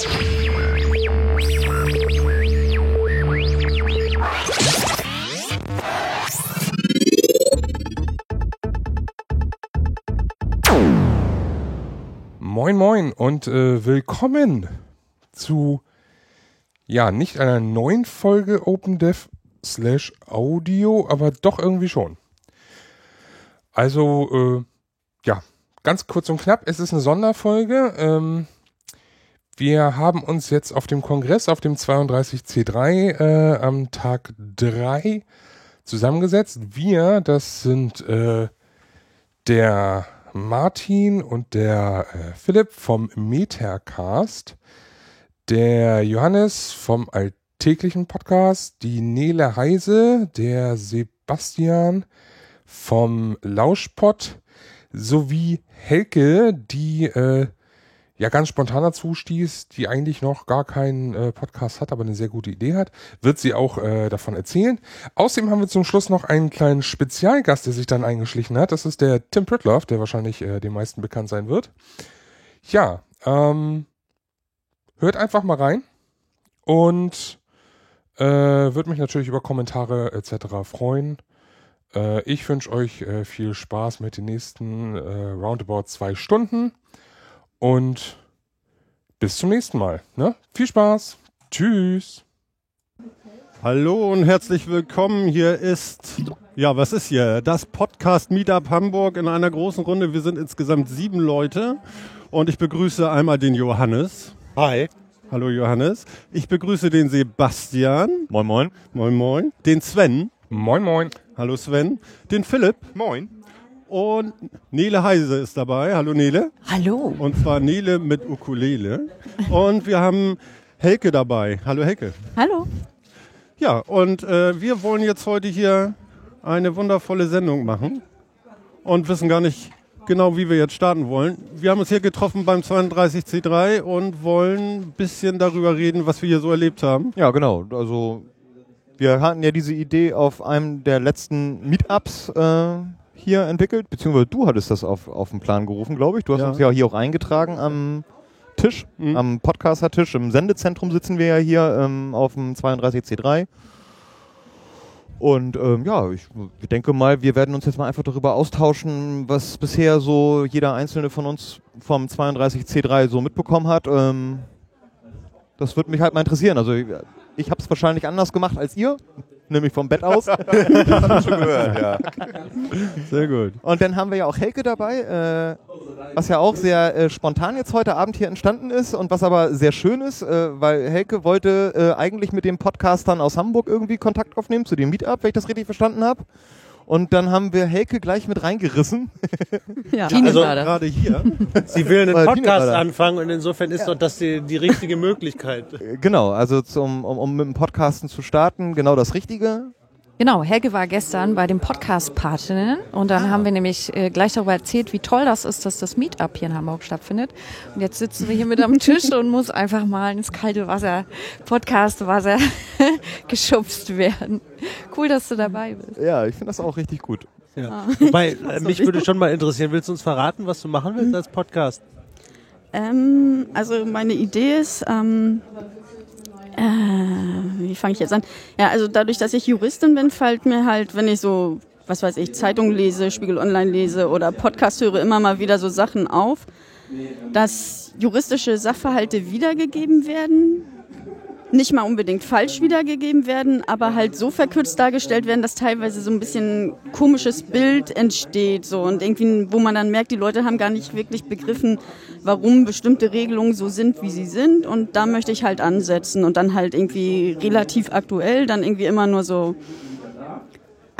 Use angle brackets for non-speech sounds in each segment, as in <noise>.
Moin Moin und äh, willkommen zu ja nicht einer neuen Folge OpenDev slash Audio, aber doch irgendwie schon. Also äh, ja, ganz kurz und knapp, es ist eine Sonderfolge. Ähm, wir haben uns jetzt auf dem Kongress, auf dem 32C3 äh, am Tag 3 zusammengesetzt. Wir, das sind äh, der Martin und der äh, Philipp vom Metacast, der Johannes vom Alltäglichen Podcast, die Nele Heise, der Sebastian vom Lauschpott sowie Helke, die äh, ja ganz spontan dazu stieß, die eigentlich noch gar keinen äh, Podcast hat, aber eine sehr gute Idee hat, wird sie auch äh, davon erzählen. Außerdem haben wir zum Schluss noch einen kleinen Spezialgast, der sich dann eingeschlichen hat. Das ist der Tim Pritloff, der wahrscheinlich äh, den meisten bekannt sein wird. Ja, ähm, hört einfach mal rein und äh, würde mich natürlich über Kommentare etc. freuen. Äh, ich wünsche euch äh, viel Spaß mit den nächsten äh, roundabout zwei Stunden. Und bis zum nächsten Mal. Ne? Viel Spaß. Tschüss. Hallo und herzlich willkommen. Hier ist, ja, was ist hier? Das Podcast Meetup Hamburg in einer großen Runde. Wir sind insgesamt sieben Leute und ich begrüße einmal den Johannes. Hi. Hallo Johannes. Ich begrüße den Sebastian. Moin, moin. Moin, moin. Den Sven. Moin, moin. Hallo Sven. Den Philipp. Moin. Und Nele Heise ist dabei. Hallo Nele. Hallo. Und zwar Nele mit Ukulele. Und wir haben Helke dabei. Hallo Helke. Hallo. Ja, und äh, wir wollen jetzt heute hier eine wundervolle Sendung machen und wissen gar nicht genau, wie wir jetzt starten wollen. Wir haben uns hier getroffen beim 32C3 und wollen ein bisschen darüber reden, was wir hier so erlebt haben. Ja, genau. Also wir hatten ja diese Idee auf einem der letzten Meetups äh, hier entwickelt, beziehungsweise du hattest das auf, auf den Plan gerufen, glaube ich. Du hast Ja. uns ja hier auch eingetragen am Tisch, Mhm. am Podcaster-Tisch. Im Sendezentrum sitzen wir ja hier ähm, auf dem 32C3. Und ähm, ja, ich, denke mal, wir werden uns jetzt mal einfach darüber austauschen, was bisher so jeder einzelne von uns vom 32C3 so mitbekommen hat. Ähm, das würde mich halt mal interessieren. Also ich, ich habe es wahrscheinlich anders gemacht als ihr, nämlich vom Bett aus. das <laughs> hab ich schon gehört, ja. Sehr gut. Und dann haben wir ja auch Helke dabei, äh, was ja auch sehr äh, spontan jetzt heute Abend hier entstanden ist und was aber sehr schön ist, äh, weil Helke wollte äh, eigentlich mit den Podcastern aus Hamburg irgendwie Kontakt aufnehmen zu dem Meetup, wenn ich das richtig verstanden habe. Und dann haben wir Helke gleich mit reingerissen. <laughs> Ja, also. Gerade hier. Sie will einen Tine Podcast anfangen und insofern ist doch das die, die richtige Möglichkeit. Äh, genau, also zum, um, um mit dem Podcasten zu starten, genau das Richtige. Genau, Helge war gestern bei dem Podcast Patinnen und dann haben wir nämlich äh, gleich darüber erzählt, wie toll das ist, dass das Meetup hier in Hamburg stattfindet. Und jetzt sitzen wir hier mit am Tisch und muss einfach mal ins kalte Wasser, Podcast-Wasser <laughs> geschubst werden. Cool, dass du dabei bist. Ja, ich finde das auch richtig gut. Ja. Wobei, <laughs> äh, mich würde schon mal interessieren, willst du uns verraten, was du machen willst als Podcast? Ähm, also meine Idee ist, ähm, äh, wie fange ich jetzt an? Ja, also dadurch, dass ich Juristin bin, fällt mir halt, wenn ich so, was weiß ich, Zeitung lese, Spiegel Online lese oder Podcast höre, immer mal wieder so Sachen auf, dass juristische Sachverhalte wiedergegeben werden, nicht mal unbedingt falsch wiedergegeben werden, aber halt so verkürzt dargestellt werden, dass teilweise so ein bisschen komisches Bild entsteht, so. Und irgendwie, wo man dann merkt, die Leute haben gar nicht wirklich begriffen, warum bestimmte Regelungen so sind, wie sie sind. Und da möchte ich halt ansetzen und dann halt irgendwie relativ aktuell, dann irgendwie immer nur so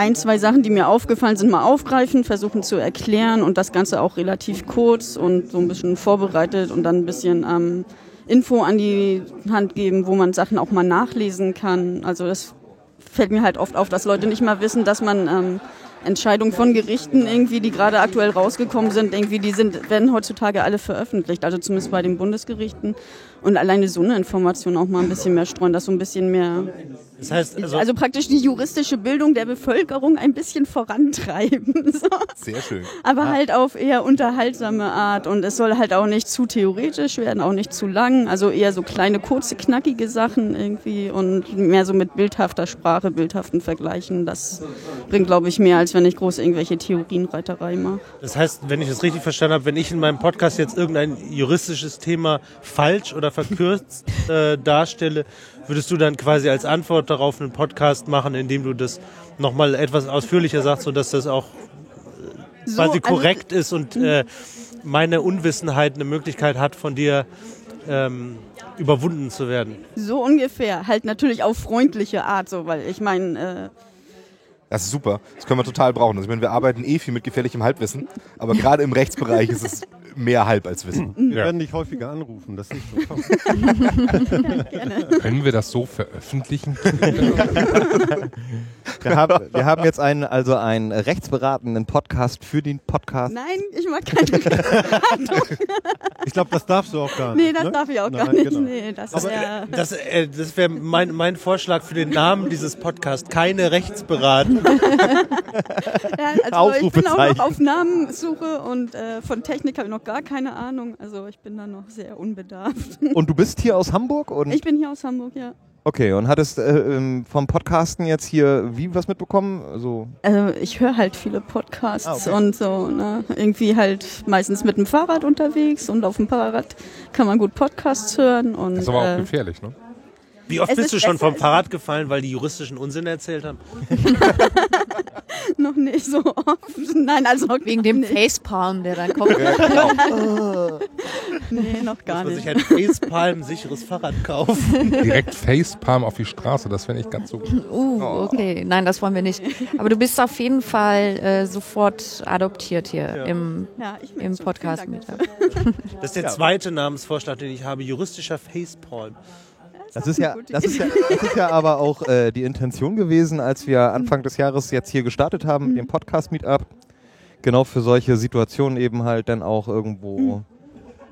ein, zwei Sachen, die mir aufgefallen sind, mal aufgreifen, versuchen zu erklären und das Ganze auch relativ kurz und so ein bisschen vorbereitet und dann ein bisschen ähm, Info an die Hand geben, wo man Sachen auch mal nachlesen kann. Also das fällt mir halt oft auf, dass Leute nicht mal wissen, dass man ähm, Entscheidungen von Gerichten irgendwie, die gerade aktuell rausgekommen sind, irgendwie, die sind, werden heutzutage alle veröffentlicht, also zumindest bei den Bundesgerichten. Und alleine so eine Information auch mal ein bisschen mehr streuen, dass so ein bisschen mehr, Das heißt, also, also praktisch die juristische Bildung der Bevölkerung ein bisschen vorantreiben. <laughs> So. Sehr schön. Aber halt auf eher unterhaltsame Art und es soll halt auch nicht zu theoretisch werden, auch nicht zu lang. Also eher so kleine, kurze, knackige Sachen irgendwie und mehr so mit bildhafter Sprache, bildhaften Vergleichen. Das bringt, glaube ich, mehr, als wenn ich groß irgendwelche Theorienreiterei mache. das heißt, wenn ich das richtig verstanden habe, wenn ich in meinem Podcast jetzt irgendein juristisches Thema falsch oder verkürzt äh, darstelle, würdest du dann quasi als Antwort darauf einen Podcast machen, in dem du das nochmal etwas ausführlicher sagst, sodass das auch So, quasi also- korrekt ist und äh, meine Unwissenheit eine Möglichkeit hat, von dir ähm, überwunden zu werden. So ungefähr. Halt natürlich auf freundliche Art, so, weil ich meine, äh, Das ist super. Das können wir total brauchen. Also ich meine, wir arbeiten eh viel mit gefährlichem Halbwissen, aber gerade im Rechtsbereich ist es mehr Halb als Wissen. Wir Ja. werden dich häufiger anrufen, das ist so. <laughs> Können wir das so veröffentlichen? <laughs> Wir haben, wir haben jetzt einen, also einen rechtsberatenden Podcast für den Podcast. nein, ich mag keine <laughs> Ich glaube, das darfst du auch gar nicht. Nee, das ne? darf ich auch gar Nein, nicht. genau. Nee, das Aber wär, das, äh, das wäre mein, mein Vorschlag für den Namen dieses Podcasts. Keine Rechtsberatung. <laughs> Ja, also ich bin auch noch auf Namenssuche und äh, von Technik habe ich noch gar keine Ahnung. Also ich bin da noch sehr unbedarft. Und du bist hier aus Hamburg? Und Ich bin hier aus Hamburg, ja. Okay, und hattest äh, ähm, vom Podcasten jetzt hier wie was mitbekommen? Also, Also ich höre halt viele Podcasts Ah, okay. und so, ne? Irgendwie halt meistens mit dem Fahrrad unterwegs und auf dem Fahrrad kann man gut Podcasts hören und Das ist aber auch äh, gefährlich, ne? Wie oft Es bist ist du schon vom Fahrrad <laughs> gefallen, weil die juristischen Unsinn erzählt haben? noch nicht so oft. Nein, also Wegen dem nicht. Facepalm, der dann kommt. <laughs> Nee, noch gar Dass man nicht. sich ein Facepalm sicheres Fahrrad kaufen. Direkt Facepalm auf die Straße, das wäre nicht ganz so gut. Uh, okay. Nein, das wollen wir nicht. Aber du bist auf jeden Fall äh, sofort adoptiert hier im, Ja, ich im schon. Podcast Vielen mit. Dank dafür. Das ist der zweite Namensvorschlag, den ich habe. Juristischer Facepalm. Das ist ja, das ist ja, das ist ja aber auch äh, die Intention gewesen, als wir Anfang des Jahres jetzt hier gestartet haben mit dem Podcast-Meetup. Genau für solche Situationen eben halt dann auch irgendwo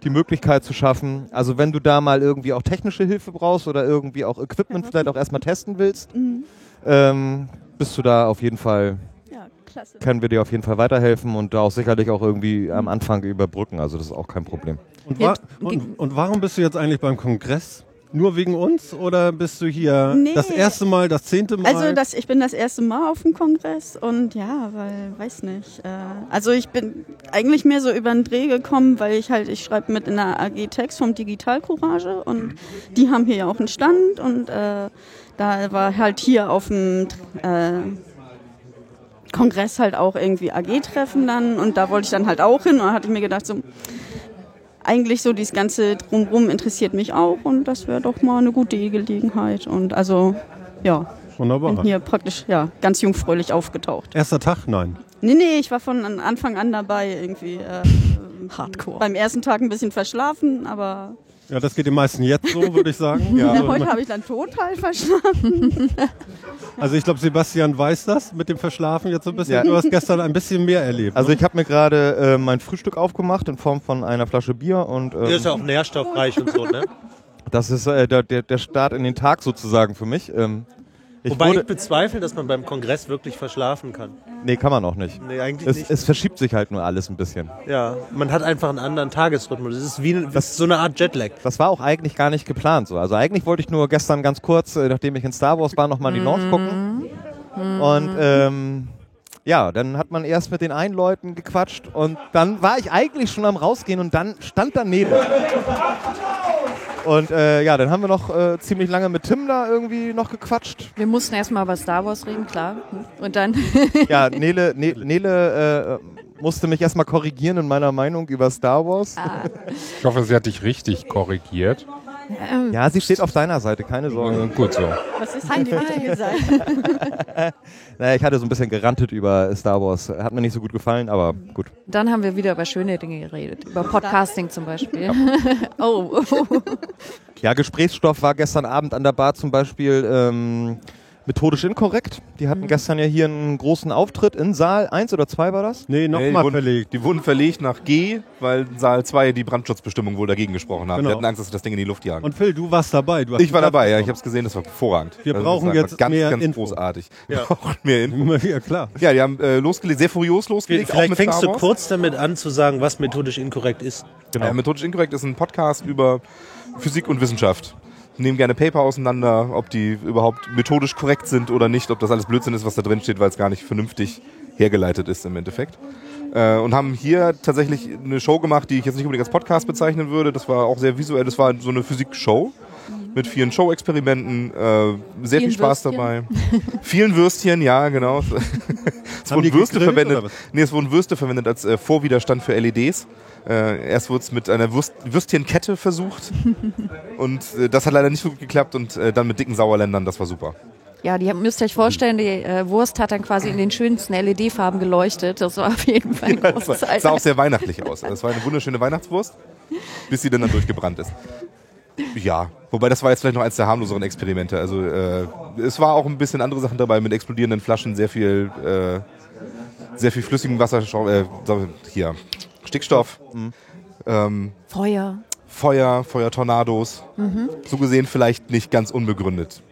die Möglichkeit zu schaffen. Also wenn du da mal irgendwie auch technische Hilfe brauchst oder irgendwie auch Equipment vielleicht auch erstmal testen willst, ähm, bist du da auf jeden Fall, Ja, klasse. können wir dir auf jeden Fall weiterhelfen und da auch sicherlich auch irgendwie am Anfang überbrücken. Also das ist auch kein Problem. Und, wa und, und warum bist du jetzt eigentlich beim Kongress? Nur wegen uns oder bist du hier Nee. das erste Mal, das zehnte Mal? Also das, ich bin das erste Mal auf dem Kongress und ja, weil, weiß nicht. Äh, also ich bin eigentlich mehr so über den Dreh gekommen, weil ich halt, ich schreibe mit in der AG Text vom Digital Courage und die haben hier ja auch einen Stand und äh, da war halt hier auf dem äh, Kongress halt auch irgendwie AG-Treffen dann und da wollte ich dann halt auch hin und da hatte ich mir gedacht, so eigentlich so dieses ganze Drumrum interessiert mich auch und das wäre doch mal eine gute Gelegenheit und also ja, Wunderbar. bin hier praktisch ja ganz jungfräulich aufgetaucht. Erster Tag? Nein. Nee, nee, ich war von an- Anfang an dabei irgendwie. Äh, Hardcore. Beim ersten Tag ein bisschen verschlafen, aber Ja, das geht den meisten jetzt so, würde ich sagen. <laughs> ja, Also, heute habe ich dann total verschlafen. <laughs> also ich glaube, Sebastian weiß das mit dem Verschlafen jetzt so ein bisschen. Ja. Du hast gestern ein bisschen mehr erlebt. Also ich habe mir gerade äh, mein Frühstück aufgemacht in Form von einer Flasche Bier und ähm, Der ist ja auch nährstoffreich und so, ne? das ist äh, der, der, der Start in den Tag sozusagen für mich. Ähm, ich Wobei ich bezweifle, dass man beim Kongress wirklich verschlafen kann. nee, kann man auch nicht. Nee, eigentlich Es, nicht. es verschiebt sich halt nur alles ein bisschen. Ja, man hat einfach einen anderen Tagesrhythmus. Es ist wie ein- das ist so eine Art Jetlag. Das war auch eigentlich gar nicht geplant so. Also eigentlich wollte ich nur gestern ganz kurz, äh, nachdem ich in Star Wars war, nochmal in die Lounge gucken. Und ähm, ja, dann hat man erst mit den einen Leuten gequatscht und dann war ich eigentlich schon am rausgehen und dann stand daneben. Und äh, ja, dann haben wir noch äh, ziemlich lange mit Tim da irgendwie noch gequatscht. Wir mussten erstmal über Star Wars reden, klar. Und dann <laughs> Ja, <laughs> Nele, ne, Nele äh, musste mich erstmal korrigieren in meiner Meinung über Star Wars. <laughs> Ich hoffe, sie hat dich richtig korrigiert. Ja, sie steht auf deiner Seite, keine Sorge. Äh, gut so. Was ist denn die <laughs> richtige Seite? <laughs> Naja, ich hatte so ein bisschen gerantet über Star Wars. Hat mir nicht so gut gefallen, aber gut. Dann haben wir wieder über schöne Dinge geredet. Über Podcasting zum Beispiel. oh, <laughs> oh. Ja, Gesprächsstoff war gestern Abend an der Bar zum Beispiel, ähm, Methodisch inkorrekt. Die hatten gestern ja hier einen großen Auftritt in Saal 1 oder 2 war das? Nee, Nee, die, nochmal wurden, verlegt. die wurden verlegt nach G, weil Saal 2 die Brandschutzbestimmung wohl dagegen gesprochen hat. Genau. Wir hatten Angst, dass sie das Ding in die Luft jagen. Und Phil, du warst dabei. Du hast ich war dabei, ja, ich habe es gesehen, das war hervorragend. Wir Also, brauchen das war jetzt ganz, mehr ganz Info. großartig. Ja. Wir brauchen mehr Info. <laughs> Ja, klar. Ja, die haben äh, losgelegt, sehr furios losgelegt. auch Vielleicht mit fängst du kurz damit an zu sagen, was methodisch inkorrekt ist. Genau. Äh, Methodisch Inkorrekt ist ein Podcast über Physik und Wissenschaft. Nehmen gerne Paper auseinander, ob die überhaupt methodisch korrekt sind oder nicht, ob das alles Blödsinn ist, was da drin steht, weil es gar nicht vernünftig hergeleitet ist im Endeffekt. Äh, und haben hier tatsächlich eine Show gemacht, die ich jetzt nicht unbedingt als Podcast bezeichnen würde. Das war auch sehr visuell, das war so eine Physikshow mit vielen Show-Experimenten, äh, sehr viel Spaß Würstchen. dabei. <laughs> vielen Würstchen, ja, genau. <laughs> es wurden Würste verwendet. Nee, es wurden Würste verwendet als äh, Vorwiderstand für LEDs. Äh, erst wurde es mit einer Würst Würstchenkette versucht <laughs> und äh, das hat leider nicht so gut geklappt und äh, dann mit dicken Sauerländern, das war super. Ja, die müsst ihr euch vorstellen, die äh, Wurst hat dann quasi in den schönsten LED-Farben geleuchtet. Das war auf jeden Fall ein Das großes sah, sah auch sehr weihnachtlich aus. Das war eine wunderschöne Weihnachtswurst, bis sie dann, dann durchgebrannt ist. Ja, wobei das war jetzt vielleicht noch eins der harmloseren Experimente. Also äh, es war auch ein bisschen andere Sachen dabei mit explodierenden Flaschen, sehr viel, äh, sehr viel flüssigem Wasserstoff, äh, hier Stickstoff, ähm, Feuer. Feuer, Feuertornados. So gesehen vielleicht nicht ganz unbegründet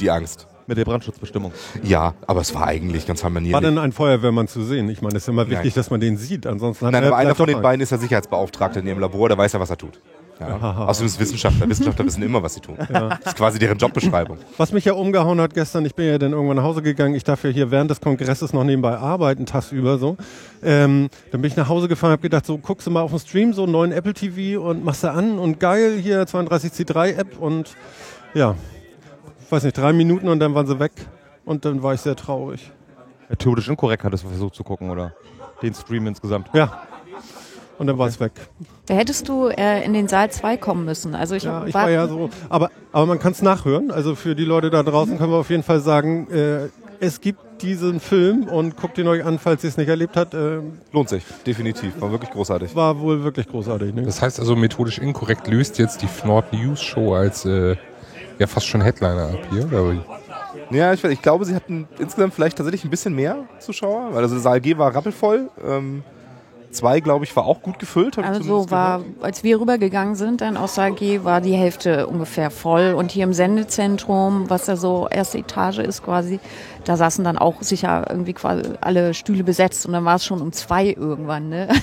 die Angst. Mit der Brandschutzbestimmung. Ja, aber es war eigentlich ganz War harmonierlich. denn ein Feuerwehrmann zu sehen? Ich meine, es ist immer wichtig, Nein. dass man den sieht. Ansonsten hat Nein, er aber einer von den beiden ist der Sicherheitsbeauftragte in ihrem Labor, der weiß ja, was er tut. Ja. Außerdem ist Wissenschaftler. Wissenschaftler wissen immer, was sie tun. Das ist quasi deren Jobbeschreibung. Was mich ja umgehauen hat gestern, ich bin ja dann irgendwann nach Hause gegangen, ich darf ja hier während des Kongresses noch nebenbei arbeiten, tagsüber so. Ähm, dann bin ich nach Hause gefahren, habe gedacht, so guckst du mal auf den Stream, so einen neuen Apple TV und machst du an und geil, hier 32C3 App und ja, ich weiß nicht, drei Minuten und dann waren sie weg und dann war ich sehr traurig. Methodisch inkorrekt hattest du versucht zu gucken, oder? Den Stream insgesamt. Ja. Und dann war es weg. Da hättest du äh, in den Saal 2 kommen müssen. Also ich, Ja, ich war ja so. Aber, aber man kann es nachhören. Also für die Leute da draußen können wir auf jeden Fall sagen, äh, es gibt diesen Film und guckt ihn euch an, falls ihr es nicht erlebt habt. Äh, Lohnt sich, definitiv. War wirklich großartig. war wohl wirklich großartig. Ne? Das heißt also, methodisch inkorrekt löst jetzt die Fnord News Show als äh, ja fast schon Headliner ab hier. Oder? wie? Ja, ich, ich glaube, sie hatten insgesamt vielleicht tatsächlich ein bisschen mehr Zuschauer. Weil also Saal G war rappelvoll. Ähm, zwei, glaube ich, war auch gut gefüllt. Also war, gehört. als wir rübergegangen sind, dann aus AG, war die Hälfte ungefähr voll. Und hier im Sendezentrum, was ja so erste Etage ist quasi, da saßen dann auch sicher irgendwie quasi alle Stühle besetzt. Und dann war es schon um zwei irgendwann. Ne? <laughs>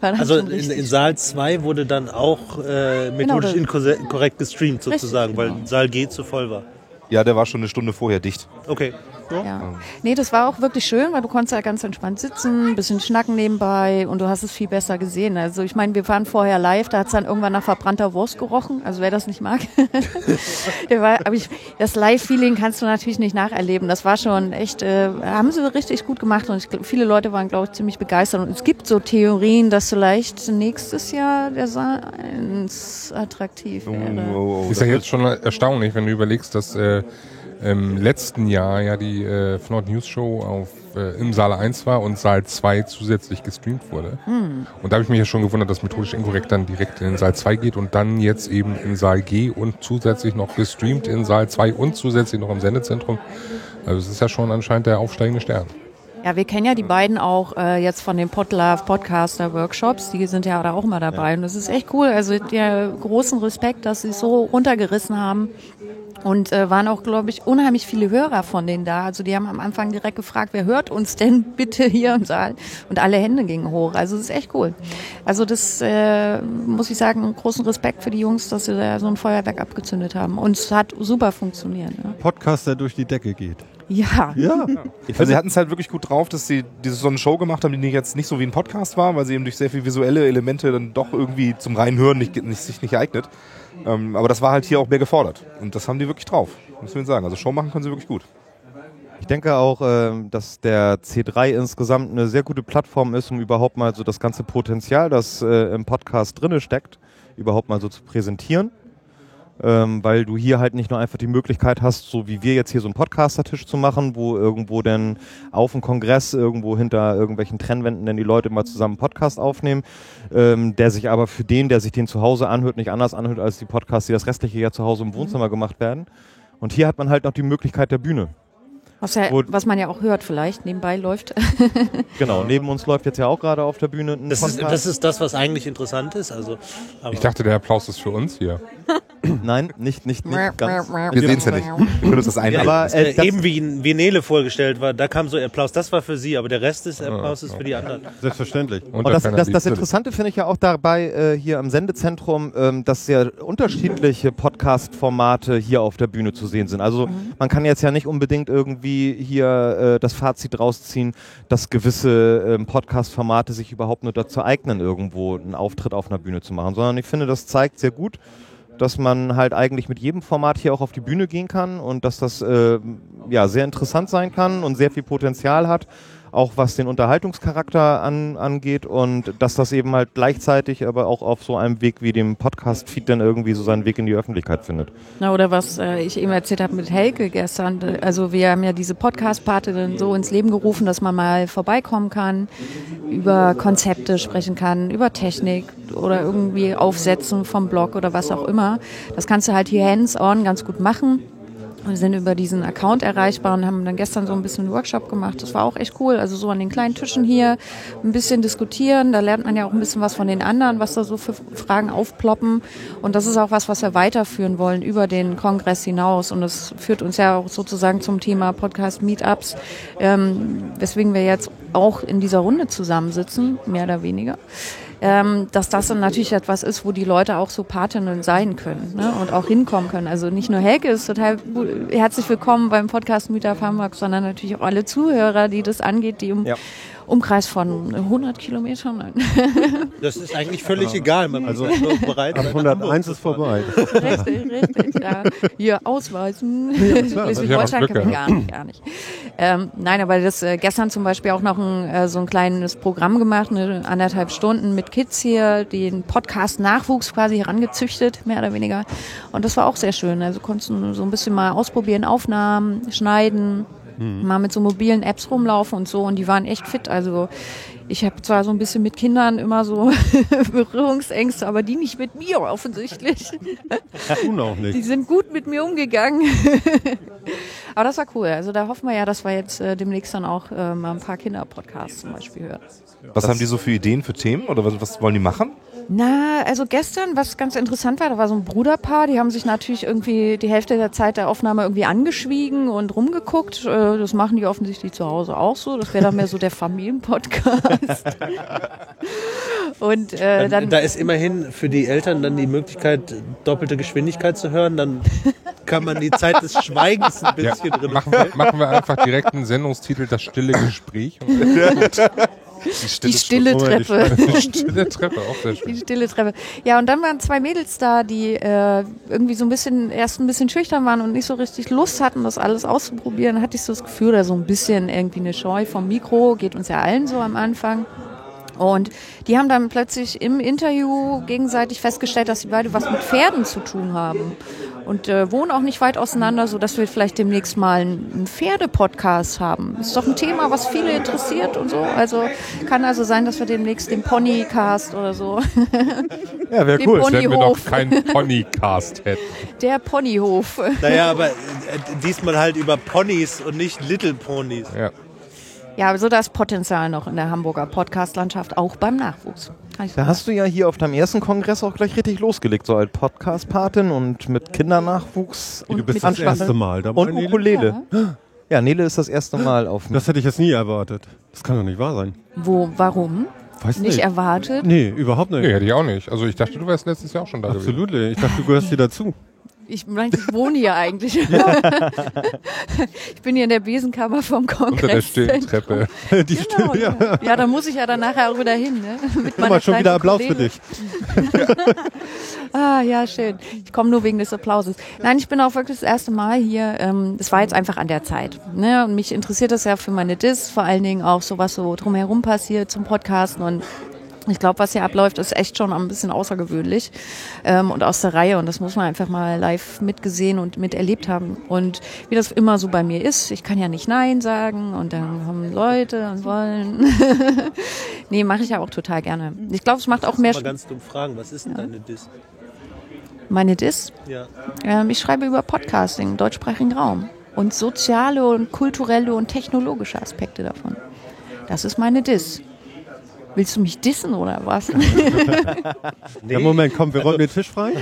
Also, Also in, in Saal 2 wurde dann auch äh, methodisch Genau, inkorrekt gestreamt sozusagen, Richtig, weil Saal G zu voll war. Ja, der war schon eine Stunde vorher dicht. Okay. Ja. Nee, das war auch wirklich schön, weil du konntest da ganz entspannt sitzen, ein bisschen schnacken nebenbei und du hast es viel besser gesehen. Also ich meine, wir waren vorher live, da hat es dann irgendwann nach verbrannter Wurst gerochen, also wer das nicht mag. <laughs> Aber ich, das Live-Feeling kannst du natürlich nicht nacherleben. Das war schon echt, äh, haben sie richtig gut gemacht und ich, viele Leute waren, glaube ich, ziemlich begeistert. Und es gibt so Theorien, dass vielleicht nächstes Jahr der Saal 1 attraktiv Oh, wäre. oh, oh, Ist ja jetzt schon erstaunlich, wenn du überlegst, dass äh, im letzten Jahr ja die äh, Fnord News Show auf, äh, im Saal 1 war und Saal 2 zusätzlich gestreamt wurde. Und da habe ich mich ja schon gewundert, dass methodisch inkorrekt dann direkt in den Saal 2 geht und dann jetzt eben in Saal G und zusätzlich noch gestreamt in Saal 2 und zusätzlich noch im Sendezentrum. Also es ist ja schon anscheinend der aufsteigende Stern. Ja, wir kennen ja die beiden auch äh, jetzt von den Podlove Podcaster Workshops. Die sind ja da auch mal dabei. Und das ist echt cool. Also der großen Respekt, dass sie es so runtergerissen haben. Und äh, waren auch, glaube ich, unheimlich viele Hörer von denen da. Also die haben am Anfang direkt gefragt, wer hört uns denn <laughs> bitte hier im Saal? Und alle Hände gingen hoch. Also das ist echt cool. Also das äh, muss ich sagen, großen Respekt für die Jungs, dass sie da so ein Feuerwerk abgezündet haben. Und es hat super funktioniert. Ne? Podcast, der durch die Decke geht. Ja. Ja. Also sie hatten es halt wirklich gut drauf, dass sie diese so eine Show gemacht haben, die jetzt nicht so wie ein Podcast war, weil sie eben durch sehr viele visuelle Elemente dann doch irgendwie zum reinen Hören nicht, nicht, sich nicht eignet. Ähm, aber das war halt hier auch mehr gefordert. Und das haben die wirklich drauf. Muss ich sagen. Also Show machen können sie wirklich gut. Ich denke auch, ähm, dass der C3 insgesamt eine sehr gute Plattform ist, um überhaupt mal so das ganze Potenzial, das äh, im Podcast drinne steckt, überhaupt mal so zu präsentieren. Ähm, weil du hier halt nicht nur einfach die Möglichkeit hast, so wie wir jetzt hier so einen Podcaster-Tisch zu machen, wo irgendwo denn auf dem Kongress irgendwo hinter irgendwelchen Trennwänden dann die Leute mal zusammen einen Podcast aufnehmen, ähm, der sich aber für den, der sich den zu Hause anhört, nicht anders anhört als die Podcasts, die das restliche Jahr zu Hause im Wohnzimmer gemacht werden. Und hier hat man halt noch die Möglichkeit der Bühne. Was, ja, was man ja auch hört vielleicht, nebenbei läuft. <laughs> Genau, neben uns läuft jetzt ja auch gerade auf der Bühne ein Das ist, Podcast. das ist das, was eigentlich interessant ist. Also, aber Ich dachte, der Applaus ist für uns hier. <clears throat> Nein, nicht, nicht, nicht ganz. Wir sehen es ja nicht. Wir können uns das einreden. Aber äh, das, eben wie in Venele vorgestellt war, da kam so Applaus. Das war für sie, aber der Rest des Applaus ist für die anderen. Selbstverständlich. Und das, das, das Interessante finde ich ja auch dabei äh, hier am Sendezentrum, ähm, dass sehr unterschiedliche Podcast-Formate hier auf der Bühne zu sehen sind. Also man kann jetzt ja nicht unbedingt irgendwie hier äh, das Fazit rausziehen, dass gewisse ähm, Podcast-Formate sich überhaupt nur dazu eignen, irgendwo einen Auftritt auf einer Bühne zu machen, sondern ich finde, das zeigt sehr gut, dass man halt eigentlich mit jedem Format hier auch auf die Bühne gehen kann und dass das äh, ja sehr interessant sein kann und sehr viel Potenzial hat, auch was den Unterhaltungscharakter an, angeht und dass das eben halt gleichzeitig aber auch auf so einem Weg wie dem Podcast-Feed dann irgendwie so seinen Weg in die Öffentlichkeit findet. Na, oder was äh, ich eben erzählt habe mit Helke gestern. Also wir haben ja diese Podcast-Parte dann so ins Leben gerufen, dass man mal vorbeikommen kann, über Konzepte sprechen kann, über Technik oder irgendwie Aufsetzen vom Blog oder was auch immer. Das kannst du halt hier hands-on ganz gut machen. Wir sind über diesen Account erreichbar und haben dann gestern so ein bisschen einen Workshop gemacht. Das war auch echt cool. Also so an den kleinen Tischen hier ein bisschen diskutieren. Da lernt man ja auch ein bisschen was von den anderen, was da so für Fragen aufploppen. Und das ist auch was, was wir weiterführen wollen über den Kongress hinaus. Und das führt uns ja auch sozusagen zum Thema Podcast Meetups, ähm, weswegen wir jetzt auch in dieser Runde zusammensitzen, mehr oder weniger ähm, dass das dann natürlich etwas ist, wo die Leute auch so Patinnen sein können ne? und auch hinkommen können. Also nicht nur Helke ist total herzlich willkommen beim Podcast Meetup Hamburg, sondern natürlich auch alle Zuhörer, die das angeht, die im Ja. Umkreis von 100 Kilometern, nein, <laughs> Das ist eigentlich völlig egal. Man ist nur bereit. Ab 101 ist vorbei. richtig, richtig, ja. Hier ausweisen. Schleswig-Holstein kann man gar nicht, gar nicht. Ähm, nein, aber das äh, gestern zum Beispiel auch noch ein, äh, so ein kleines Programm gemacht, eine anderthalb Stunden mit Kids hier, den Podcast-Nachwuchs quasi herangezüchtet, mehr oder weniger. Und das war auch sehr schön. Also konntest du so ein bisschen mal ausprobieren, Aufnahmen, schneiden, mal mit so mobilen Apps rumlaufen und so. Und die waren echt fit. Also ich habe zwar so ein bisschen mit Kindern immer so <laughs> Berührungsängste, aber die nicht mit mir offensichtlich. Tun auch Die nicht. sind gut mit mir umgegangen. <laughs> Aber das war cool. Also da hoffen wir ja, dass wir jetzt äh, demnächst dann auch äh, mal ein paar Kinderpodcasts zum Beispiel hören. Was haben die so für Ideen für Themen oder was, was wollen die machen? Na, also gestern, was ganz interessant war, da war so ein Bruderpaar, die haben sich natürlich irgendwie die Hälfte der Zeit der Aufnahme irgendwie angeschwiegen und rumgeguckt. Äh, Das machen die offensichtlich zu Hause auch so. Das wäre dann mehr so der Familienpodcast. <laughs> Und äh, dann, da ist immerhin für die Eltern dann die Möglichkeit, doppelte Geschwindigkeit zu hören. Dann kann man die Zeit des Schweigens ein Ja, bisschen drin machen, wir, machen wir einfach direkt einen Sendungstitel, das stille Gespräch. <laughs> <laughs> Die stille die Treppe. <laughs> die stille Treppe, auch sehr Die schön. stille Treppe. Ja, und dann waren zwei Mädels da, die äh, irgendwie so ein bisschen, erst ein bisschen schüchtern waren und nicht so richtig Lust hatten, das alles auszuprobieren. Da hatte ich so das Gefühl, da so ein bisschen irgendwie eine Scheu vom Mikro, geht uns ja allen so am Anfang. Und die haben dann plötzlich im Interview gegenseitig festgestellt, dass sie beide was mit Pferden zu tun haben. Und äh, wohnen auch nicht weit auseinander, so dass wir vielleicht demnächst mal einen, Pferdepodcast haben. Ist doch ein Thema, was viele interessiert und so. Also kann also sein, dass wir demnächst den Ponycast oder so. <laughs> Ja, wäre cool. Wenn wir noch keinen Ponycast hätten. Der Ponyhof. Naja, aber äh, diesmal halt über Ponys und nicht Little Ponys. Ja. Ja, also da ist Potenzial noch in der Hamburger Podcast-Landschaft, auch beim Nachwuchs. Da hast du ja hier auf deinem ersten Kongress auch gleich richtig losgelegt, so als Podcast-Patin und mit Kindernachwuchs. Du Und bist mit das erste. Mal dabei. Und Nele? Ukulele. Ja, Nele ist das erste Mal auf Das hätte ich jetzt nie erwartet. Das kann doch nicht wahr sein. Wo, warum? Weiß Nicht nicht. erwartet? Nee, überhaupt nicht. Nee, hätte ich auch nicht. Also ich dachte, du wärst letztes Jahr auch schon da gewesen. Absolut. nicht. Ich dachte, du gehörst hier dazu. Ich meine, ich wohne hier eigentlich. <laughs> <laughs> ich bin hier in der Besenkammer vom Kongress. Unter der stillen Treppe. <laughs> Die Genau, Stimme, ja. ja. da muss ich ja dann nachher auch wieder hin. Ne? Mit Guck mal, schon wieder Applaus für Ukulele. dich. Ah, ja, schön. Ich komme nur wegen des Applauses. Nein, ich bin auch wirklich das erste Mal hier. Ähm, Es war jetzt einfach an der Zeit. Ne? Und mich interessiert das ja für meine Dis, vor allen Dingen auch so, was so drumherum passiert zum Podcasten. Und ich glaube, was hier abläuft, ist echt schon ein bisschen außergewöhnlich ähm, und aus der Reihe. Und das muss man einfach mal live mitgesehen und miterlebt haben. Und wie das immer so bei mir ist, ich kann ja nicht Nein sagen und dann kommen Leute und wollen. <laughs> nee, mache ich ja auch total gerne. Ich glaube, es macht auch mehr Mal ganz dumm fragen, was ist denn deine Dis? Meine Dis? Ja. Ähm, ich schreibe über Podcasting im deutschsprachigen Raum und soziale und kulturelle und technologische Aspekte davon. Das ist meine Dis. Willst du mich dissen oder was? <laughs> Ja, Moment, komm, wir räumen den Tisch frei.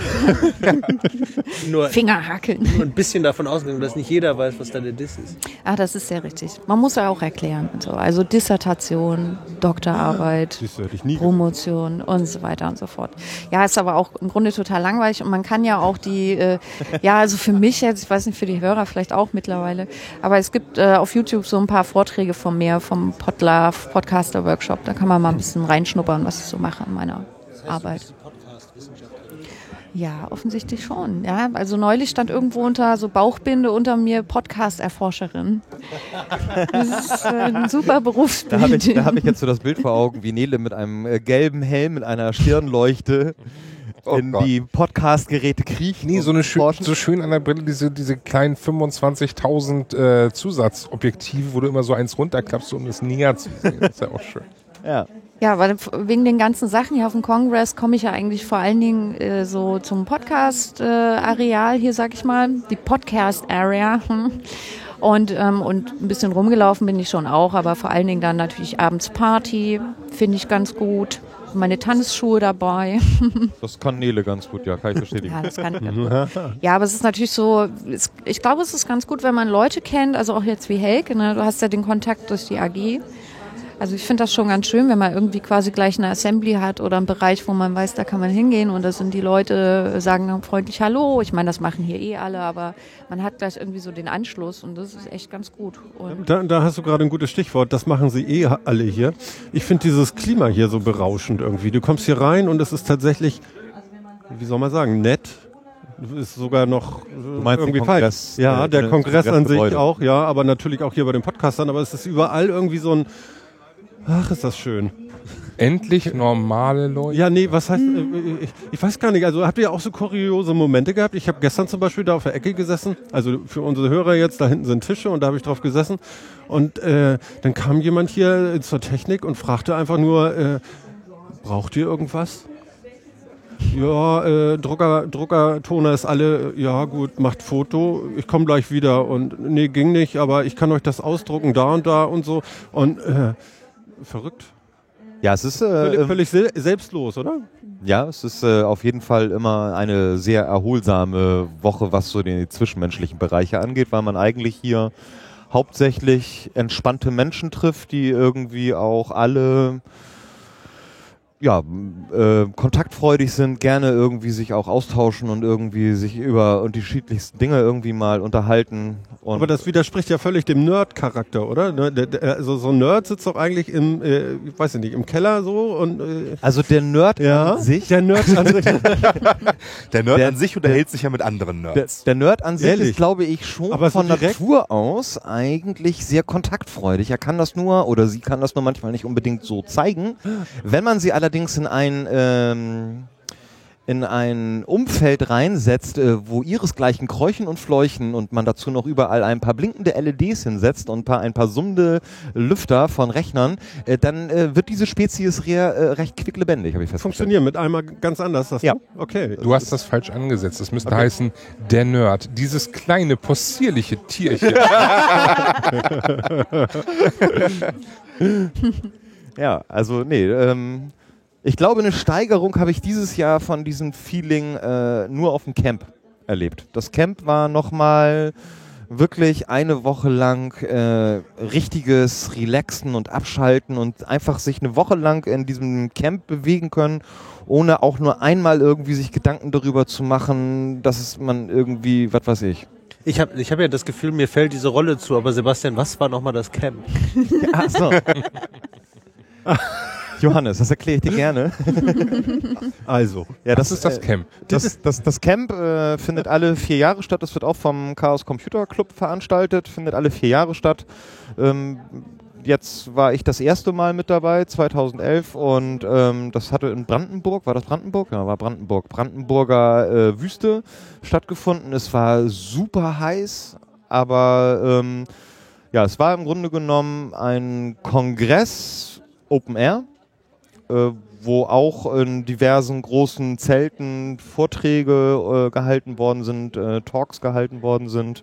<laughs> Nur, Fingerhackeln. nur ein bisschen davon ausgegangen, dass nicht jeder weiß, was deine Diss ist. Ah, das ist sehr richtig. Man muss ja auch erklären. Und so. Also Dissertation, Doktorarbeit, nie. Promotion und so weiter und so fort. Ja, ist aber auch im Grunde total langweilig und man kann ja auch die, äh, ja, also für mich jetzt, ich weiß nicht, für die Hörer vielleicht auch mittlerweile, aber es gibt äh, auf YouTube so ein paar Vorträge von mir, vom Podlove Podcaster Workshop. Da kann man mal ein bisschen reinschnuppern, was ich so mache in meiner Arbeit. Ja, offensichtlich schon. Ja, also neulich stand irgendwo unter so Bauchbinde unter mir Podcast-Erforscherin. Das ist äh, ein super Da Berufsbild. habe ich, da hab ich jetzt so das Bild vor Augen, wie Nele mit einem äh, gelben Helm, mit einer Stirnleuchte Oh in Gott. die Podcast-Geräte kriecht. Nee, so, eine schön, so schön an der Brille, diese, diese kleinen 25.000 äh, Zusatzobjektive, wo du immer so eins runterklappst, um es näher zu sehen. Das ist ja auch schön. Ja. Ja, weil wegen den ganzen Sachen hier auf dem Kongress komme ich ja eigentlich vor allen Dingen äh, so zum Podcast-Areal hier, sag ich mal, die Podcast-Area. <laughs> Und, ähm, und ein bisschen rumgelaufen bin ich schon auch, aber vor allen Dingen dann natürlich abends Party, finde ich ganz gut. Meine Tanzschuhe dabei. <laughs> Das kann Nele ganz gut, ja, kann ich bestätigen. Ja, das kann. <laughs> Ja, aber es ist natürlich so, es, ich glaube, es ist ganz gut, wenn man Leute kennt, also auch jetzt wie Helke, ne? du hast ja den Kontakt durch die AG. Also ich finde das schon ganz schön, wenn man irgendwie quasi gleich eine Assembly hat oder einen Bereich, wo man weiß, da kann man hingehen und da sind die Leute, sagen dann freundlich Hallo. Ich meine, das machen hier eh alle, aber man hat gleich irgendwie so den Anschluss und das ist echt ganz gut. Und Da, da hast du gerade ein gutes Stichwort. Das machen sie eh alle hier. Ich finde dieses Klima hier so berauschend irgendwie. Du kommst hier rein und es ist tatsächlich, wie soll man sagen, nett. Ist sogar noch äh, Du meinst den irgendwie Kongress, falsch. Ja, äh, der Kongress an sich auch, ja, aber natürlich auch hier bei den Podcastern. Aber es ist überall irgendwie so ein. Ach, ist das schön. Endlich normale Leute. Ja, nee, was heißt, äh, ich, ich weiß gar nicht, also habt ihr auch so kuriose Momente gehabt? Ich habe gestern zum Beispiel da auf der Ecke gesessen, also für unsere Hörer jetzt, da hinten sind Tische und da habe ich drauf gesessen und äh, dann kam jemand hier äh, zur Technik und fragte einfach nur, äh, braucht ihr irgendwas? Ja, äh, Drucker, Druckertoner ist alle, äh, ja gut, macht Foto, ich komme gleich wieder und nee, ging nicht, aber ich kann euch das ausdrucken, da und da und so und äh, verrückt. Ja, es ist, Völlig, äh, völlig sel- selbstlos, oder? ja, es ist äh, auf jeden Fall immer eine sehr erholsame Woche, was so die zwischenmenschlichen Bereiche angeht, weil man eigentlich hier hauptsächlich entspannte Menschen trifft, die irgendwie auch alle ja, äh, kontaktfreudig sind, gerne irgendwie sich auch austauschen und irgendwie sich über unterschiedlichste Dinge irgendwie mal unterhalten. Und Aber das widerspricht ja völlig dem Nerd-Charakter, oder? Ne, der- der- Also so ein Nerd sitzt doch eigentlich im, äh, ich weiß nicht, im Keller so und äh, also der Nerd ja, an sich, der Nerd an sich. <laughs> Der Nerd Der- an sich unterhält sich ja mit anderen der, Nerds. der Nerd an sich Ehrlich? ist, glaube ich, schon Aber so von? Natur aus eigentlich sehr kontaktfreudig. Er kann das nur oder sie kann das nur manchmal nicht unbedingt so zeigen. Wenn man sie allerdings in ein ähm, in ein Umfeld reinsetzt, äh, wo ihresgleichen kräuchen und fleuchen und man dazu noch überall ein paar blinkende LEDs hinsetzt und ein paar, ein paar summende Lüfter von Rechnern, äh, dann äh, wird diese Spezies re äh, recht quicklebendig, habe ich festgestellt. Funktionieren mit einmal ganz anders. Das Ja. Okay. Du hast das falsch angesetzt. Es müsste heißen, der Nerd. Dieses kleine, possierliche Tierchen. <laughs> <laughs> Ja, also nee, ähm, ich glaube, eine Steigerung habe ich dieses Jahr von diesem Feeling äh, nur auf dem Camp erlebt. Das Camp war nochmal wirklich eine Woche lang äh, richtiges Relaxen und Abschalten und einfach sich eine Woche lang in diesem Camp bewegen können, ohne auch nur einmal irgendwie sich Gedanken darüber zu machen, dass es man irgendwie, was weiß ich. Ich habe ich hab ja das Gefühl, mir fällt diese Rolle zu, aber Sebastian, was war nochmal das Camp? <laughs> Ach so. <laughs> Johannes, das erkläre ich dir gerne. <laughs> Also, Ja, Das ist das äh, Camp. Das, das, das Camp äh, findet alle vier Jahre statt. Das wird auch vom Chaos Computer Club veranstaltet. Findet alle vier Jahre statt. Ähm, jetzt war ich das erste Mal mit dabei, 2011. Und ähm, das hatte in Brandenburg, war das Brandenburg? Ja, war Brandenburg. Brandenburger äh, Wüste stattgefunden. Es war super heiß, aber ähm, ja, es war im Grunde genommen ein Kongress Open Air wo auch in diversen großen Zelten Vorträge äh, gehalten worden sind, äh, Talks gehalten worden sind.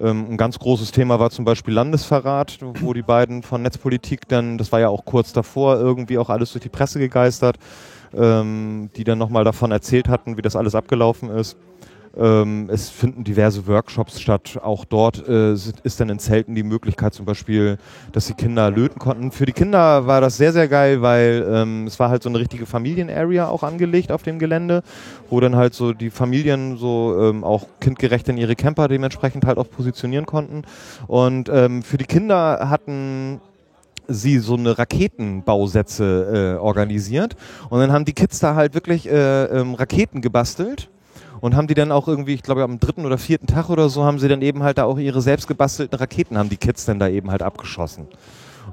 Ähm, ein ganz großes Thema war zum Beispiel Landesverrat, wo die beiden von Netzpolitik dann, das war ja auch kurz davor, irgendwie auch alles durch die Presse gegeistert, ähm, die dann nochmal davon erzählt hatten, wie das alles abgelaufen ist. Ähm, es finden diverse Workshops statt. Auch dort äh, ist dann in Zelten die Möglichkeit zum Beispiel, dass die Kinder löten konnten. Für die Kinder war das sehr, sehr geil, weil ähm, es war halt so eine richtige Familienarea auch angelegt auf dem Gelände, wo dann halt so die Familien so ähm, auch kindgerecht in ihre Camper dementsprechend halt auch positionieren konnten. Und ähm, für die Kinder hatten sie so eine Raketenbausätze äh, organisiert und dann haben die Kids da halt wirklich äh, ähm, Raketen gebastelt und haben die dann auch irgendwie, ich glaube am dritten oder vierten Tag oder so, haben sie dann eben halt da auch ihre selbst gebastelten Raketen, haben die Kids dann da eben halt abgeschossen,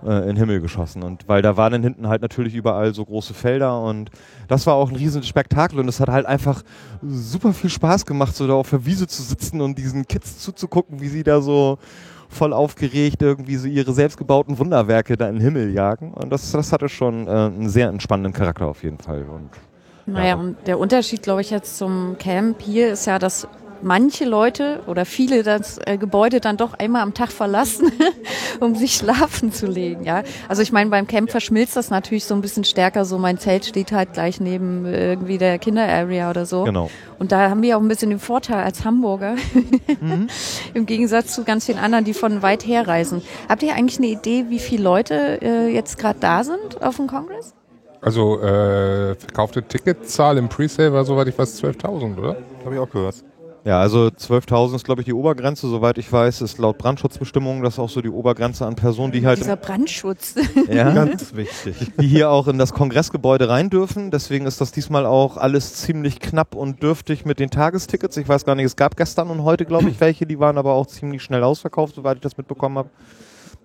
äh, in den Himmel geschossen. Und weil da waren dann hinten halt natürlich überall so große Felder und das war auch ein riesen Spektakel und es hat halt einfach super viel Spaß gemacht, so da auf der Wiese zu sitzen und diesen Kids zuzugucken, wie sie da so voll aufgeregt irgendwie so ihre selbstgebauten Wunderwerke da in den Himmel jagen. Und das, das hatte schon äh, einen sehr entspannenden Charakter auf jeden Fall. Und Naja, und der Unterschied, glaube ich, jetzt zum Camp hier ist ja, dass manche Leute oder viele das äh, Gebäude dann doch einmal am Tag verlassen, <laughs> um sich schlafen zu legen. Ja, also ich meine, beim Camp verschmilzt das natürlich so ein bisschen stärker. So mein Zelt steht halt gleich neben äh, irgendwie der Kinderarea oder so. genau. Und da haben wir auch ein bisschen den Vorteil als Hamburger, <laughs> im Gegensatz zu ganz vielen anderen, die von weit her reisen. Habt ihr eigentlich eine Idee, wie viele Leute äh, jetzt gerade da sind auf dem Kongress? Also äh, verkaufte Ticketzahl im Presale war soweit ich weiß 12.000, oder? Habe ich auch gehört. Ja, also 12.000 ist, glaube ich, die Obergrenze. Soweit ich weiß, ist laut Brandschutzbestimmungen das auch so die Obergrenze an Personen, die halt Dieser Brandschutz. ja, <laughs> Ganz wichtig. die hier auch in das Kongressgebäude rein dürfen. Deswegen ist das diesmal auch alles ziemlich knapp und dürftig mit den Tagestickets. Ich weiß gar nicht, es gab gestern und heute, glaube ich, <clears throat> welche, die waren aber auch ziemlich schnell ausverkauft, soweit ich das mitbekommen habe.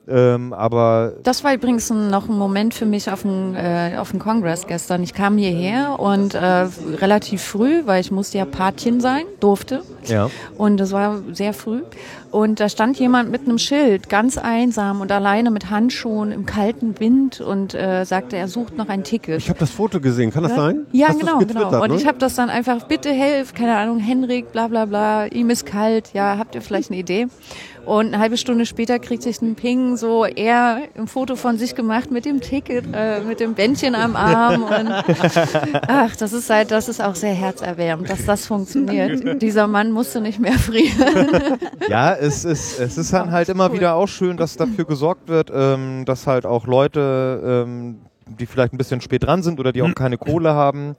Ähm, aber Das war übrigens noch ein Moment für mich auf dem, äh, auf dem Kongress gestern. Ich kam hierher und äh, relativ früh, weil ich musste ja Patchen sein, durfte. ja, Und das war sehr früh. Und da stand jemand mit einem Schild, ganz einsam und alleine mit Handschuhen im kalten Wind und äh, sagte, er sucht noch ein Ticket. Ich habe das Foto gesehen, kann das sein? Ja, Hast genau, genau. Und ne? ich habe das dann einfach, bitte helf, keine Ahnung, Henrik, bla bla bla, ihm ist kalt, ja, habt ihr vielleicht eine Idee? Und eine halbe Stunde später kriegt sich ein Ping, so er ein Foto von sich gemacht mit dem Ticket, äh, mit dem Bändchen am Arm. Und <laughs> ach, das ist halt, das ist auch sehr herzerwärmend, dass das funktioniert. Dieser Mann musste nicht mehr frieren. <laughs> ja, es ist, es ist dann halt immer wieder auch schön, dass dafür gesorgt wird, ähm, dass halt auch Leute, ähm, die vielleicht ein bisschen spät dran sind oder die auch keine Kohle haben,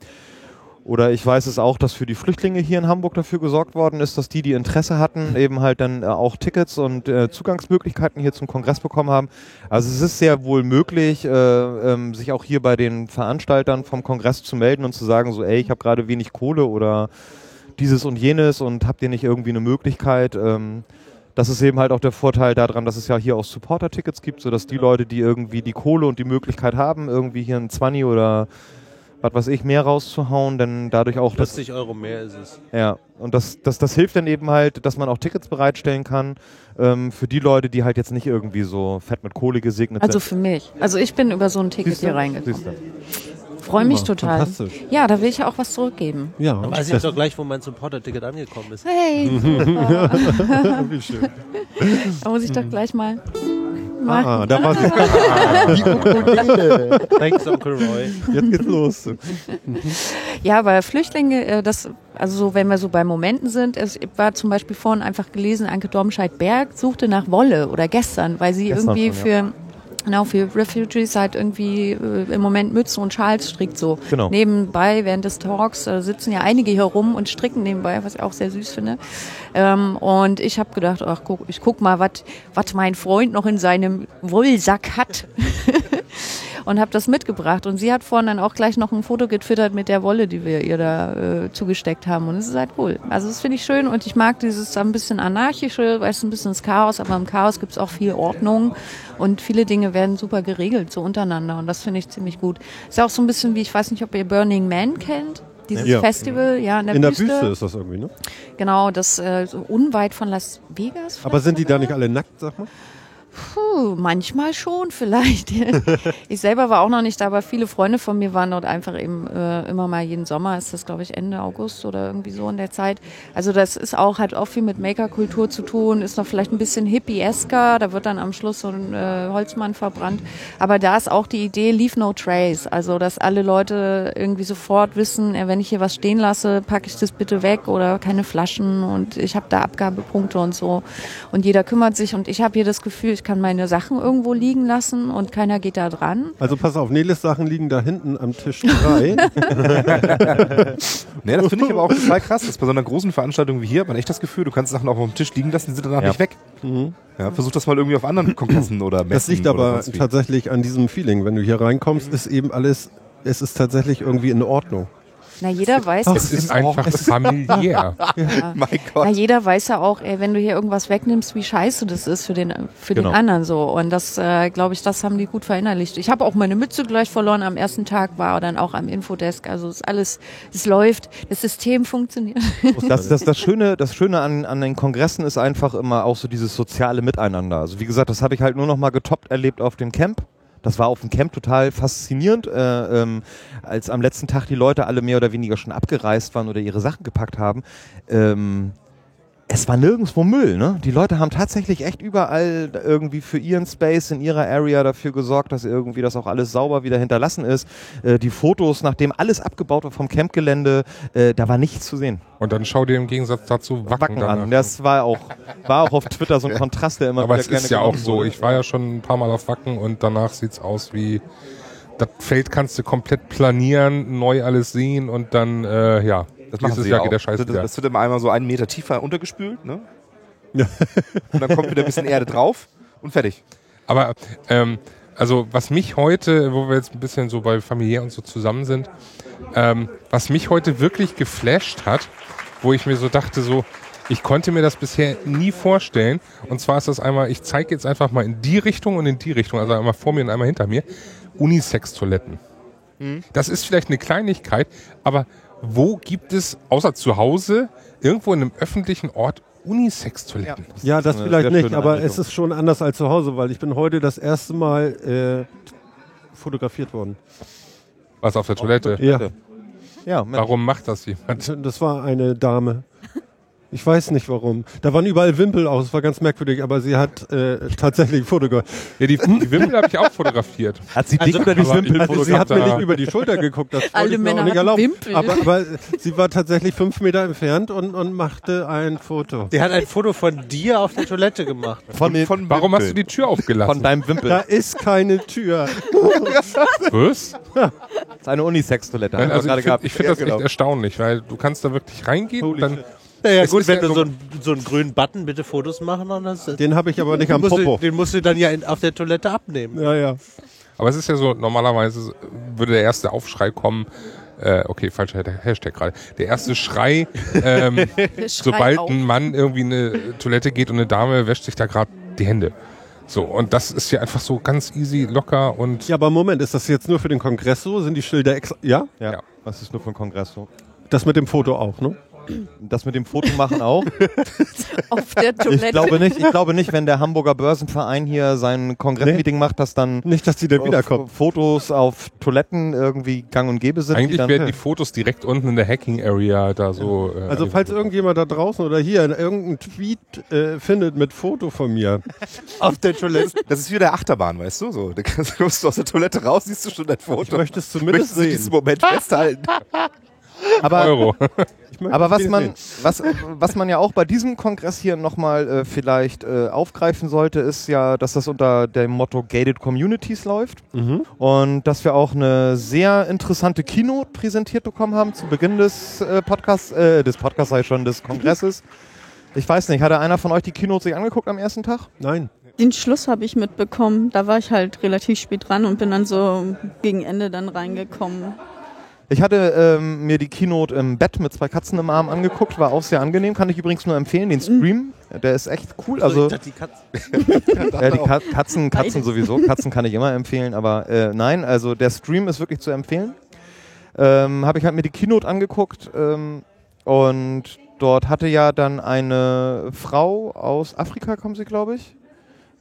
oder ich weiß es auch, dass für die Flüchtlinge hier in Hamburg dafür gesorgt worden ist, dass die, die Interesse hatten, eben halt dann äh, auch Tickets und äh, Zugangsmöglichkeiten hier zum Kongress bekommen haben. Also es ist sehr wohl möglich, äh, ähm, sich auch hier bei den Veranstaltern vom Kongress zu melden und zu sagen, so, ey, ich habe gerade wenig Kohle oder dieses und jenes und habt ihr nicht irgendwie eine Möglichkeit? Ähm, das ist eben halt auch der Vorteil daran, dass es ja hier auch Supporter-Tickets gibt, sodass die Leute, die irgendwie die Kohle und die Möglichkeit haben, irgendwie hier ein 20 oder was weiß ich, mehr rauszuhauen, denn dadurch auch das, 40 Euro mehr ist es. ja, und das, das, das hilft dann eben halt, dass man auch Tickets bereitstellen kann ähm, für die Leute, die halt jetzt nicht irgendwie so fett mit Kohle gesegnet Also sind. für mich. Also ich bin über so ein Ticket Siehst du? hier reingekommen. Freue mich total. fantastisch. Ja, da will ich auch was zurückgeben. Ja, Weiß ich doch gleich, wo mein Supporter-Ticket angekommen ist. Hey, <laughs> wie schön. <laughs> da muss ich doch gleich mal. Ah, da war <laughs> Thanks, Onkel Roy. Jetzt geht's los. Ja, weil Flüchtlinge, äh, das, also so, wenn wir so bei Momenten sind, es war zum Beispiel vorhin einfach gelesen, Anke Domscheit-Berg suchte nach Wolle oder gestern, weil sie Gestern irgendwie schon, für Genau, für Refugees halt irgendwie äh, im Moment Mütze und Schals strickt so. Genau. Nebenbei, während des Talks, äh, sitzen ja einige hier rum und stricken nebenbei, was ich auch sehr süß finde. Ähm, und ich habe gedacht, ach guck, ich guck mal, was mein Freund noch in seinem Wollsack hat. <laughs> und habe das mitgebracht. Und sie hat vorhin dann auch gleich noch ein Foto getwittert mit der Wolle, die wir ihr da äh, zugesteckt haben. Und es ist halt cool. Also das finde ich schön und ich mag dieses ein bisschen anarchische, weil es ein bisschen das Chaos, aber im Chaos gibt es auch viel Ordnung und viele Dinge werden super geregelt, so untereinander. Und das finde ich ziemlich gut. Ist ja auch so ein bisschen wie, ich weiß nicht, ob ihr Burning Man kennt. Dieses Ja. Festival, ja, in der, In der Wüste. Wüste ist das irgendwie, ne? Genau, das äh, so unweit von Las Vegas. Aber sind die da nicht alle nackt, sag mal? Puh, Uh, manchmal schon <laughs> vielleicht. ich selber war auch noch nicht da, aber viele Freunde von mir waren dort einfach eben äh, immer mal jeden Sommer, ist das glaube ich Ende August oder irgendwie so in der Zeit. Also das ist auch, hat auch viel mit Makerkultur zu tun, ist noch vielleicht ein bisschen hippiesker, da wird dann am Schluss so ein äh, Holzmann verbrannt. Aber da ist auch die Idee, leave no trace, also dass alle Leute irgendwie sofort wissen, äh, wenn ich hier was stehen lasse, packe ich das bitte weg oder keine Flaschen und ich habe da Abgabepunkte und so. Und jeder kümmert sich und ich habe hier das Gefühl, ich kann meine Sachen irgendwo liegen lassen und keiner geht da dran. Also pass auf, Neles Sachen liegen da hinten am Tisch 3. <laughs> Nee, das finde ich aber auch total krass. Das ist bei so einer großen Veranstaltung wie hier hat man echt das Gefühl, du kannst Sachen auch auf dem Tisch liegen lassen, die sind danach Ja. nicht weg. Ja, versuch das mal irgendwie auf anderen Kongressen oder Messen das liegt aber tatsächlich an diesem Feeling. Wenn du hier reinkommst, ist eben alles, es ist tatsächlich irgendwie in Ordnung. Na, jeder weiß, Es das ist einfach <laughs> familiär. Mein Na, Gott. jeder weiß ja auch, ey, wenn du hier irgendwas wegnimmst, wie scheiße das ist für den, für Genau. den anderen so. Und das, äh, glaube ich, das haben die gut verinnerlicht. Ich habe auch meine Mütze gleich verloren am ersten Tag, war dann auch am Infodesk. Also es ist alles, es läuft, das System funktioniert. Das, das, das Schöne, das Schöne an, an den Kongressen ist einfach immer auch so dieses soziale Miteinander. Also wie gesagt, das habe ich halt nur noch mal getoppt erlebt auf dem Camp. Das war auf dem Camp total faszinierend, äh, ähm, als am letzten Tag die Leute alle mehr oder weniger schon abgereist waren oder ihre Sachen gepackt haben. Ähm, es war nirgendwo Müll, ne? Die Leute haben tatsächlich echt überall irgendwie für ihren Space in ihrer Area dafür gesorgt, dass irgendwie das auch alles sauber wieder hinterlassen ist. Äh, die Fotos, nachdem alles abgebaut war vom Campgelände, äh, da war nichts zu sehen. Und dann schau dir im Gegensatz dazu Wacken, Wacken an. Das war auch, war auch auf Twitter so ein Kontrast, der immer Aber wieder es gerne ist ja auch so. wurde. Ich war ja schon ein paar Mal auf Wacken und danach sieht's aus wie das Feld kannst du komplett planieren, neu alles sehen und dann, äh, ja, Das machen sie Jahr ja geht der auch. Scheiß das, das wird immer einmal so einen Meter tiefer untergespült, ne? Und dann kommt wieder ein bisschen Erde drauf und fertig. Aber ähm, also was mich heute, wo wir jetzt ein bisschen so bei familiär und so zusammen sind, ähm, was mich heute wirklich geflasht hat, wo ich mir so dachte, so, ich konnte mir das bisher nie vorstellen. Und zwar ist das einmal, ich zeige jetzt einfach mal in die Richtung und in die Richtung, also einmal vor mir und einmal hinter mir, Unisex-Toiletten. Das ist vielleicht eine Kleinigkeit, aber wo gibt es außer zu Hause irgendwo in einem öffentlichen Ort Unisex-Toiletten? Ja, das eine vielleicht nicht, aber Einrichtung. es ist schon anders als zu Hause, weil ich bin heute das erste Mal äh, fotografiert worden. Was auf der Toilette? Ja, Ja. Warum macht das jemand? das war eine Dame. Ich weiß nicht warum. Da waren überall Wimpel aus, es war ganz merkwürdig, aber sie hat äh, tatsächlich fotografiert. Ja, die, die Wimpel habe ich auch fotografiert. Hat sie dich oder die aber- Wimpel Also sie hat mir da- nicht über die Schulter geguckt, das wollte Alle ich mir Männer auch nicht erlauben. Wimpel. Aber, aber sie war tatsächlich fünf Meter entfernt und, und machte ein Foto. Der hat ein Foto von dir auf der Toilette gemacht. von, den, Von Warum hast du die Tür aufgelassen? von deinem Da Wimpel. ist keine Tür. <laughs> Was? Das ist eine Unisex-Toilette. Also ich finde find das genau. echt erstaunlich, weil du kannst da wirklich reingehen und dann Naja, Es gut, wenn ja du so- einen, so einen grünen Button, bitte Fotos machen. Und das, Den habe ich aber nicht am Popo. den musst du dann ja in, auf der Toilette abnehmen. Ja, ja. Aber es ist ja so, normalerweise würde der erste Aufschrei kommen, äh, okay, falscher Hashtag gerade, der erste Schrei, ähm, <laughs> sobald auf. ein Mann irgendwie in eine Toilette geht und eine Dame wäscht sich da gerade die Hände. So, und das ist ja einfach so ganz easy, locker und Ja, aber Moment, ist das jetzt nur für den Kongress so? Sind die Schilder extra? Ja? Ja, Ja. das ist nur für den Kongress so. Das mit dem Foto auch, ne? Das mit dem Foto machen auch. <laughs> auf der Toilette. Ich glaube nicht, ich glaube nicht, wenn der Hamburger Börsenverein hier sein Kongressmeeting macht, dass dann Nicht, dass die dann wiederkommen. Fotos auf Toiletten irgendwie gang und gäbe sind. die eigentlich dann, werden die Fotos direkt unten in der Hacking Area da so. Äh, Also falls irgendjemand da draußen oder hier irgendeinen Tweet äh, findet mit Foto von mir, <laughs> Auf der Toilette. Das ist wie der Achterbahn, weißt du? So, da kannst- kommst du aus der Toilette raus, siehst du schon dein ich Foto. möchte es zumindest Möchtest du diesen. Moment festhalten? <laughs> aber, Euro. <laughs> Aber was man, was, was man ja auch bei diesem Kongress hier nochmal äh, vielleicht äh, aufgreifen sollte, ist ja, dass das unter dem Motto Gated Communities läuft. Mhm. Und dass wir auch eine sehr interessante Keynote präsentiert bekommen haben zu Beginn des äh, Podcasts, äh, des Podcasts sei schon, des Kongresses. Ich weiß nicht, hatte einer von euch die Keynote sich angeguckt am ersten Tag? Nein. Den Schluss habe ich mitbekommen. Da war ich halt relativ spät dran und bin dann so gegen Ende dann reingekommen. Ich hatte ähm, mir die Keynote im Bett mit zwei Katzen im Arm angeguckt, war auch sehr angenehm, kann ich übrigens nur empfehlen, den Stream, der ist echt cool. Also dachte, die Katze. <laughs> <laughs> ja, die Ka Katzen, Katzen sowieso, Katzen kann ich immer empfehlen, aber äh, nein, also der Stream ist wirklich zu empfehlen. Ähm, Habe ich halt mir die Keynote angeguckt ähm, und dort hatte ja dann eine Frau aus Afrika, kommt sie glaube ich,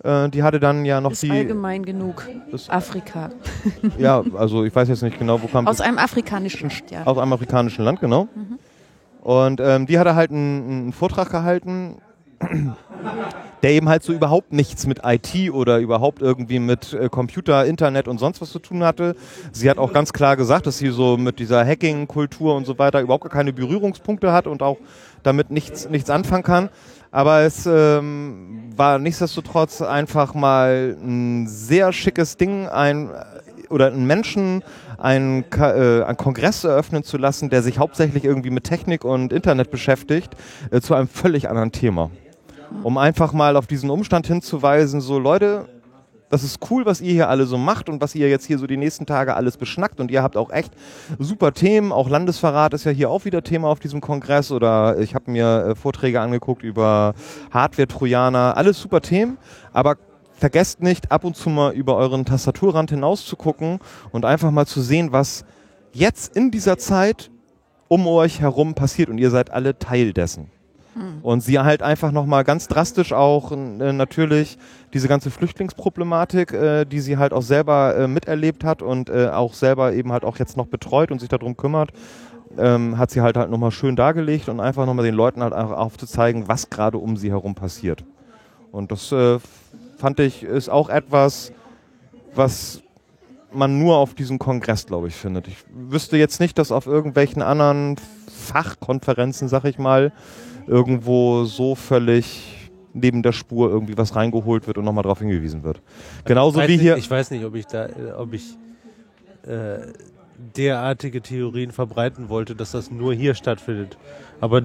Äh, die hatte dann ja noch Ist die. allgemein genug. Afrika. <laughs> Ja, also ich weiß jetzt nicht genau, wo kam Aus einem afrikanischen ja. aus einem afrikanischen Land, genau. Und ähm, die hatte halt einen, einen Vortrag gehalten, <clears throat> der eben halt so überhaupt nichts mit IT oder überhaupt irgendwie mit äh, Computer, Internet und sonst was zu tun hatte. Sie hat auch ganz klar gesagt, dass sie so mit dieser Hacking-Kultur und so weiter überhaupt gar keine Berührungspunkte hat und auch damit nichts, nichts anfangen kann. Aber es ähm, war nichtsdestotrotz einfach mal ein sehr schickes Ding, ein oder einen Menschen einen, äh, einen Kongress eröffnen zu lassen, der sich hauptsächlich irgendwie mit Technik und Internet beschäftigt, äh, zu einem völlig anderen Thema. Um einfach mal auf diesen Umstand hinzuweisen, so Leute, das ist cool, was ihr hier alle so macht und was ihr jetzt hier so die nächsten Tage alles beschnackt. Und ihr habt auch echt super Themen. Auch Landesverrat ist ja hier auch wieder Thema auf diesem Kongress. Oder ich habe mir äh, Vorträge angeguckt über Hardware-Trojaner, alles super Themen, aber vergesst nicht, ab und zu mal über euren Tastaturrand hinaus zu gucken und einfach mal zu sehen, was jetzt in dieser Zeit um euch herum passiert. Und ihr seid alle Teil dessen. Und sie halt einfach nochmal ganz drastisch auch äh, natürlich diese ganze Flüchtlingsproblematik, äh, die sie halt auch selber äh, miterlebt hat und äh, auch selber eben halt auch jetzt noch betreut und sich darum kümmert, ähm, hat sie halt halt nochmal schön dargelegt und einfach nochmal den Leuten halt auch aufzuzeigen, was gerade um sie herum passiert. Und das äh, fand ich ist auch etwas, was man nur auf diesem Kongress, glaube ich, findet. Ich wüsste jetzt nicht, dass auf irgendwelchen anderen Fachkonferenzen, sag ich mal, irgendwo so völlig neben der Spur irgendwie was reingeholt wird und nochmal darauf hingewiesen wird. Genauso wie nicht, hier. Ich weiß nicht, ob ich da, ob ich äh, derartige Theorien verbreiten wollte, dass das nur hier stattfindet. Aber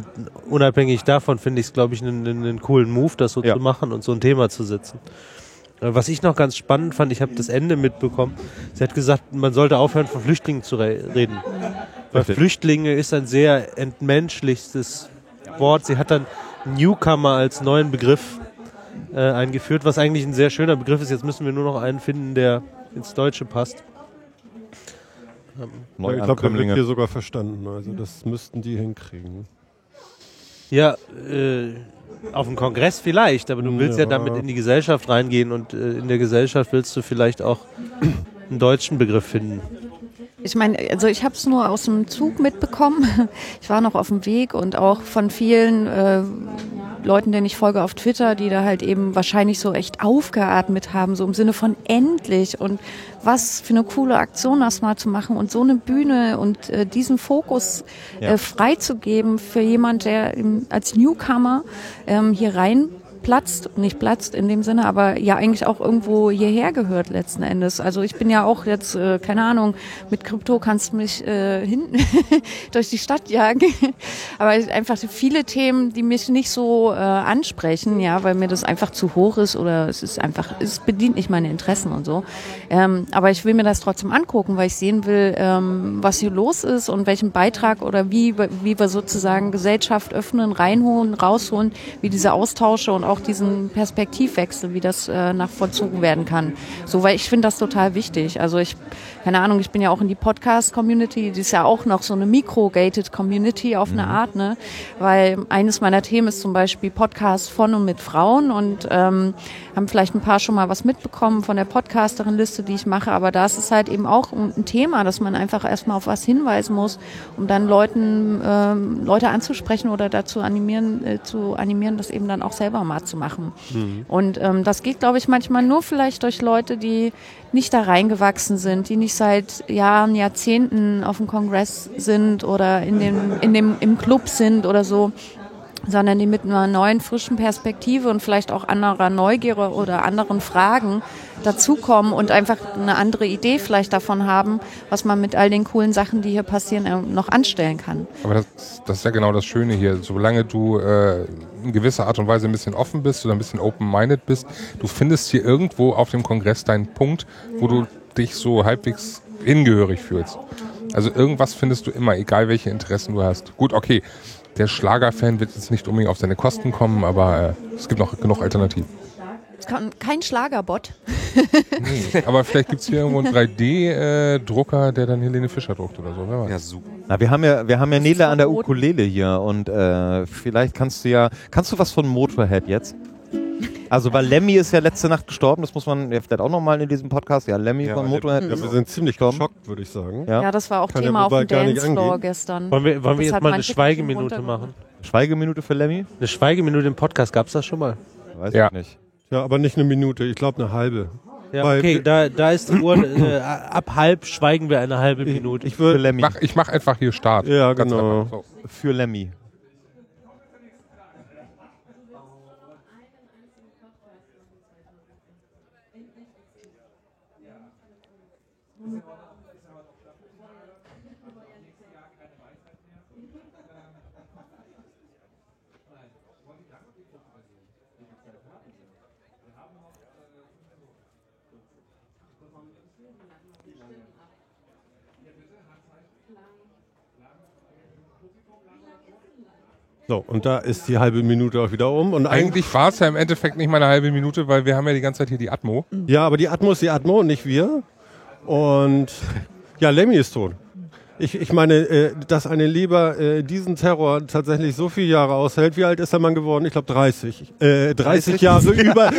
unabhängig davon finde ich es, glaube ich, einen, coolen Move, das so Ja. zu machen und so ein Thema zu setzen. Äh, Was ich noch ganz spannend fand, ich habe das Ende mitbekommen. Sie hat gesagt, man sollte aufhören, von Flüchtlingen zu re reden. Weil. Flüchtlinge ist ein sehr entmenschlichstes Wort. Sie hat dann Newcomer als neuen Begriff äh, eingeführt, was eigentlich ein sehr schöner Begriff ist. Jetzt müssen wir nur noch einen finden, der ins Deutsche passt. ich glaube, der wird hier sogar verstanden. Also das müssten die hinkriegen. Ja, äh, auf dem Kongress vielleicht, aber du willst ja, Ja. damit in die Gesellschaft reingehen und äh, in der Gesellschaft willst du vielleicht auch einen deutschen Begriff finden. Ich meine, also ich habe es nur aus dem Zug mitbekommen. <laughs> Ich war noch auf dem Weg und auch von vielen äh, Leuten, denen ich folge auf Twitter, die da halt eben wahrscheinlich so echt aufgeatmet haben, so im Sinne von endlich und was für eine coole Aktion das mal zu machen und so eine Bühne und äh, diesen Fokus Ja. äh, freizugeben für jemand, der als Newcomer ähm, hier rein platzt, nicht platzt in dem Sinne, aber ja eigentlich auch irgendwo hierher gehört letzten Endes. Also ich bin ja auch jetzt, äh, keine Ahnung, mit Krypto kannst du mich äh, hinten <laughs> durch die Stadt jagen. <laughs> aber einfach viele Themen, die mich nicht so äh, ansprechen, ja, weil mir das einfach zu hoch ist oder es ist einfach, es bedient nicht meine Interessen und so. Ähm, aber ich will mir das trotzdem angucken, weil ich sehen will, ähm, was hier los ist und welchen Beitrag oder wie, wie wir sozusagen Gesellschaft öffnen, reinholen, rausholen, wie diese Austausche und auch diesen Perspektivwechsel, wie das äh, nach vollzogen werden kann. So, weil ich finde das total wichtig. Also ich, keine Ahnung, ich bin ja auch in die Podcast-Community, die ist ja auch noch so eine micro-gated Community auf eine Art, ne? Weil eines meiner Themen ist zum Beispiel Podcast von und mit Frauen und ähm, haben vielleicht ein paar schon mal was mitbekommen von der Podcasterin-Liste, die ich mache, aber da ist es halt eben auch ein Thema, dass man einfach erstmal auf was hinweisen muss, um dann Leuten, ähm, Leute anzusprechen oder dazu animieren, äh, zu animieren, das eben dann auch selber mal zu machen. Und ähm, das geht, glaube ich, manchmal nur vielleicht durch Leute, die nicht da reingewachsen sind, die nicht seit Jahren, Jahrzehnten auf dem Kongress sind oder in dem, in dem, im Club sind oder so sondern die mit einer neuen, frischen Perspektive und vielleicht auch anderer Neugier oder anderen Fragen dazukommen und einfach eine andere Idee vielleicht davon haben, was man mit all den coolen Sachen, die hier passieren, äh, noch anstellen kann. Aber das, das ist ja genau das Schöne hier. Solange du äh, in gewisser Art und Weise ein bisschen offen bist oder ein bisschen open-minded bist, du findest hier irgendwo auf dem Kongress deinen Punkt, wo du dich so halbwegs hingehörig fühlst. Also irgendwas findest du immer, egal welche Interessen du hast. Gut, okay, der Schlagerfan wird jetzt nicht unbedingt auf seine Kosten kommen, aber äh, es gibt noch genug Alternativen. Es kann kein Schlagerbot. Aber vielleicht gibt es hier irgendwo einen 3D-Drucker, der dann Helene Fischer druckt oder so. Wer weiß. Ja, super. Na, wir haben ja, wir haben ja Nele an der. Ukulele hier und äh, vielleicht kannst du ja, kannst du was von Motorhead jetzt? Also, weil Lemmy ist ja letzte Nacht gestorben, das muss man ja vielleicht auch nochmal in diesem Podcast. Ja, Lemmy Ja, von. Motorhead. Ja, wir sind ziemlich geschockt, würde ich sagen. Ja. Ja, das war auch Kann Thema auf dem Dancefloor gestern. Wollen wir, wollen wir jetzt mal eine Schweigeminute machen? Schweigeminute für Lemmy? Eine Schweigeminute im Podcast gab es das schon mal? Weiß Ja. ich nicht. Ja, aber nicht eine Minute, ich glaube eine halbe. Ja, Weil- okay, da, da ist die Uhr, äh, ab halb schweigen wir eine halbe Minute. Ich Für würde. Lemmy. Mach, ich mache einfach hier Start. Ja, Ganz genau. So. Für Lemmy. So, und da ist die halbe Minute auch wieder um. Und eigentlich. War es ja im Endeffekt nicht mal eine halbe Minute, weil wir haben ja die ganze Zeit hier die Atmo. Ja, aber die Atmo ist die Atmo und nicht wir. Und ja, Lemmy ist tot. Ich, ich meine, äh, dass eine Leber äh, diesen Terror tatsächlich so viele Jahre aushält. Wie alt ist der Mann geworden? Ich glaube 30. Äh, 30 Jahre <laughs> über.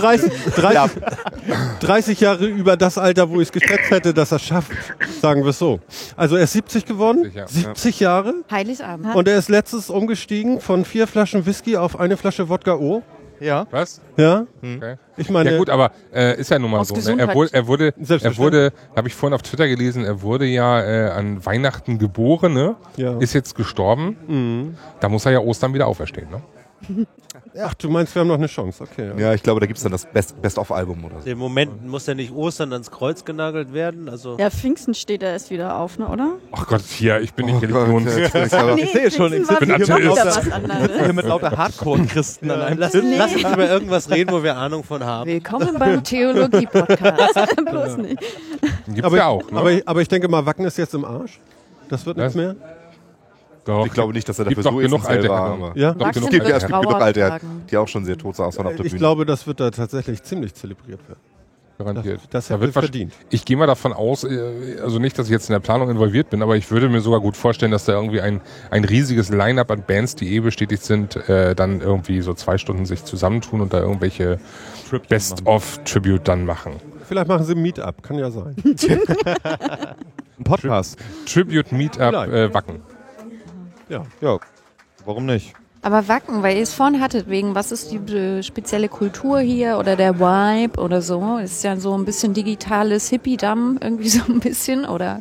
30, 30, 30 Jahre über das Alter, wo ich es geschätzt hätte, dass er schafft. Sagen wir es so. Also er ist 70 geworden. 70, ja. 70 Jahre. Heiligabend. Und er ist letztens umgestiegen von vier Flaschen Whisky auf eine Flasche Wodka O. Ja. Was? Ja, Okay. ich meine, Ja gut, aber äh, ist ja nun mal so. Ne? Er wurde, er wurde, er wurde, habe ich vorhin auf Twitter gelesen, er wurde ja äh, an Weihnachten geboren, ne? Ja. ist jetzt gestorben. Da muss er ja Ostern wieder auferstehen. Ne? <laughs> ach, du meinst, wir haben noch eine Chance. Okay. Ja. Ja, ich glaube, da gibt es dann das Best- Best-of-Album oder so. Im Moment muss ja nicht Ostern ans Kreuz genagelt werden. Also Ja, Pfingsten steht er erst wieder auf, ne, oder? Ach Gott, hier, ich bin nicht Oh Gott, religions. bin ich <laughs> aber- Ich sehe schon, ich bin Atheist. Hier mit lauter Hardcore-Christen an einem lass, Tisch. lass uns über irgendwas reden, wo wir Ahnung von haben. Willkommen beim Theologie-Podcast. <laughs> Bloß nicht. Gibt's Aber, ja auch. Ne? aber, ich- aber ich denke mal, Wacken ist jetzt im Arsch. Das wird nichts mehr. Doch, Ich glaube nicht, dass er dafür so genug alte war. Ja? Doch, genug es gibt, ja, es gibt genug alte, tragen. die auch schon sehr tot saßen auf der Ich Bühne. glaube, das wird da tatsächlich ziemlich zelebriert werden. Garantiert. Das- das Da wird verdient. Ich gehe mal davon aus, äh, also nicht, dass ich jetzt in der Planung involviert bin, aber ich würde mir sogar gut vorstellen, dass da irgendwie ein, ein riesiges Line-Up an Bands, die eh bestätigt sind, äh, dann irgendwie so zwei Stunden sich zusammentun und da irgendwelche Best-of-Tribute dann machen. Vielleicht machen sie ein Meetup, kann ja sein. <laughs> Ein Podcast. Tribute-Meetup Vielleicht. äh, Wacken. Ja. Ja, warum nicht? Aber Wacken, weil ihr es vorhin hattet, wegen was ist die äh, spezielle Kultur hier oder der Vibe oder so, ist ja so ein bisschen digitales Hippie-Damm, irgendwie <laughs> so ein bisschen, oder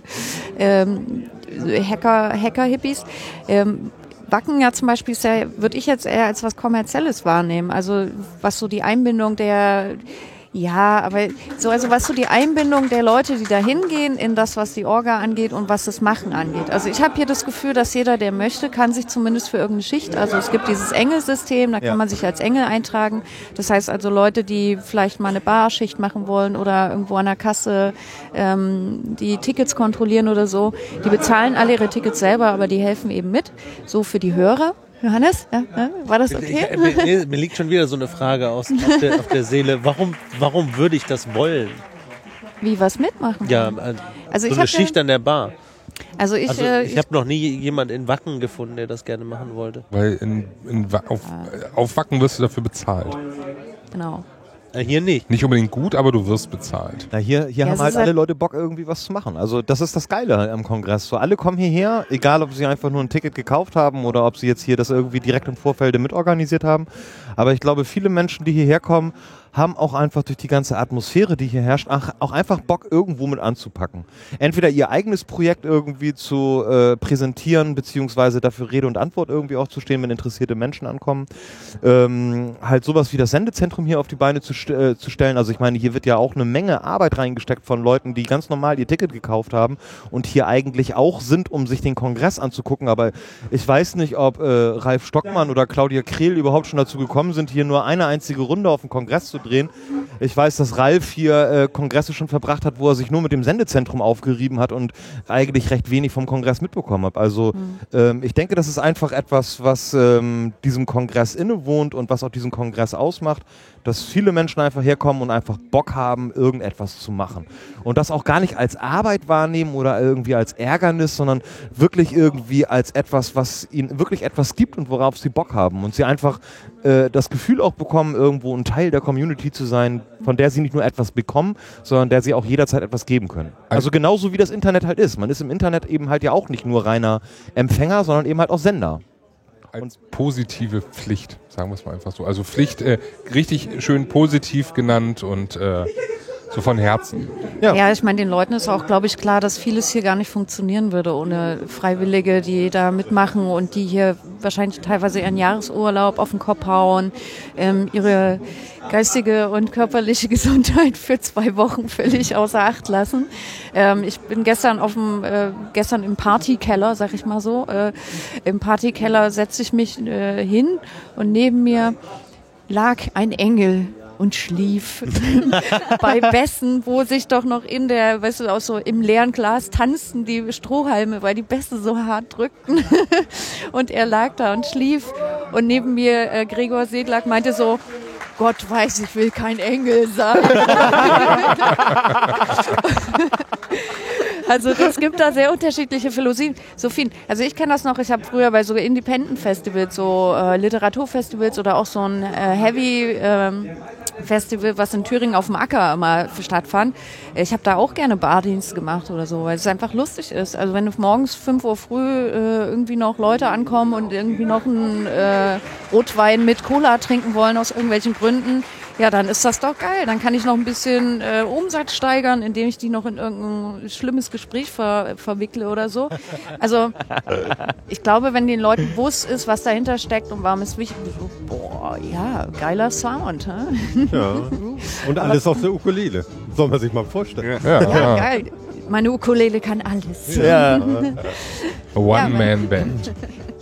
ähm, Hacker, Hacker-Hippies. Ähm, Wacken ja zum Beispiel ist ja, würde ich jetzt eher als was Kommerzielles wahrnehmen. Also was so die Einbindung der ja, aber so, also was so die Einbindung der Leute, die da hingehen, in das, was die Orga angeht und was das Machen angeht. Also ich habe hier das Gefühl, dass jeder, der möchte, kann sich zumindest für irgendeine Schicht, also es gibt dieses Engelsystem, da kann Ja. man sich als Engel eintragen. Das heißt also Leute, die vielleicht mal eine Barschicht machen wollen oder irgendwo an der Kasse ähm, die Tickets kontrollieren oder so, die bezahlen alle ihre Tickets selber, aber die helfen eben mit. So für die Hörer. Johannes, ja, ja, war das okay? Ich, mir, mir- mir liegt schon wieder so eine Frage aus, auf, der, auf der Seele. Warum, warum würde ich das wollen? Wie was mitmachen? Ja, äh, Also so ich eine Schicht an der Bar. Also ich, Also äh, ich habe noch nie jemand in Wacken gefunden, der das gerne machen wollte. Weil in, in, auf, äh, auf Wacken wirst du dafür bezahlt. genau. Äh, hier nicht. Nicht unbedingt gut, aber du wirst bezahlt. Na, hier hier Ja, haben halt halt- alle Leute Bock, irgendwie was zu machen. Also das ist das Geile am Kongress. So, alle kommen hierher, egal ob sie einfach nur ein Ticket gekauft haben oder ob sie jetzt hier das irgendwie direkt im Vorfeld mitorganisiert haben. Aber ich glaube, viele Menschen, die hierher kommen, haben auch einfach durch die ganze Atmosphäre, die hier herrscht, auch einfach Bock, irgendwo mit anzupacken. Entweder ihr eigenes Projekt irgendwie zu äh, präsentieren, beziehungsweise dafür Rede und Antwort irgendwie auch zu stehen, wenn interessierte Menschen ankommen. Ähm, halt sowas wie das Sendezentrum hier auf die Beine zu, st äh, zu stellen. Also ich meine, hier wird ja auch eine Menge Arbeit reingesteckt von Leuten, die ganz normal ihr Ticket gekauft haben und hier eigentlich auch sind, um sich den Kongress anzugucken. Aber ich weiß nicht, ob äh, Ralf Stockmann oder Claudia Krehl überhaupt schon dazu gekommen sind, hier nur eine einzige Runde auf dem Kongress zu drehen. Ich weiß, dass Ralf hier äh, Kongresse schon verbracht hat, wo er sich nur mit dem Sendezentrum aufgerieben hat und eigentlich recht wenig vom Kongress mitbekommen hat. Also ähm, ich denke, das ist einfach etwas, was ähm, diesem Kongress innewohnt und was auch diesen Kongress ausmacht, Dass viele Menschen einfach herkommen und einfach Bock haben, irgendetwas zu machen. Und das auch gar nicht als Arbeit wahrnehmen oder irgendwie als Ärgernis, sondern wirklich irgendwie als etwas, was ihnen wirklich etwas gibt und worauf sie Bock haben. Und sie einfach äh, das Gefühl auch bekommen, irgendwo ein Teil der Community zu sein, von der sie nicht nur etwas bekommen, sondern der sie auch jederzeit etwas geben können. Also genauso wie das Internet halt ist. Man ist im Internet eben halt ja auch nicht nur reiner Empfänger, sondern eben halt auch Sender. Als positive Pflicht, sagen wir es mal einfach so. Also Pflicht äh, richtig schön positiv genannt und äh, so von Herzen. Ja. Ja, ich meine, den Leuten ist auch, glaube ich, klar, dass vieles hier gar nicht funktionieren würde ohne Freiwillige, die da mitmachen und die hier wahrscheinlich teilweise ihren Jahresurlaub auf den Kopf hauen, ähm, ihre geistige und körperliche <laughs> Gesundheit für zwei Wochen völlig außer Acht lassen. Ähm, ich bin gestern auf dem, äh, gestern im Partykeller, sag ich mal so, äh, im Partykeller setze ich mich äh, hin und neben mir lag ein Engel und schlief <laughs> bei Bässen, wo sich doch noch in der, weißt du, auch so im leeren Glas tanzten die Strohhalme, weil die Bässe so hart drückten. <laughs> und er lag da und schlief. Und neben mir äh, Gregor Sedlak meinte so, Gott weiß, ich will kein Engel sein. <laughs> Also es gibt da sehr unterschiedliche Philosophien. Sophien, also ich kenne das noch, ich habe früher bei so Independent-Festivals, so äh, Literaturfestivals oder auch so ein äh, Heavy ähm, Festival, was in Thüringen auf dem Acker immer stattfand. Ich habe da auch gerne Bardienst gemacht oder so, weil es einfach lustig ist. Also wenn morgens 5 Uhr früh äh, irgendwie noch Leute ankommen und irgendwie noch einen äh, Rotwein mit Cola trinken wollen aus irgendwelchen Gründen, ja, dann ist das doch geil. Dann kann ich noch ein bisschen äh, Umsatz steigern, indem ich die noch in irgendein schlimmes Gespräch ver verwickle oder so. Also ich glaube, wenn den Leuten bewusst ist, was dahinter steckt und warum es wichtig ist, so, boah, ja, geiler Sound. Hä? Ja. Und alles auf der Ukulele. Soll man sich mal vorstellen. Ja, Ja, ja. geil. Meine Ukulele kann alles. Ja. <laughs> One-Man-Band.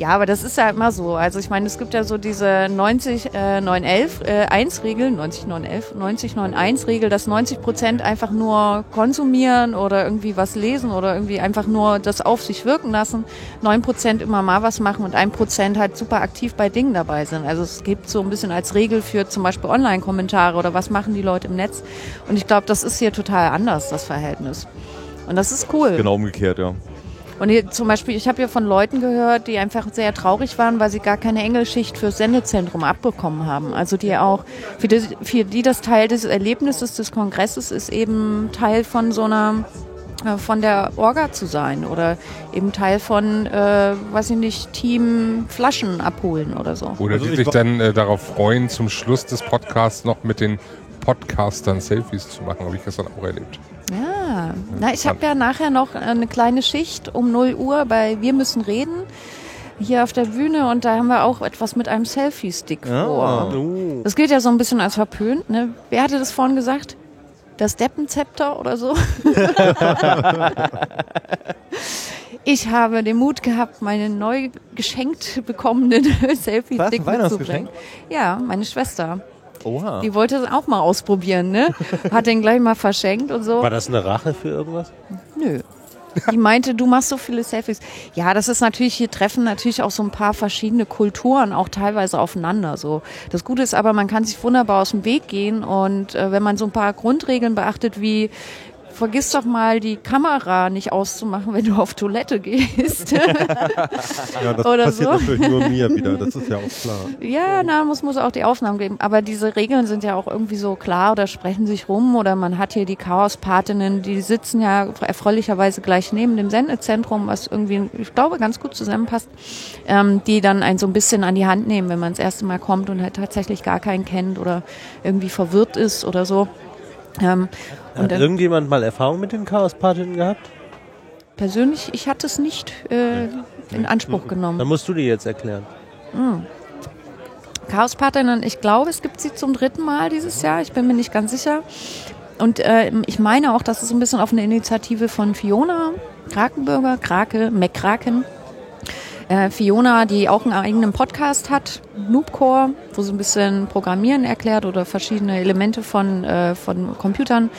Ja, aber das ist ja immer so. Also ich meine, es gibt ja so diese 90, äh, 911, äh, 1 Regel, 90, 911, 90, 91 Regel, dass 90 Prozent einfach nur konsumieren oder irgendwie was lesen oder irgendwie einfach nur das auf sich wirken lassen, 9 Prozent immer mal was machen und 1 Prozent halt super aktiv bei Dingen dabei sind. Also es gibt so ein bisschen als Regel für zum Beispiel Online-Kommentare oder was machen die Leute im Netz. Und ich glaube, das ist hier total anders, das Verhältnis. Und das ist cool. Genau umgekehrt, ja. Und hier, zum Beispiel, ich habe hier von Leuten gehört, die einfach sehr traurig waren, weil sie gar keine Engelschicht fürs Sendezentrum abbekommen haben. Also die auch, für die, für die das Teil des Erlebnisses des Kongresses ist, eben Teil von so einer äh, von der Orga zu sein oder eben Teil von, äh, weiß ich nicht, Team Flaschen abholen oder so. Oder Also die ich sich dann äh, darauf freuen, zum Schluss des Podcasts noch mit den Podcastern Selfies zu machen. Habe ich gestern auch erlebt. Ja, na, ich habe ja nachher noch eine kleine Schicht um 0 Uhr bei Wir müssen reden hier auf der Bühne und da haben wir auch etwas mit einem Selfie-Stick vor. Oh. Das gilt ja so ein bisschen als verpönt, ne? Wer hatte das vorhin gesagt? Das Deppenzepter oder so? <laughs> ich habe den Mut gehabt, meinen neu geschenkt bekommenen <laughs> Selfie-Stick mitzubringen. Ja, meine Schwester. Oha. Die wollte es auch mal ausprobieren, ne? <laughs> Hat den gleich mal verschenkt und so. War das eine Rache für irgendwas? Nö. Die meinte, du machst so viele Selfies. Ja, das ist natürlich, hier treffen natürlich auch so ein paar verschiedene Kulturen auch teilweise aufeinander. So. Das Gute ist aber, man kann sich wunderbar aus dem Weg gehen und äh, wenn man so ein paar Grundregeln beachtet, wie vergiss doch mal die Kamera nicht auszumachen, wenn du auf Toilette gehst. <laughs> Ja, das Oder passiert so. natürlich nur mir wieder, das ist ja auch klar. Ja, na, muss, muss auch die Aufnahmen geben. Aber diese Regeln sind ja auch irgendwie so klar oder sprechen sich rum oder man hat hier die Chaospatinnen, die sitzen ja erfreulicherweise gleich neben dem Sendezentrum, was irgendwie, ich glaube, ganz gut zusammenpasst, ähm, die dann einen so ein bisschen an die Hand nehmen, wenn man das erste Mal kommt und halt tatsächlich gar keinen kennt oder irgendwie verwirrt ist oder so. Ähm, Hat irgendjemand mal Erfahrung mit den Chaospatinnen gehabt? persönlich, ich hatte es nicht äh, in Anspruch genommen. Dann musst du die jetzt erklären. Chaospatinnen, ich glaube, es gibt sie zum dritten Mal dieses Jahr. Ich bin mir nicht ganz sicher. Und äh, ich meine auch, dass es ein bisschen auf eine Initiative von Fiona Krakenbürger, Krake, McKraken. Äh, Fiona, die auch einen eigenen Podcast hat, Noobcore, wo sie ein bisschen Programmieren erklärt oder verschiedene Elemente von, äh, von Computern.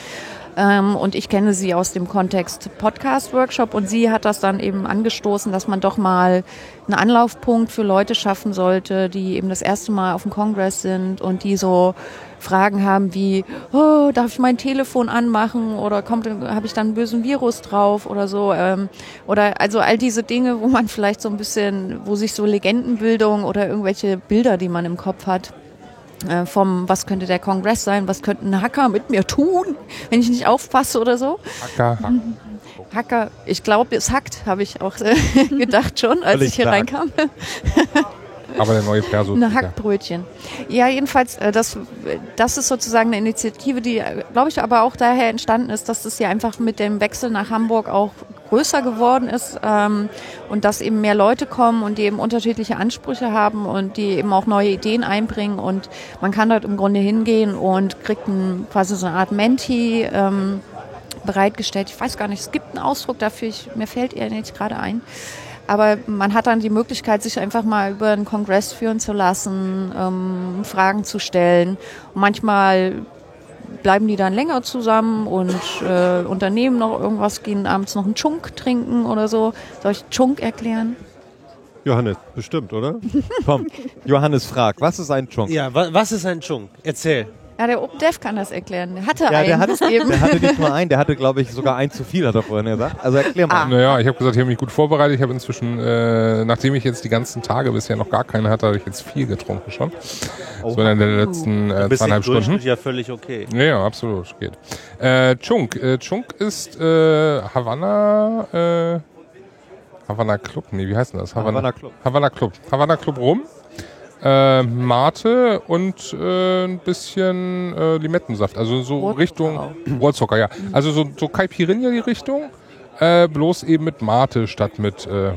Ähm, und ich kenne sie aus dem Kontext Podcast-Workshop und sie hat das dann eben angestoßen, dass man doch mal einen Anlaufpunkt für Leute schaffen sollte, die eben das erste Mal auf dem Kongress sind und die so Fragen haben wie, oh, darf ich mein Telefon anmachen oder kommt, habe ich dann einen bösen Virus drauf oder so. Ähm, oder also all diese Dinge, wo man vielleicht so ein bisschen, wo sich so Legendenbildung oder irgendwelche Bilder, die man im Kopf hat, äh, vom, was könnte der Kongress sein, was könnten Hacker mit mir tun, wenn ich nicht aufpasse oder so. Hacker, Hacker. Hacker, ich glaube, es hackt, habe ich auch äh, <laughs> gedacht schon, als ich hier klar. reinkam. <laughs> Aber der neue Perso. Eine Hackbrötchen. Ja, jedenfalls, äh, das, das ist sozusagen eine Initiative, die, äh, glaube ich, aber auch daher entstanden ist, dass das ja einfach mit dem Wechsel nach Hamburg auch größer geworden ist ähm, und dass eben mehr Leute kommen und die eben unterschiedliche Ansprüche haben und die eben auch neue Ideen einbringen und man kann dort im Grunde hingehen und kriegt ein, quasi so eine Art Menti ähm, bereitgestellt. Ich weiß gar nicht, es gibt einen Ausdruck dafür, ich, mir fällt er nicht gerade ein. Aber man hat dann die Möglichkeit, sich einfach mal über einen Kongress führen zu lassen, ähm, Fragen zu stellen. Und manchmal bleiben die dann länger zusammen und äh, unternehmen noch irgendwas, gehen abends noch einen Chunk trinken oder so. Soll ich Chunk erklären? Johannes, bestimmt, oder? <laughs> Komm, Johannes fragt, was ist ein Chunk? Ja, wa was ist ein Chunk? Erzähl. Ja, der OpenDev kann das erklären. Der hatte Ja, einen der, hat, eben. der hatte nicht nur einen, der hatte, glaube ich, sogar ein zu viel, hat er vorhin gesagt. Also erklär mal. Ah. Naja, ich habe gesagt, ich habe mich gut vorbereitet. Ich habe inzwischen, äh, nachdem ich jetzt die ganzen Tage bisher noch gar keine hatte, habe ich jetzt viel getrunken schon. So in den letzten äh, zweieinhalb Stunden. Ja völlig okay. Ja, ja, absolut, geht. Äh, Chunk. Äh, Chunk ist äh, Havanna, äh, Havanna Club, nee, wie heißt denn das? Havanna Club. Havana Club. Havana Club rum. Äh, Mate und äh, ein bisschen äh, Limettensaft. Also so Rohrzucker Richtung. Rohrzucker, ja. Also so, so Caipirinha die Richtung, äh, bloß eben mit Mate statt mit. Äh,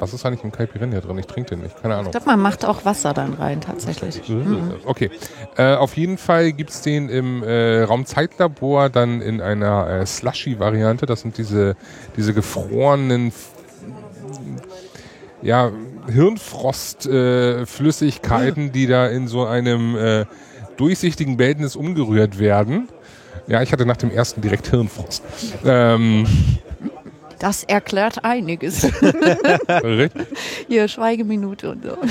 was ist eigentlich im Caipirinha drin? Ich trinke den nicht, keine Ahnung. Ich glaube, man macht auch Wasser dann rein, tatsächlich. Okay. Äh, auf jeden Fall gibt's den im äh, Raumzeitlabor dann in einer äh, Slushy-Variante. Das sind diese, diese gefrorenen ja, Hirnfrostflüssigkeiten, äh, die da in so einem äh, durchsichtigen Behältnis umgerührt werden. Ja, ich hatte nach dem ersten direkt Hirnfrost. Ähm, Das erklärt einiges. Hier, Schweigeminute und so. <laughs>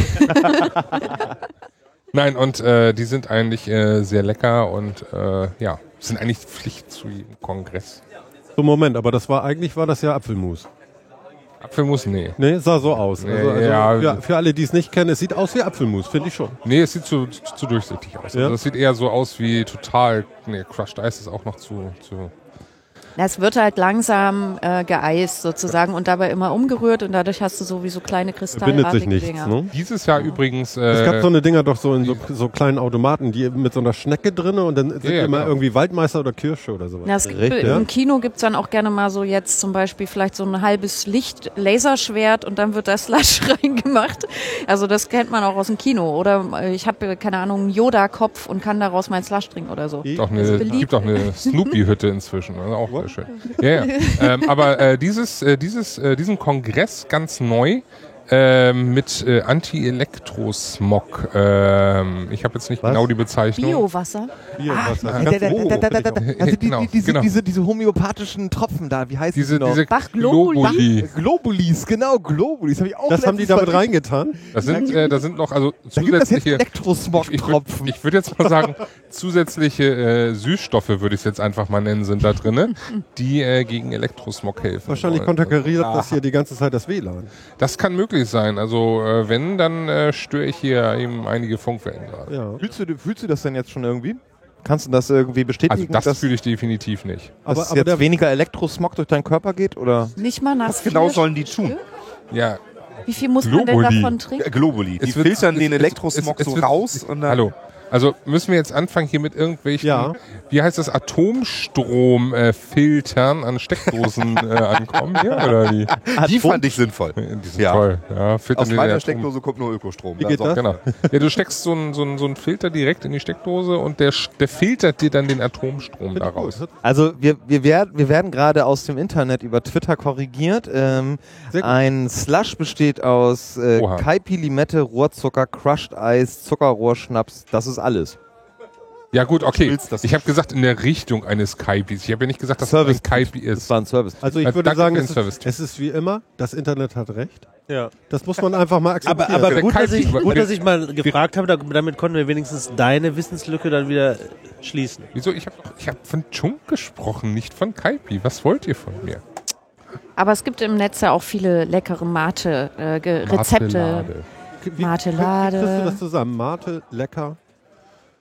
Nein, und äh, die sind eigentlich äh, sehr lecker und äh, ja, sind eigentlich Pflicht zu jedem Kongress. So, Moment, aber das war eigentlich war das ja Apfelmus. Apfelmus, nee. Nee, sah so aus. Nee, also, also ja. für, für alle, die es nicht kennen, es sieht aus wie Apfelmus, finde ich schon. Nee, es sieht zu, zu, zu durchsichtig aus. Ja. Also es sieht eher so aus wie total. Nee, Crushed Ice ist auch noch zu. zu Ja, Es wird halt langsam äh, geeist sozusagen und dabei immer umgerührt und dadurch hast du sowieso kleine Bindet sich nichts. Dinger. Ne? dieses Jahr übrigens. Äh, Es gab so eine Dinger doch so in so, so kleinen Automaten, die mit so einer Schnecke drinne und dann sind Ja, ja, immer genau. irgendwie Waldmeister oder Kirsche oder sowas. Ja, es gibt, Richtig. Im Kino gibt's dann auch gerne mal so jetzt zum Beispiel vielleicht so ein halbes Licht, Laserschwert und dann wird da Slush <laughs> reingemacht. Also das kennt man auch aus dem Kino. Oder äh, ich habe, keine Ahnung, einen Yoda-Kopf und kann daraus mein Slush trinken oder so. auch eine, beliebt. gibt auch eine <laughs> Snoopy-Hütte inzwischen. Also auch sehr schön. Ja, ja. ähm, aber äh, dieses, äh, dieses, äh, diesen Kongress ganz neu. Ähm, mit äh, Anti-Elektrosmog. Ähm, ich habe jetzt nicht Was? genau die Bezeichnung. Biowasser. Biowasser. Also die, die, diese, genau. diese, diese homöopathischen Tropfen da, wie heißt Diese, die noch? diese Bach Globuli. Globuli. Globulis, genau, Globulis. Hab ich auch Das haben die damit reingetan. Das sind, äh, da sind noch also Da gibt es jetzt zusätzliche. Ich würde Elektrosmog-Tropfen. ich würd jetzt mal sagen, <laughs> zusätzliche äh, Süßstoffe, würde ich es jetzt einfach mal nennen, sind da drinne, die äh, gegen Elektrosmog helfen. Wahrscheinlich konterkariert Ah, das hier die ganze Zeit das WLAN. Das kann möglich sein. Also äh, wenn, dann äh, störe ich hier eben einige Funkwellen gerade. Ja. Fühlst, du, fühlst du das denn jetzt schon irgendwie? Kannst du das irgendwie Also bestätigen, das dass, fühle ich definitiv nicht. dass Aber, es aber jetzt weniger Elektrosmog durch deinen Körper geht? Oder? Nicht mal nach Was genau sollen die tun? Ja, Wie viel muss man denn Globuli. davon trinken? Äh, Globuli. Die Es wird- filtern es- den es- Elektrosmog es- es so wird- raus und dann hallo. Also müssen wir jetzt anfangen hier mit irgendwelchen, Ja. wie heißt das, Atomstromfiltern äh, an Steckdosen <laughs> äh, ankommen hier oder wie? die fand ich sinnvoll. Die sind Ja. toll. Ja, Aus meiner Atom- Steckdose kommt nur Ökostrom. Wie geht das? Genau. Ja, du steckst so einen so einen- so einen Filter direkt in die Steckdose und der, der filtert dir dann den Atomstrom daraus. Also wir, wir, werden, wir werden gerade aus dem Internet über Twitter korrigiert. Ähm, ein Slush besteht aus äh. Kaipi, Limette, Rohrzucker, Crushed Eis, Zuckerrohrschnaps. Das ist alles. Ja gut, okay. Ich habe gesagt in der Richtung eines Kaipis. Ich habe ja nicht gesagt, dass Service. es ein Kaipi Das ist. war ein Service. Also ich Also würde sagen, es ist, es ist wie immer, das Internet hat recht. Ja. Das muss man einfach mal Aber, akzeptieren. aber Der gut, dass ich, gut, dass ich mal gefragt habe, da- damit konnten wir wenigstens deine Wissenslücke dann wieder schließen. Wieso? Ich habe ich hab von Chunk gesprochen, nicht von Kaipi. Was wollt ihr von mir? Aber es gibt im Netz ja auch viele leckere Mate-Rezepte. Marmelade. Wie- Martelade. Wie kriegst du das zusammen? Mate, lecker.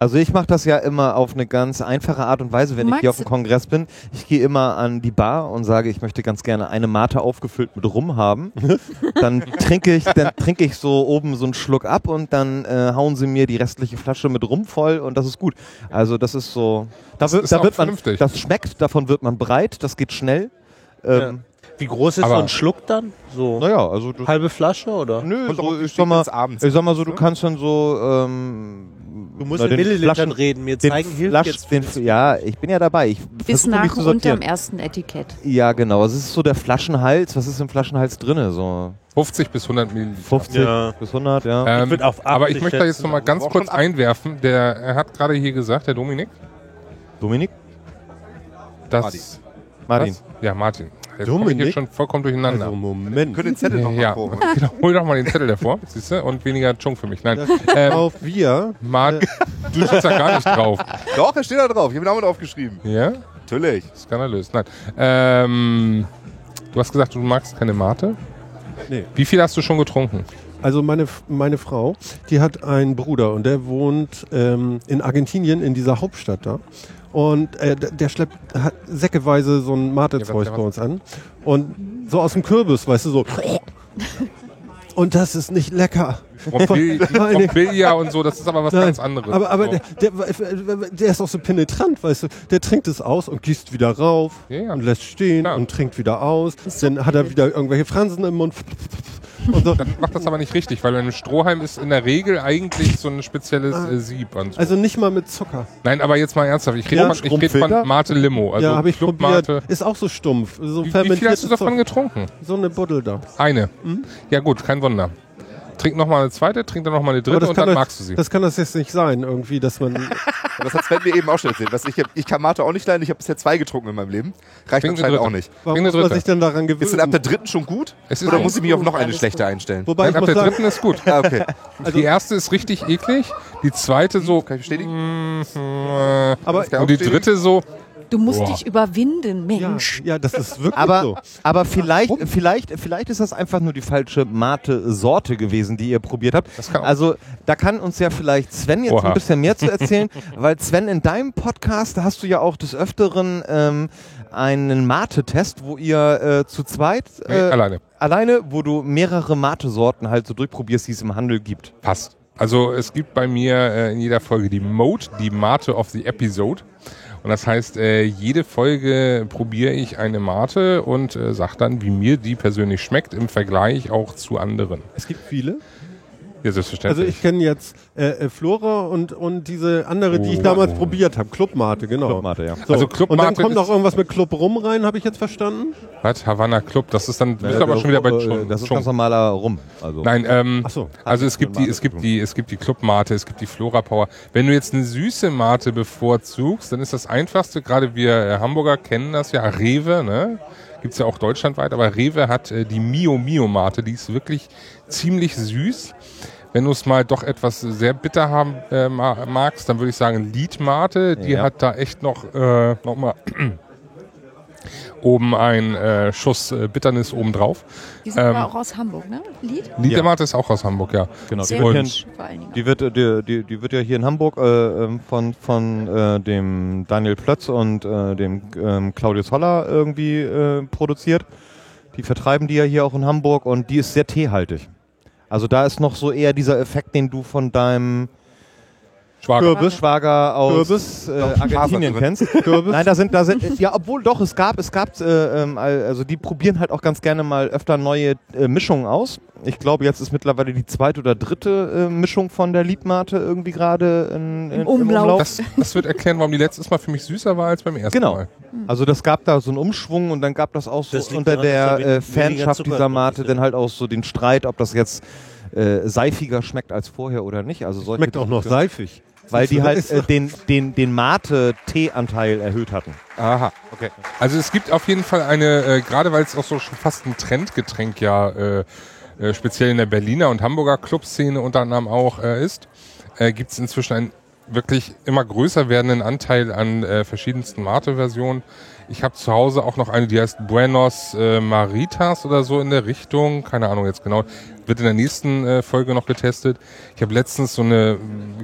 Also ich mache das ja immer auf eine ganz einfache Art und Weise, wenn ich hier auf Magst dem Kongress bin. Ich gehe immer an die Bar und sage, ich möchte ganz gerne eine Mate aufgefüllt mit Rum haben. <laughs> dann trinke ich, dann trinke ich so oben so einen Schluck ab und dann äh, hauen sie mir die restliche Flasche mit Rum voll und das ist gut. Also das ist so, da wird, ist da wird man, vernünftig. das schmeckt, davon wird man breit, das geht schnell. Ähm, Wie groß ist Aber- so ein Schluck dann? So Naja, also du, halbe Flasche oder? nö, so, ich sag mal, Abends. ich sag mal so, du kannst dann so, ähm, Du musst na, in den Millilitern Flaschen- reden. Mir zeigen hilft Flasch, jetzt. den, ja, ich bin ja dabei. Ich Bis nach und unterm ersten Etikett. Ja, genau. Es ist so der Flaschenhals. Was ist im Flaschenhals drinne? So 50 bis 100 Milliliter. 50 Ja. bis 100, ja. Ähm, auf aber 80 ich möchte da jetzt schätzen, noch mal aber ganz kurz einwerfen. Der er hat gerade hier gesagt, der Dominik, Dominik? dass Martin. Martin. Ja, Martin. Jetzt komme ich hier schon vollkommen durcheinander. Also Moment. können den Zettel noch mal ja, proben. <laughs> genau, hol doch mal den Zettel davor, siehst du, und weniger Chunk für mich. Nein, ähm, Auf wir. Martin, <laughs> du stehst da gar nicht drauf. Doch, er steht da drauf. Ich habe den Namen aufgeschrieben. Ja, Natürlich. skandalös. Nein, ähm, du hast gesagt, du magst keine Mate. Nee. Wie viel hast du schon getrunken? Also meine, meine Frau, die hat einen Bruder und der wohnt ähm, in Argentinien, in dieser Hauptstadt da. Und äh, der schleppt hat säckeweise so ein Mate-Zeug bei uns an. Und so aus dem Kürbis, weißt du, so. <laughs> Und das ist nicht lecker. Rombilia <laughs> und so, das ist aber was Nein, ganz anderes. Aber, aber so. der, der, der ist auch so penetrant, weißt du. Der trinkt es aus und gießt wieder rauf Ja, ja. und lässt stehen Klar. und trinkt wieder aus. Dann hat er wieder irgendwelche Fransen im Mund. Und so. Dann macht das aber nicht richtig, weil ein Strohhalm ist in der Regel eigentlich so ein spezielles Ah. äh, Sieb. Und so. Also nicht mal mit Zucker. Nein, aber jetzt mal ernsthaft. Ich rede Ja, von, ich rede von Mate Limo. Also ja, habe ich Club probiert. Mate. Ist auch so stumpf. So Wie, wie viel hast du davon getrunken? So eine Buddel da. Eine. Ja gut, kein Wunder. Trink noch mal eine zweite, trink dann noch mal eine dritte und dann doch- magst du sie. das kann das jetzt nicht sein, irgendwie, dass man. Und das hat Sven mir eben auch schon erzählt. Was ich, ich kann Mate auch nicht leiden. Ich habe bisher zwei getrunken in meinem Leben. Reicht Trink eine anscheinend auch nicht. Warum muss man sich denn daran gewöhnen? Ist denn ab der dritten schon gut? Es ist Oder muss ich mich auf noch eine schlechte einstellen? Wobei Nein, ich ab muss der sagen, dritten ist gut. Ah, okay. die erste ist richtig eklig, die zweite so. Kann ich bestätigen? mm, äh, aber kann und die bestätigen. dritte so. Du musst Boah. dich überwinden, ja, Mensch. ja, das ist wirklich Aber, so. aber vielleicht, vielleicht, vielleicht ist das einfach nur die falsche Mate-Sorte gewesen, die ihr probiert habt. Das kann auch- also da kann uns ja vielleicht Sven jetzt Oha. ein bisschen mehr zu erzählen, <laughs> weil Sven, in deinem Podcast da hast du ja auch des Öfteren ähm, einen Mate-Test, wo ihr äh, zu zweit Nee, äh, alleine. alleine, wo du mehrere Mate-Sorten halt so durchprobierst, die es im Handel gibt. Passt. Also es gibt bei mir äh, in jeder Folge die Mode, die Mate of the Episode. Und das heißt, äh, jede Folge probiere ich eine Mate und äh, sage dann, wie mir die persönlich schmeckt, im Vergleich auch zu anderen. Es gibt viele. Ja, Also selbstverständlich. ich kenne jetzt äh, äh, Flora und, und diese andere, die ich Oh. damals probiert habe. Clubmate, genau. Clubmate, ja. So. Also Club und dann kommt noch irgendwas mit Club rum rein, habe ich jetzt verstanden. Was? Havana Club, das ist dann, du bist aber schon wieder bei Äh, Chung. Das ist ganz normaler Rum. Also. Nein, ähm, Ach so. also es gibt die, es gibt die, es gibt die Clubmate, es gibt die Flora Power. Wenn du jetzt eine süße Mate bevorzugst, dann ist das einfachste, gerade wir äh, Hamburger kennen das ja, Rewe, ne? Gibt's ja auch deutschlandweit, aber Rewe hat äh, die Mio Mio Mate, die ist wirklich ziemlich süß. Wenn du es mal doch etwas sehr bitter haben äh, ma- magst, dann würde ich sagen Lied Mate, die Ja. hat da echt noch, äh, noch mal oben ein äh, Schuss äh, Bitternis obendrauf. Die sind Ähm, aber auch aus Hamburg, ne? Lied? Liedermate ist auch aus Hamburg, ja. Genau, die Sehr wird, Dingen. die, wird, äh, die, die, die wird ja hier in Hamburg äh, ähm, von, von äh, dem Daniel Plötz und äh, dem ähm, Claudius Holler irgendwie äh, produziert. Die vertreiben die ja hier auch in Hamburg und die ist sehr teehaltig. Also da ist noch so eher dieser Effekt, den du von deinem Schwager. Kürbis. Schwager aus Kürbis. äh, Argentinien kennst. Kürbis. Nein, da sind, da sind, ja, obwohl doch, es gab, es gab, äh, ähm, also die probieren halt auch ganz gerne mal öfter neue äh, Mischungen aus. Ich glaube, jetzt ist mittlerweile die zweite oder dritte äh, Mischung von der Liedmate irgendwie gerade in, in, Im Umlauf. Das, das wird erklären, warum die letztes Mal für mich süßer war als beim ersten Genau. Mal. Also das gab da so einen Umschwung und dann gab das auch so Das unter daran, der äh, Fanschaft dieser Mate dann halt auch so den Streit, ob das jetzt äh, seifiger schmeckt als vorher oder nicht. Also solche Schmeckt auch noch seifig. weil die halt äh, den, den, den Mate-Tee-Anteil erhöht hatten. Aha, okay. Also es gibt auf jeden Fall eine, äh, gerade weil es auch so schon fast ein Trendgetränk ja äh, äh, speziell in der Berliner und Hamburger Clubszene unter anderem auch äh, ist, äh, gibt es inzwischen einen wirklich immer größer werdenden Anteil an äh, verschiedensten Mate-Versionen. Ich habe zu Hause auch noch eine, die heißt Buenos äh, Maritas oder so in der Richtung. Keine Ahnung jetzt genau. Wird in der nächsten äh, Folge noch getestet. Ich habe letztens so eine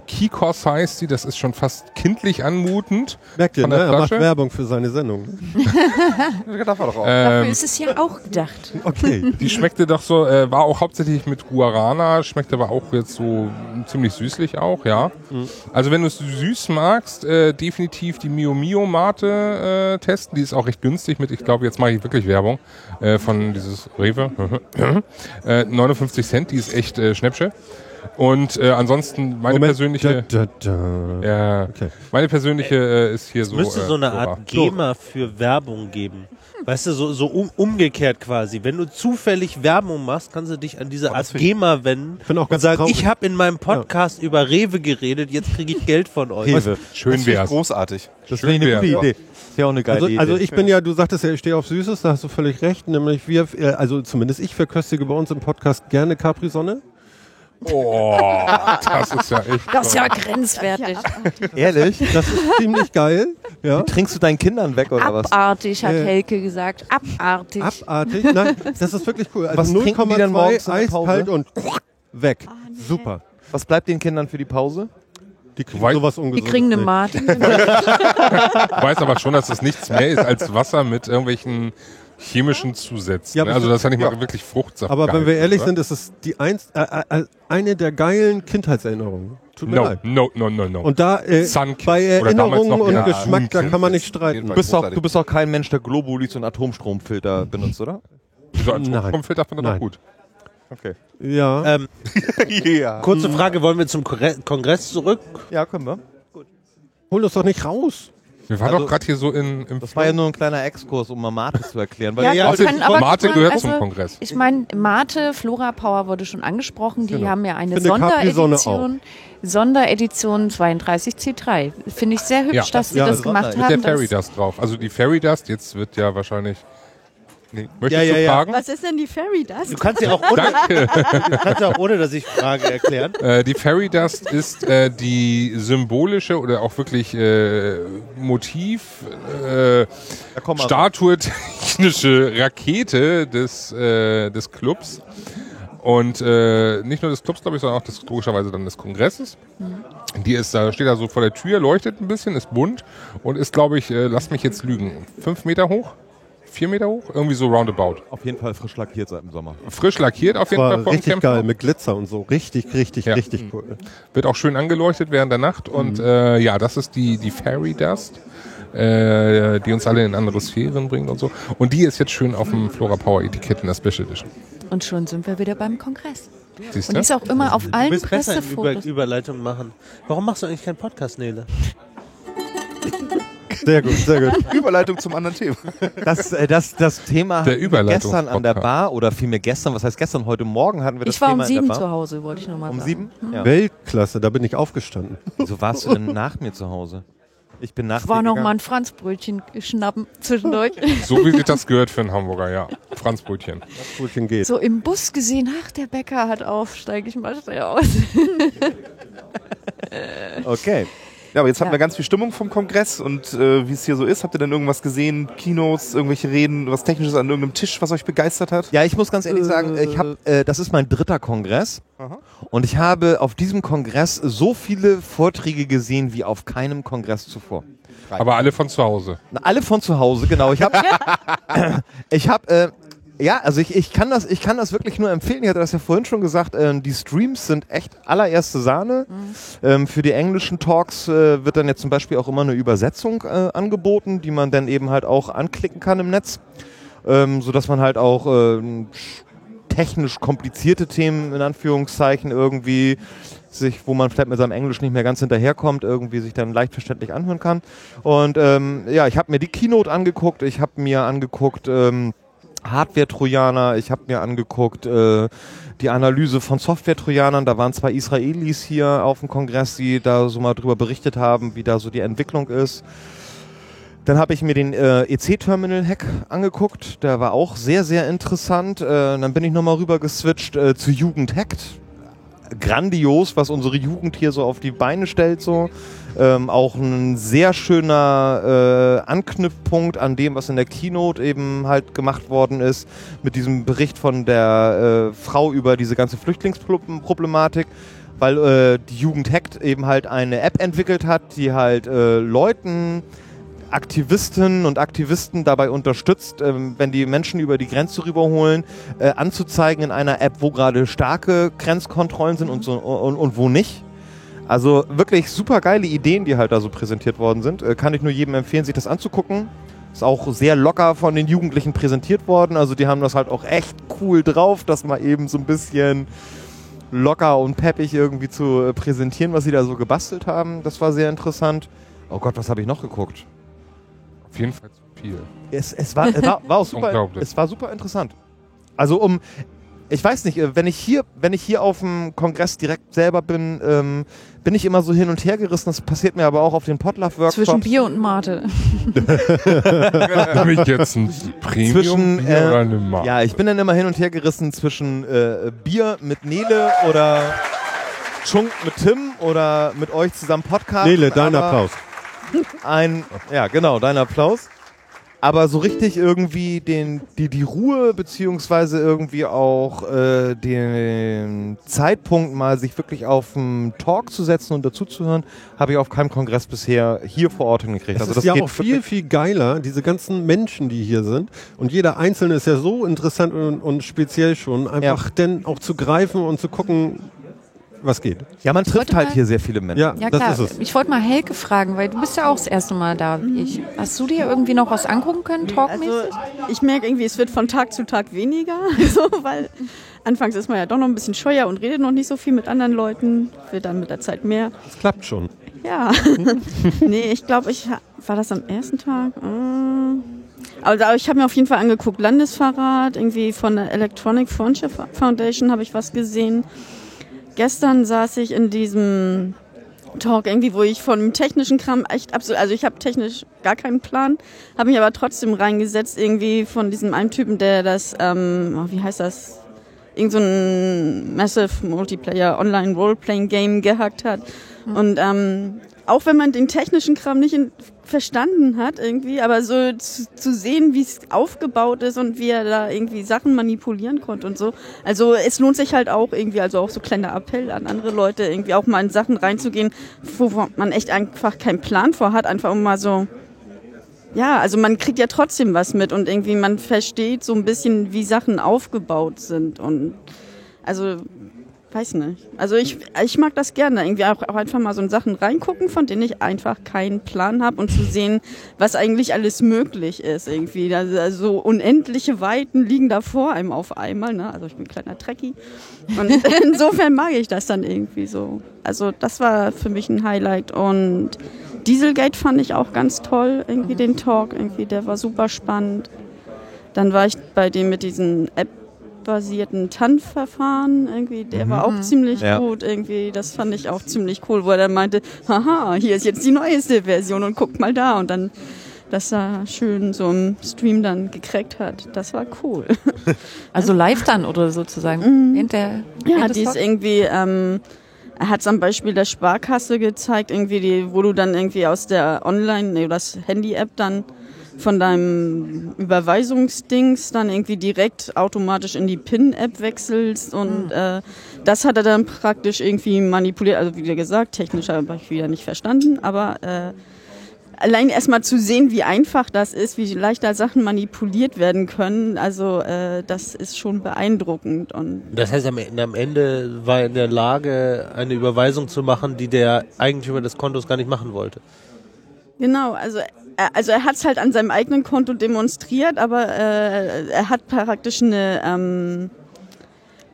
Kikos heißt die, das ist schon fast kindlich anmutend. Merkt ihr, ne? Er macht? Werbung für seine Sendung. Darf er doch auch. <laughs> Dafür Ähm, ist es ja auch gedacht. Okay. <laughs> Die schmeckte doch so, äh, war auch hauptsächlich mit Guarana, schmeckte aber auch jetzt so ziemlich süßlich auch, ja. Also wenn du es süß magst, äh, definitiv die Mio Mio Mate äh, testen. Die ist auch recht günstig mit, ich glaube, jetzt mache ich wirklich Werbung äh, von dieses Rewe. <laughs> äh, 59 Cent, die ist echt äh, Schnäppsche. Und äh, ansonsten meine Moment. persönliche, Da, da, da. ja, Okay. meine persönliche äh, ist hier so. müsste äh, so eine. Art GEMA für Werbung geben. Weißt du, so, so um, umgekehrt quasi. Wenn du zufällig Werbung machst, kannst du dich an diese Art GEMA wenden bin auch und ganz sagen, traurig. ich habe in meinem Podcast über Rewe geredet, jetzt kriege ich Geld von euch. Rewe. Schön das finde ich wär's. großartig. Das ich eine gute Idee. Ist ja auch eine geile Also, Idee. also ich bin ja, du sagtest ja, ich stehe auf Süßes, da hast du völlig recht. Nämlich wir, äh, also zumindest ich verköstige bei uns im Podcast gerne Capri-Sonne. Oh, das ist ja echt. Das ist ja grenzwertig. Ehrlich? Das ist ziemlich geil. Ja. Trinkst du deinen Kindern weg oder was? Abartig, hat Äh. Helke gesagt. Abartig. Abartig. Nein, das ist wirklich cool. Was Also trinken die denn morgens 0,2 in der Pause? eiskalt und weg. Super. Was bleibt den Kindern für die Pause? Die kriegen Weil- sowas Die ungesundes. kriegen eine. Ich <laughs> weiß aber schon, dass es nichts mehr ist als Wasser mit irgendwelchen chemischen Zusätzen. Ja, ne? also so- das ist ja nicht mal ja. wirklich Fruchtsaft. Aber wenn wir ehrlich oder? sind, ist es die eins, äh, äh, eine der geilen Kindheitserinnerungen. Tut mir No, leid. no, no, no, no. Und da äh, Sunkiss. bei Erinnerungen noch, und ja, Geschmack, da kann man nicht streiten. Du bist, auch, du bist auch kein Mensch, der Globulis und Atomstromfilter benutzt, oder? Nein. Atomfilter findet er gut. Okay. Ja. Ähm, <laughs> ja. kurze Frage, wollen wir zum Kongre- Kongress zurück? Ja, können wir. Hol uns doch nicht raus. Wir waren Also, doch gerade hier so in, im Das war ja nur ein kleiner Exkurs, um mal Mate zu erklären. Weil Ja, Ja, können aber Mate gehört also, zum Kongress. Ich meine, Mate, Flora Power wurde schon angesprochen. Die Genau. haben ja eine Sonderedition. Sonderedition 32C3. Finde ich sehr hübsch, Ja. dass sie Ja, das das gemacht Mit der haben. Fairy Dust drauf. Also die Fairy Dust, jetzt wird ja wahrscheinlich. Nee. Möchtest Ja, du ja, ja. fragen? Was ist denn die Fairy Dust? Du kannst ja auch ohne, Danke. <laughs> du kannst auch ohne dass ich frage, erklären. Äh, die Fairy Dust ist äh, die symbolische oder auch wirklich äh, Motiv, äh, statuetechnische Rakete des, äh, des Clubs. Und äh, nicht nur des Clubs, glaube ich, sondern auch des, logischerweise dann des Kongresses. Die ist da, steht da so vor der Tür, leuchtet ein bisschen, ist bunt und ist, glaube ich, äh, lasst mich jetzt lügen, fünf Meter hoch? Vier Meter hoch? Irgendwie so roundabout. auf jeden Fall frisch lackiert seit dem Sommer. Frisch lackiert auf jeden Fall War vom richtig geil, mit Glitzer und so. Richtig, richtig, Ja. richtig cool. Wird auch schön angeleuchtet während der Nacht. Und äh, ja, das ist die, die Fairy Dust, äh, die uns alle in andere Sphären bringt und so. Und die ist jetzt schön auf dem Flora Power Etikett in der Special Edition. Und schon sind wir wieder beim Kongress. Siehst Und du? die ist auch immer auf Du allen bist besser in Über Pressefotos. Überleitung machen. Warum machst du eigentlich keinen Podcast, Nele? <laughs> Sehr gut, sehr gut. <laughs> Überleitung zum anderen Thema. Das, äh, das, das Thema Der gestern an der. Bar oder vielmehr gestern, was heißt gestern, heute Morgen hatten wir das Ich war Thema um sieben zu Bar. Hause, wollte ich nochmal Um sagen. sieben? Ja. Weltklasse, da bin ich aufgestanden. Wieso warst du denn nach mir zu Hause? Ich bin nach Ich war noch gegangen. mal ein Franzbrötchen schnappen zwischendurch. <laughs> So wie sich das gehört für einen Hamburger, ja. Franzbrötchen. Brötchen geht. so im Bus gesehen, ach, der Bäcker hat auf, steige ich mal schnell aus. <laughs> Okay. Ja, aber jetzt hatten Ja. wir ganz viel Stimmung vom Kongress und äh, wie es hier so ist, habt ihr denn irgendwas gesehen? Kinos, irgendwelche Reden, was Technisches an irgendeinem Tisch, was euch begeistert hat? Ja, ich muss ganz ehrlich sagen, ich hab, äh, das ist mein dritter Kongress Aha. und ich habe auf diesem Kongress so viele Vorträge gesehen wie auf keinem Kongress zuvor. Aber alle von zu Hause. Na, Alle von zu Hause, genau. Ich habe, <laughs> ich habe, äh, ja, also ich, ich kann das, ich kann das wirklich nur empfehlen. Ich hatte das ja vorhin schon gesagt. Ähm, die Streams sind echt allererste Sahne. Ähm, für die englischen Talks äh, wird dann jetzt zum Beispiel auch immer eine Übersetzung äh, angeboten, die man dann eben halt auch anklicken kann im Netz, ähm, so dass man halt auch ähm, technisch komplizierte Themen in Anführungszeichen irgendwie sich, wo man vielleicht mit seinem Englisch nicht mehr ganz hinterherkommt, irgendwie sich dann leicht verständlich anhören kann. Und ähm, ja, ich habe mir die Keynote angeguckt, ich habe mir angeguckt, ähm, Hardware-Trojaner. Ich habe mir angeguckt äh, die Analyse von Software-Trojanern. Da waren zwei Israelis hier auf dem Kongress, die da so mal drüber berichtet haben, wie da so die Entwicklung ist. Dann habe ich mir den äh, EC-Terminal-Hack angeguckt. Der war auch sehr, sehr interessant. Äh, dann bin ich nochmal rüber geswitcht äh, zu Jugend Hackt. Grandios, was unsere Jugend hier so auf die Beine stellt. So. Ähm, auch ein sehr schöner äh, Anknüpfpunkt an dem, was in der Keynote eben halt gemacht worden ist, mit diesem Bericht von der äh, Frau über diese ganze Flüchtlingsproblematik weil äh, die Jugend Hackt eben halt eine App entwickelt hat, die halt äh, Leuten Aktivistinnen und Aktivisten dabei unterstützt, ähm, wenn die Menschen über die Grenze rüberholen, äh, anzuzeigen in einer App, wo gerade starke Grenzkontrollen sind und, so, und, und wo nicht. Also wirklich super geile Ideen, die halt da so präsentiert worden sind. Äh, kann ich nur jedem empfehlen, sich das anzugucken. Ist auch sehr locker von den Jugendlichen präsentiert worden. Also die haben das halt auch echt cool drauf, das mal eben so ein bisschen locker und peppig irgendwie zu äh, präsentieren, was sie da so gebastelt haben. Das war sehr interessant. Oh Gott, was habe ich noch geguckt? Auf jeden Fall zu viel. Es, es, war, es war, war auch <laughs> super, es war super interessant. Also um, ich weiß nicht, äh, wenn ich hier, wenn ich hier auf dem Kongress direkt selber bin, ähm, bin ich immer so hin und her gerissen. Das passiert mir aber auch auf den Potluck-Workshops. Zwischen Bier und Mate. Habe ich jetzt ein Premium Zwischen, Bier äh, oder eine Mark? Ja, ich bin dann immer hin und her gerissen zwischen äh, Bier mit Nele oder Chunk mit Tim oder mit euch zusammen Podcast. Nele, dein Applaus. Ein, ja, genau, dein Applaus. Aber so richtig irgendwie den, die, die Ruhe beziehungsweise irgendwie auch äh, den Zeitpunkt mal sich wirklich auf einen Talk zu setzen und dazuzuhören, habe ich auf keinem Kongress bisher hier vor Ort hingekriegt. Das also ist ja geht auch viel, viel geiler, diese ganzen Menschen, die hier sind. Und jeder Einzelne ist ja so interessant und, und speziell schon, einfach denn auch zu greifen und zu gucken, was geht. Ja, man trifft halt mal- hier sehr viele Menschen. Ja, Ja das klar, ist es. ich wollte mal Helke fragen, weil du bist ja auch das erste Mal da wie ich. Hast du dir irgendwie noch was angucken können, talkmäßig? Also ich merke irgendwie, es wird von Tag zu Tag weniger, <laughs> so, weil anfangs ist man ja doch noch ein bisschen scheuer und redet noch nicht so viel mit anderen Leuten, wird dann mit der Zeit mehr. Es klappt schon. Ja, <laughs> nee, ich glaube, ich ha- war das am ersten Tag. Äh, Also ich habe mir auf jeden Fall angeguckt, Landesfahrrad, irgendwie von der Electronic Friendship Foundation habe ich was gesehen. Gestern saß ich in diesem Talk irgendwie, wo ich von dem technischen Kram echt absolut, also ich habe technisch gar keinen Plan, habe mich aber trotzdem reingesetzt irgendwie von diesem einen Typen, der das, ähm, oh, wie heißt das, irgend so ein Massive Multiplayer Online Roleplaying Game gehackt hat. Und ähm, auch wenn man den technischen Kram nicht in, verstanden hat irgendwie, aber so zu, zu sehen, wie es aufgebaut ist und wie er da irgendwie Sachen manipulieren konnte und so. Also es lohnt sich halt auch irgendwie, also auch so kleiner Appell an andere Leute, irgendwie auch mal in Sachen reinzugehen, wo man echt einfach keinen Plan vor hat, einfach um mal so ja, also man kriegt ja trotzdem was mit und irgendwie man versteht so ein bisschen, wie Sachen aufgebaut sind und also weiß nicht. Also ich, ich mag das gerne, irgendwie auch, auch einfach mal so in Sachen reingucken, von denen ich einfach keinen Plan habe und zu sehen, was eigentlich alles möglich ist irgendwie. Also, also unendliche Weiten liegen da vor einem auf einmal. Ne? Also ich bin ein kleiner Trekkie und <laughs> insofern mag ich das dann irgendwie so. Also das war für mich ein Highlight und Dieselgate fand ich auch ganz toll, irgendwie den Talk, irgendwie der war super spannend. Dann war ich bei dem mit diesen App-basierten TAN-Verfahren, irgendwie, der war auch ziemlich Ja. gut, irgendwie, das fand ich auch ziemlich cool, wo er dann meinte, haha, hier ist jetzt die neueste Version und guckt mal da und dann das da schön so im Stream dann gekriegt hat. Das war cool. <laughs> Also live dann oder sozusagen. Während der, Ja, die ist irgendwie, ähm, er hat es am Beispiel der Sparkasse gezeigt, irgendwie die, wo du dann irgendwie aus der Online, nee, das Handy-App dann von deinem Überweisungsdings dann irgendwie direkt automatisch in die PIN-App wechselst und äh, das hat er dann praktisch irgendwie manipuliert. Also wie gesagt, technisch habe ich wieder nicht verstanden, aber äh, allein erstmal zu sehen, wie einfach das ist, wie leicht da Sachen manipuliert werden können, also äh, das ist schon beeindruckend und Das heißt, am Ende, war er in der Lage, eine Überweisung zu machen, die der Eigentümer des Kontos gar nicht machen wollte. Genau, also also er hat es halt an seinem eigenen Konto demonstriert, aber äh, er hat praktisch eine ähm,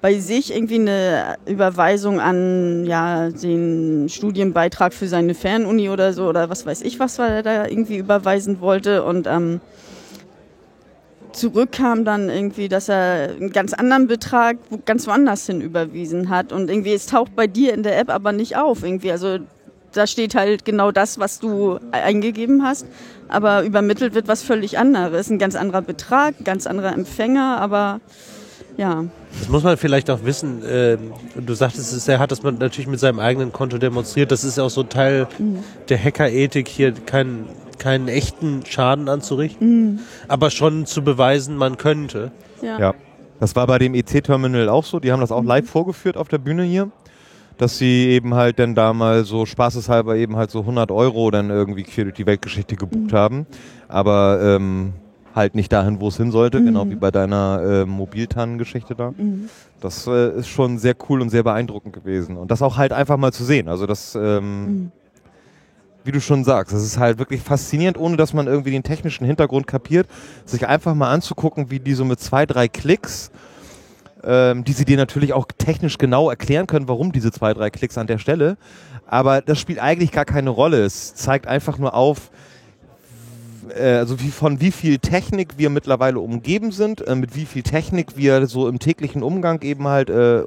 bei sich irgendwie eine Überweisung an ja den Studienbeitrag für seine Fernuni oder so oder was weiß ich was, weil er da irgendwie überweisen wollte und ähm, zurückkam dann irgendwie, dass er einen ganz anderen Betrag ganz woanders hin überwiesen hat. Und irgendwie, es taucht bei dir in der App aber nicht auf. Irgendwie, also da steht halt genau das, was du eingegeben hast, aber übermittelt wird was völlig anderes. Ein ganz anderer Betrag, ein ganz anderer Empfänger, aber ja. Das muss man vielleicht auch wissen. ähm, du sagtest es, er hat das natürlich mit seinem eigenen Konto demonstriert. Das ist auch so Teil der Hackerethik, hier keinen, keinen echten Schaden anzurichten, aber schon zu beweisen, man könnte. Ja. Ja. Das war bei dem EC-Terminal auch so. Die haben das auch live vorgeführt auf der Bühne hier. Dass sie eben halt dann da mal so spaßeshalber eben halt so 100 Euro dann irgendwie quer durch die Weltgeschichte gebucht haben. Aber ähm, halt nicht dahin, wo es hin sollte. Genau wie bei deiner äh, Mobiltannen-Geschichte da. Das äh, ist schon sehr cool und sehr beeindruckend gewesen. Und das auch halt einfach mal zu sehen. Also das, ähm, wie du schon sagst, das ist halt wirklich faszinierend, ohne dass man irgendwie den technischen Hintergrund kapiert, sich einfach mal anzugucken, wie die so mit zwei, drei Klicks, ähm, die sie dir natürlich auch technisch genau erklären können, warum diese zwei, drei Klicks an der Stelle. Aber das spielt eigentlich gar keine Rolle. Es zeigt einfach nur auf, äh, also wie, von wie viel Technik wir mittlerweile umgeben sind, äh, mit wie viel Technik wir so im täglichen Umgang eben halt äh,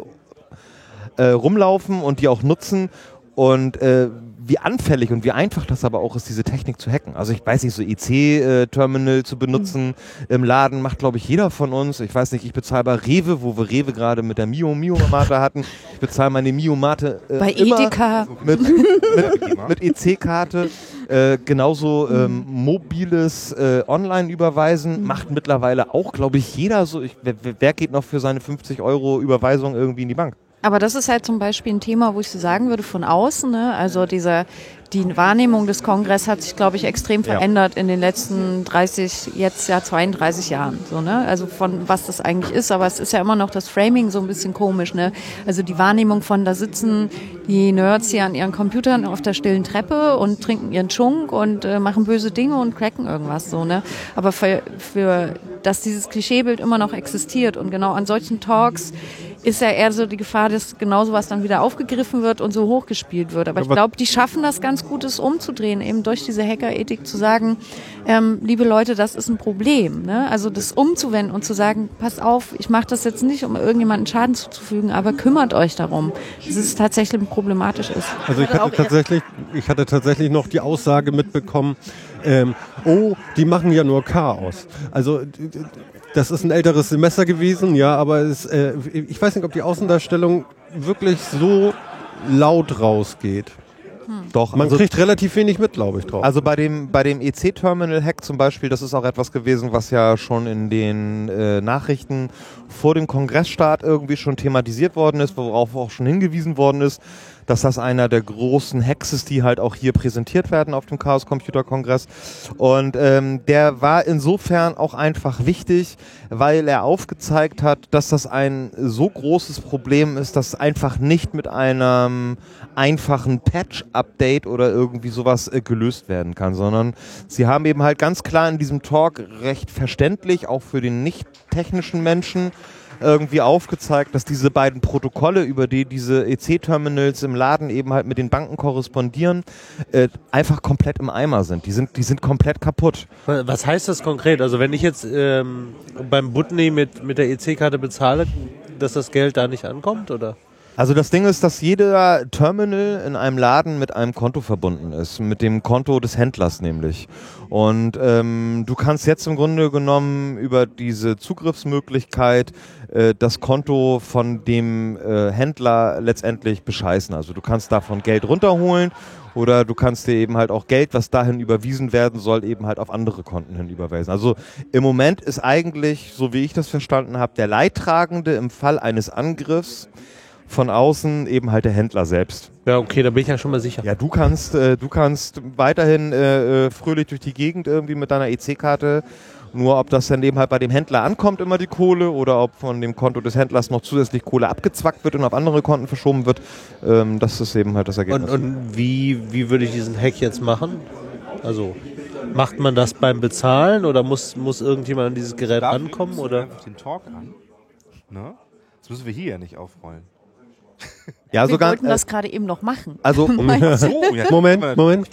äh, rumlaufen und die auch nutzen und äh, wie anfällig und wie einfach das aber auch ist, diese Technik zu hacken. Also ich weiß nicht, so IC-Terminal zu benutzen im Laden macht, glaube ich, jeder von uns. Ich weiß nicht, ich bezahle bei Rewe, wo wir Rewe gerade mit der Mio Mio Mate hatten. Ich bezahle meine Mio Mate äh, Bei Edeka. mit, <laughs> mit, mit EC-Karte. Äh, genauso ähm, mobiles äh, Online-Überweisen macht mittlerweile auch, glaube ich, jeder so. Ich, wer, wer geht noch für seine 50 Euro Überweisung irgendwie in die Bank? Aber das ist halt zum Beispiel ein Thema, wo ich so sagen würde, von außen, ne? also dieser, die Wahrnehmung des Kongress hat sich, glaube ich, extrem Ja. verändert in den letzten 30, jetzt ja 32 Jahren. So, ne? Also von was das eigentlich ist, aber es ist ja immer noch das Framing so ein bisschen komisch. Ne? Also die Wahrnehmung von, da sitzen die Nerds hier an ihren Computern auf der stillen Treppe und trinken ihren Schunk und äh, machen böse Dinge und cracken irgendwas so. Ne? Aber für, für dass dieses Klischeebild immer noch existiert und genau an solchen Talks ist ja eher so die Gefahr, dass genau sowas dann wieder aufgegriffen wird und so hochgespielt wird. Aber ich Aber- glaube, die schaffen das ganz gut, es umzudrehen, eben durch diese Hackerethik zu sagen, ähm, liebe Leute, das ist ein Problem. Ne? Also das umzuwenden und zu sagen, pass auf, ich mache das jetzt nicht, um irgendjemanden Schaden zuzufügen, aber kümmert euch darum, dass es tatsächlich problematisch ist. Also ich hatte tatsächlich, ich hatte tatsächlich noch die Aussage mitbekommen, ähm, oh, die machen ja nur Chaos. Also das ist ein älteres Semester gewesen, ja, aber es, äh, ich weiß nicht, ob die Außendarstellung wirklich so laut rausgeht. Doch, Man also, kriegt relativ wenig mit, glaube ich, drauf. also bei dem, bei dem EC-Terminal-Hack zum Beispiel, das ist auch etwas gewesen, was ja schon in den äh, Nachrichten vor dem Kongressstart irgendwie schon thematisiert worden ist, worauf auch schon hingewiesen worden ist, dass das einer der großen ist, die halt auch hier präsentiert werden auf dem Chaos Computer Kongress. Und ähm, der war insofern auch einfach wichtig, weil er aufgezeigt hat, dass das ein so großes Problem ist, dass einfach nicht mit einem einfachen Patch-Update oder irgendwie sowas äh, gelöst werden kann, sondern sie haben eben halt ganz klar in diesem Talk recht verständlich, auch für den nicht technischen Menschen, irgendwie aufgezeigt, dass diese beiden Protokolle, über die diese EC-Terminals im Laden eben halt mit den Banken korrespondieren, äh, einfach komplett im Eimer sind. Die sind, die sind komplett kaputt. Was heißt das konkret? Also wenn ich jetzt ähm, beim Butney mit, mit der EC-Karte bezahle, dass das Geld da nicht ankommt, oder? Also das Ding ist, dass jeder Terminal in einem Laden mit einem Konto verbunden ist, mit dem Konto des Händlers nämlich. Und ähm, du kannst jetzt im Grunde genommen über diese Zugriffsmöglichkeit äh, das Konto von dem äh, Händler letztendlich bescheißen. Also du kannst davon Geld runterholen oder du kannst dir eben halt auch Geld, was dahin überwiesen werden soll, eben halt auf andere Konten hin überweisen. Also im Moment ist eigentlich, so wie ich das verstanden habe, der Leidtragende im Fall eines Angriffs von außen eben halt der Händler selbst. Ja, okay, da bin ich ja schon mal sicher. Ja, du kannst, äh, du kannst weiterhin äh, äh, fröhlich durch die Gegend irgendwie mit deiner EC-Karte. Nur ob das dann eben halt bei dem Händler ankommt, immer die Kohle, oder ob von dem Konto des Händlers noch zusätzlich Kohle abgezwackt wird und auf andere Konten verschoben wird, ähm, das ist eben halt das Und, Ergebnis. und wie, wie würde ich diesen Hack jetzt machen? Also, macht man das beim Bezahlen oder muss, muss irgendjemand an dieses Gerät Dafür du Oder? einfach den Talk an. Ne? Das müssen wir hier ja nicht aufrollen. Ja, Wir sogar. wollten das gerade eben noch machen. also, <laughs> So, ja, Moment, Moment.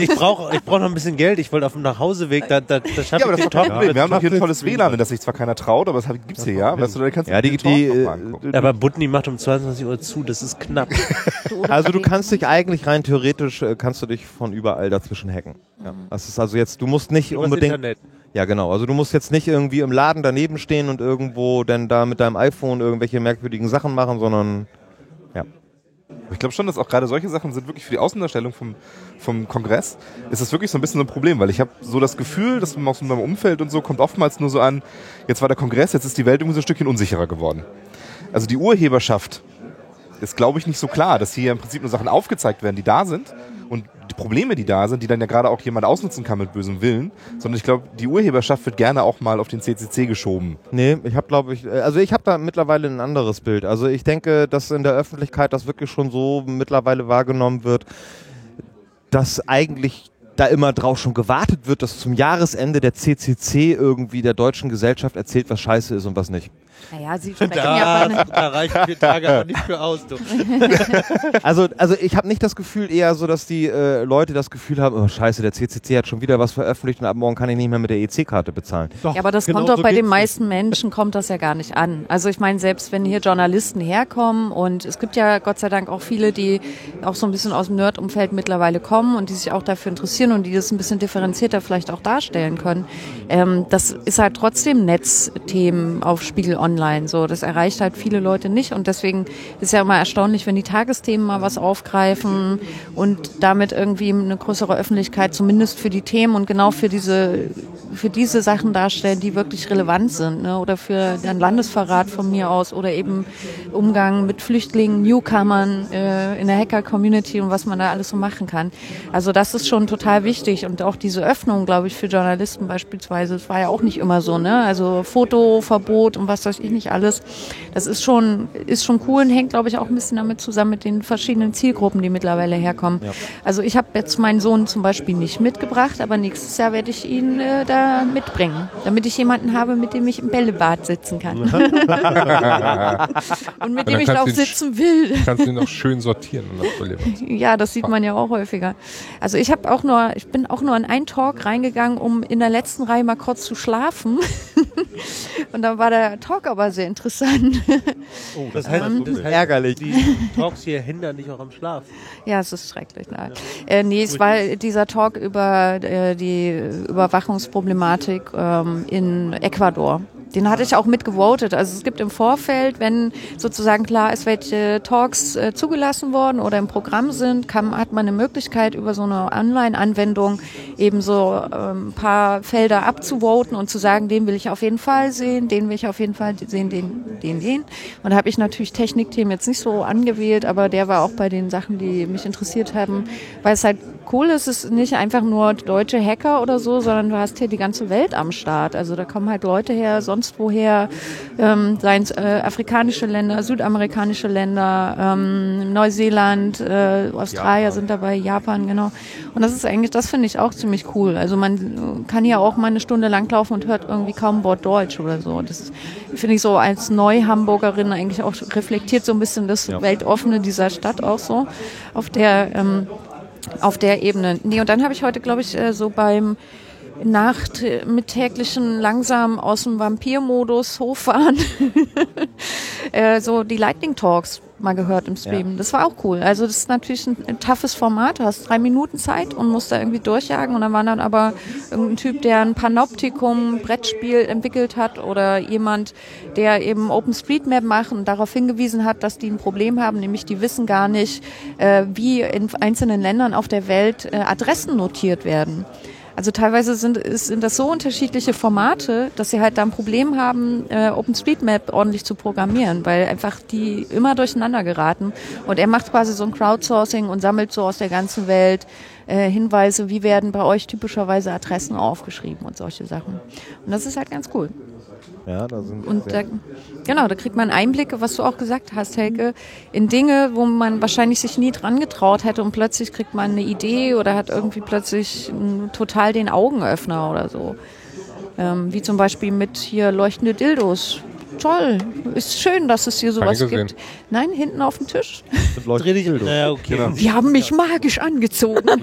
Ich brauche ich brauch noch ein bisschen Geld. Ich wollte auf dem Nachhauseweg, da, da, da Ja, schaffe aber ich das ist den Talk. Problem. Wir haben doch hier ein tolles. WLAN, wenn das sich zwar keiner traut, aber das gibt's hier, ja. Weißt du, da kannst ja, die, die, mal äh. Aber Butni macht um 22 Uhr zu, das ist knapp. <laughs> also du kannst dich eigentlich rein theoretisch, äh, kannst du dich von überall dazwischen hacken. Ja. Das ist also jetzt, du musst nicht Übers unbedingt. Internet. Ja, genau. Also du musst jetzt nicht irgendwie im Laden daneben stehen und irgendwo dann da mit deinem iPhone irgendwelche merkwürdigen Sachen machen, sondern Ich glaube schon, dass auch gerade solche Sachen sind wirklich für die Außendarstellung vom, vom Kongress, ist das wirklich so ein bisschen so ein Problem, weil ich habe so das Gefühl, dass aus meinem Umfeld und so kommt oftmals nur so an, jetzt war der Kongress, jetzt ist die Welt irgendwie so ein Stückchen unsicherer geworden. Also die Urheberschaft ist, glaube ich, nicht so klar, dass hier im Prinzip nur Sachen aufgezeigt werden, die da sind Probleme, die da sind, die dann ja gerade auch jemand ausnutzen kann mit bösem Willen, sondern ich glaube, die Urheberschaft wird gerne auch mal auf den CCC geschoben. Nee, ich habe glaube ich, äh, also ich habe da mittlerweile ein anderes Bild. Also ich denke, dass in der Öffentlichkeit das wirklich schon so mittlerweile wahrgenommen wird, dass eigentlich da immer drauf schon gewartet wird, dass zum Jahresende der CCC irgendwie der deutschen Gesellschaft erzählt, was scheiße ist und was nicht. Naja, Sie sprechen ja Da, <laughs> von da reichen vier Tage aber nicht für aus. Du. <laughs> Also, also ich habe nicht das Gefühl eher so, dass die äh, Leute das Gefühl haben, oh scheiße, der CCC hat schon wieder was veröffentlicht und ab morgen kann ich nicht mehr mit der EC-Karte bezahlen. Doch, Ja, aber das genau kommt doch so bei den meisten Menschen kommt das ja gar nicht an. Also ich meine, selbst wenn hier Journalisten herkommen und es gibt ja Gott sei Dank auch viele, die auch so ein bisschen aus dem Nerd-Umfeld mittlerweile kommen und die sich auch dafür interessieren und die das ein bisschen differenzierter vielleicht auch darstellen können. Ähm, das ist halt trotzdem Netzthemen auf Spiegel Online. So, das erreicht halt viele Leute nicht und deswegen ist ja immer erstaunlich, wenn die Tagesthemen mal was aufgreifen und damit irgendwie eine größere Öffentlichkeit zumindest für die Themen und genau für diese für diese Sachen darstellen, die wirklich relevant sind, ne? oder für den Landesverrat von mir aus oder eben Umgang mit Flüchtlingen, Newcomern äh, in der Hacker-Community und was man da alles so machen kann. Also das ist schon total wichtig und auch diese Öffnung, glaube ich, für Journalisten beispielsweise, das war ja auch nicht immer so, ne? Also Fotoverbot und was weiß ich nicht alles. Das ist schon ist schon cool und hängt, glaube ich, auch ein bisschen damit zusammen mit den verschiedenen Zielgruppen, die mittlerweile herkommen. Also ich habe jetzt meinen Sohn zum Beispiel nicht mitgebracht, aber nächstes Jahr werde ich ihn äh, da mitbringen, damit ich jemanden habe, mit dem ich im Bällebad sitzen kann. <laughs> und mit dem ich auch sitzen will. Kannst du ihn noch schön sortieren. <laughs> Ja, das sieht man ja auch häufiger. Also ich habe auch nur, ich bin auch nur in einen Talk reingegangen, um in der letzten Reihe mal kurz zu schlafen. <laughs> Und dann war der Talk aber sehr interessant. <laughs> Das heißt, das heißt, Ärgerlich. die Talks hier hindern dich auch am Schlaf. Ja, es ist schrecklich. Nein. Äh, nee, es war dieser Talk über äh, die Überwachungsproblematik ähm, in Ecuador. Den hatte ich auch mitgevotet. Also es gibt im Vorfeld, wenn sozusagen klar ist, welche Talks äh, zugelassen worden oder im Programm sind, kann, hat man eine Möglichkeit, über so eine Online-Anwendung eben so ähm, ein paar Felder abzuvoten und zu sagen, den will ich auf jeden Fall sehen, den will ich auf jeden Fall sehen, den, den, den. Und da habe ich natürlich Technikthemen jetzt nicht so angewählt, aber der war auch bei den Sachen, die mich interessiert haben, weil es halt cool ist, es ist nicht einfach nur deutsche Hacker oder so, sondern du hast hier die ganze Welt am Start. Also da kommen halt Leute her, sonst woher, ähm, seien es äh, afrikanische Länder, südamerikanische Länder, ähm, Neuseeland, äh, Australier sind dabei, Japan, genau. Und das ist eigentlich, das finde ich auch ziemlich cool. Also man kann hier auch mal eine Stunde langlaufen und hört irgendwie kaum Wort Deutsch oder so. Das finde ich so als Neu-Hamburgerin eigentlich auch reflektiert so ein bisschen das Weltoffene dieser Stadt auch so, auf der ähm, auf der Ebene. Nee, und dann habe ich heute, glaube ich, äh, so beim Nacht mit täglichen langsam aus dem Vampir-Modus hochfahren, <laughs> äh, so die Lightning Talks mal gehört im Stream. Das war auch cool. Also das ist natürlich ein, ein toughes Format. Du hast drei Minuten Zeit und musst da irgendwie durchjagen. Und dann war dann aber irgendein Typ, der ein Panoptikum Brettspiel entwickelt hat oder jemand, der eben OpenStreetMap macht und darauf hingewiesen hat, dass die ein Problem haben, nämlich die wissen gar nicht, äh, wie in einzelnen Ländern auf der Welt äh, Adressen notiert werden. Also teilweise sind, sind das so unterschiedliche Formate, dass sie halt da ein Problem haben, äh, OpenStreetMap ordentlich zu programmieren, weil einfach die immer durcheinander geraten. Und er macht quasi so ein Crowdsourcing und sammelt so aus der ganzen Welt äh, Hinweise, wie werden bei euch typischerweise Adressen aufgeschrieben und solche Sachen. Und das ist halt ganz cool. Ja, da sind Und da, genau, da kriegt man Einblicke, was du auch gesagt hast, Helke, in Dinge, wo man wahrscheinlich sich nie dran getraut hätte und plötzlich kriegt man eine Idee oder hat irgendwie plötzlich total den Augenöffner oder so. Ähm, wie zum Beispiel mit hier leuchtende Dildos. Toll. Ist schön, dass es hier sowas gibt. Nein, hinten auf dem Tisch. Dreh dich. Naja, okay. Genau. Die haben mich magisch angezogen. <laughs>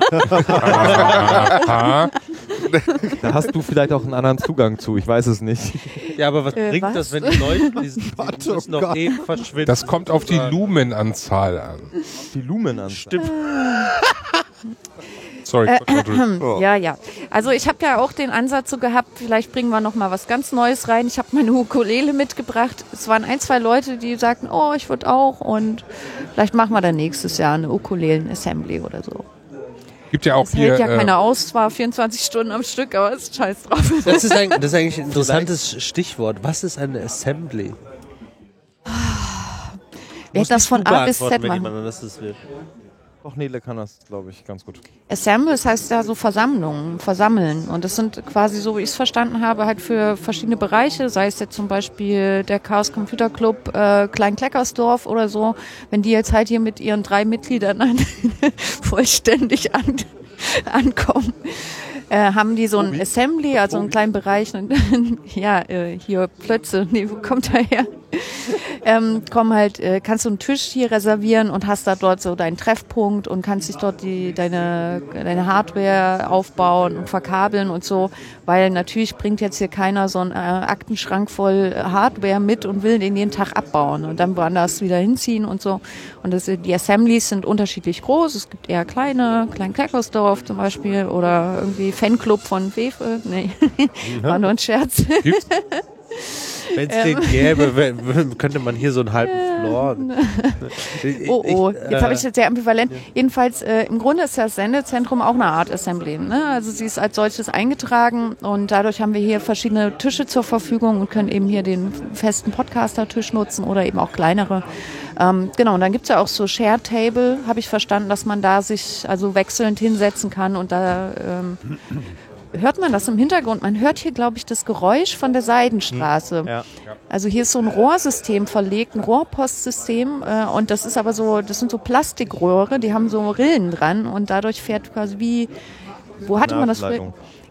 Da hast du vielleicht auch einen anderen Zugang zu, ich weiß es nicht. Ja, aber was Äh, bringt was? das, wenn die Leute diesen die <laughs> müssen oh noch Gott. eh verschwinden? Das kommt auf die Lumenanzahl an. Die Lumen an. Stimmt. <laughs> Sorry. Oh. <clears throat> Ja, ja. Also ich habe ja auch den Ansatz so gehabt, vielleicht bringen wir noch mal was ganz Neues rein. Ich habe meine Ukulele mitgebracht. Es waren ein, zwei Leute, die sagten, oh, ich würde auch und vielleicht machen wir dann nächstes Jahr eine Ukulelen-Assembly oder so. Gibt ja auch Es hier. hält ja äh, keiner aus, zwar 24 Stunden am Stück, aber ist scheiß drauf. Das ist, ein, das ist eigentlich ein <laughs> interessantes Stichwort. Was ist eine Assembly? Wer das von A bis Z wenn machen. das will. Doch, Nele kann das, glaube ich, ganz gut. Assembles heißt ja so Versammlungen, versammeln. Und das sind quasi, so wie ich es verstanden habe, halt für verschiedene Bereiche, sei es jetzt zum Beispiel der Chaos Computer Club äh, Klein-Kleckersdorf oder so, wenn die jetzt halt hier mit ihren drei Mitgliedern an, <laughs> vollständig an, ankommen. Äh, haben die so ein Assembly, also einen kleinen Bereich, und, <laughs> ja, äh, hier Plötze, nee, wo kommt er her? <laughs> ähm, komm halt, äh, kannst du einen Tisch hier reservieren und hast da dort so deinen Treffpunkt und kannst dich dort die, deine, deine Hardware aufbauen und verkabeln und so, weil natürlich bringt jetzt hier keiner so einen äh, Aktenschrank voll Hardware mit und will den jeden Tag abbauen und dann woanders wieder hinziehen und so. Und das, die Assemblies sind unterschiedlich groß. Es gibt eher kleine, Klein Kleckersdorf zum Beispiel oder irgendwie Fanclub von Fefe. Nee, <laughs> war nur ein Scherz. <laughs> Wenn es den gäbe, könnte man hier so einen halben Floor. <laughs> Oh, oh, Ich, jetzt habe ich äh, jetzt sehr ambivalent. Jedenfalls, äh, im Grunde ist das Sendezentrum auch eine Art Assembly. Ne? Also sie ist als solches eingetragen und dadurch haben wir hier verschiedene Tische zur Verfügung und können eben hier den festen Podcaster-Tisch nutzen oder eben auch kleinere. Ähm, genau, und dann gibt's ja auch so Share Table, habe ich verstanden, dass man da sich also wechselnd hinsetzen kann und da ähm, hört man das im Hintergrund. Man hört hier, glaube ich, das Geräusch von der Seidenstraße. Ja. Also hier ist so ein Rohrsystem verlegt, ein Rohrpostsystem äh, und das ist aber so, das sind so Plastikrohre, die haben so Rillen dran und dadurch fährt quasi wie, wo hatte man das.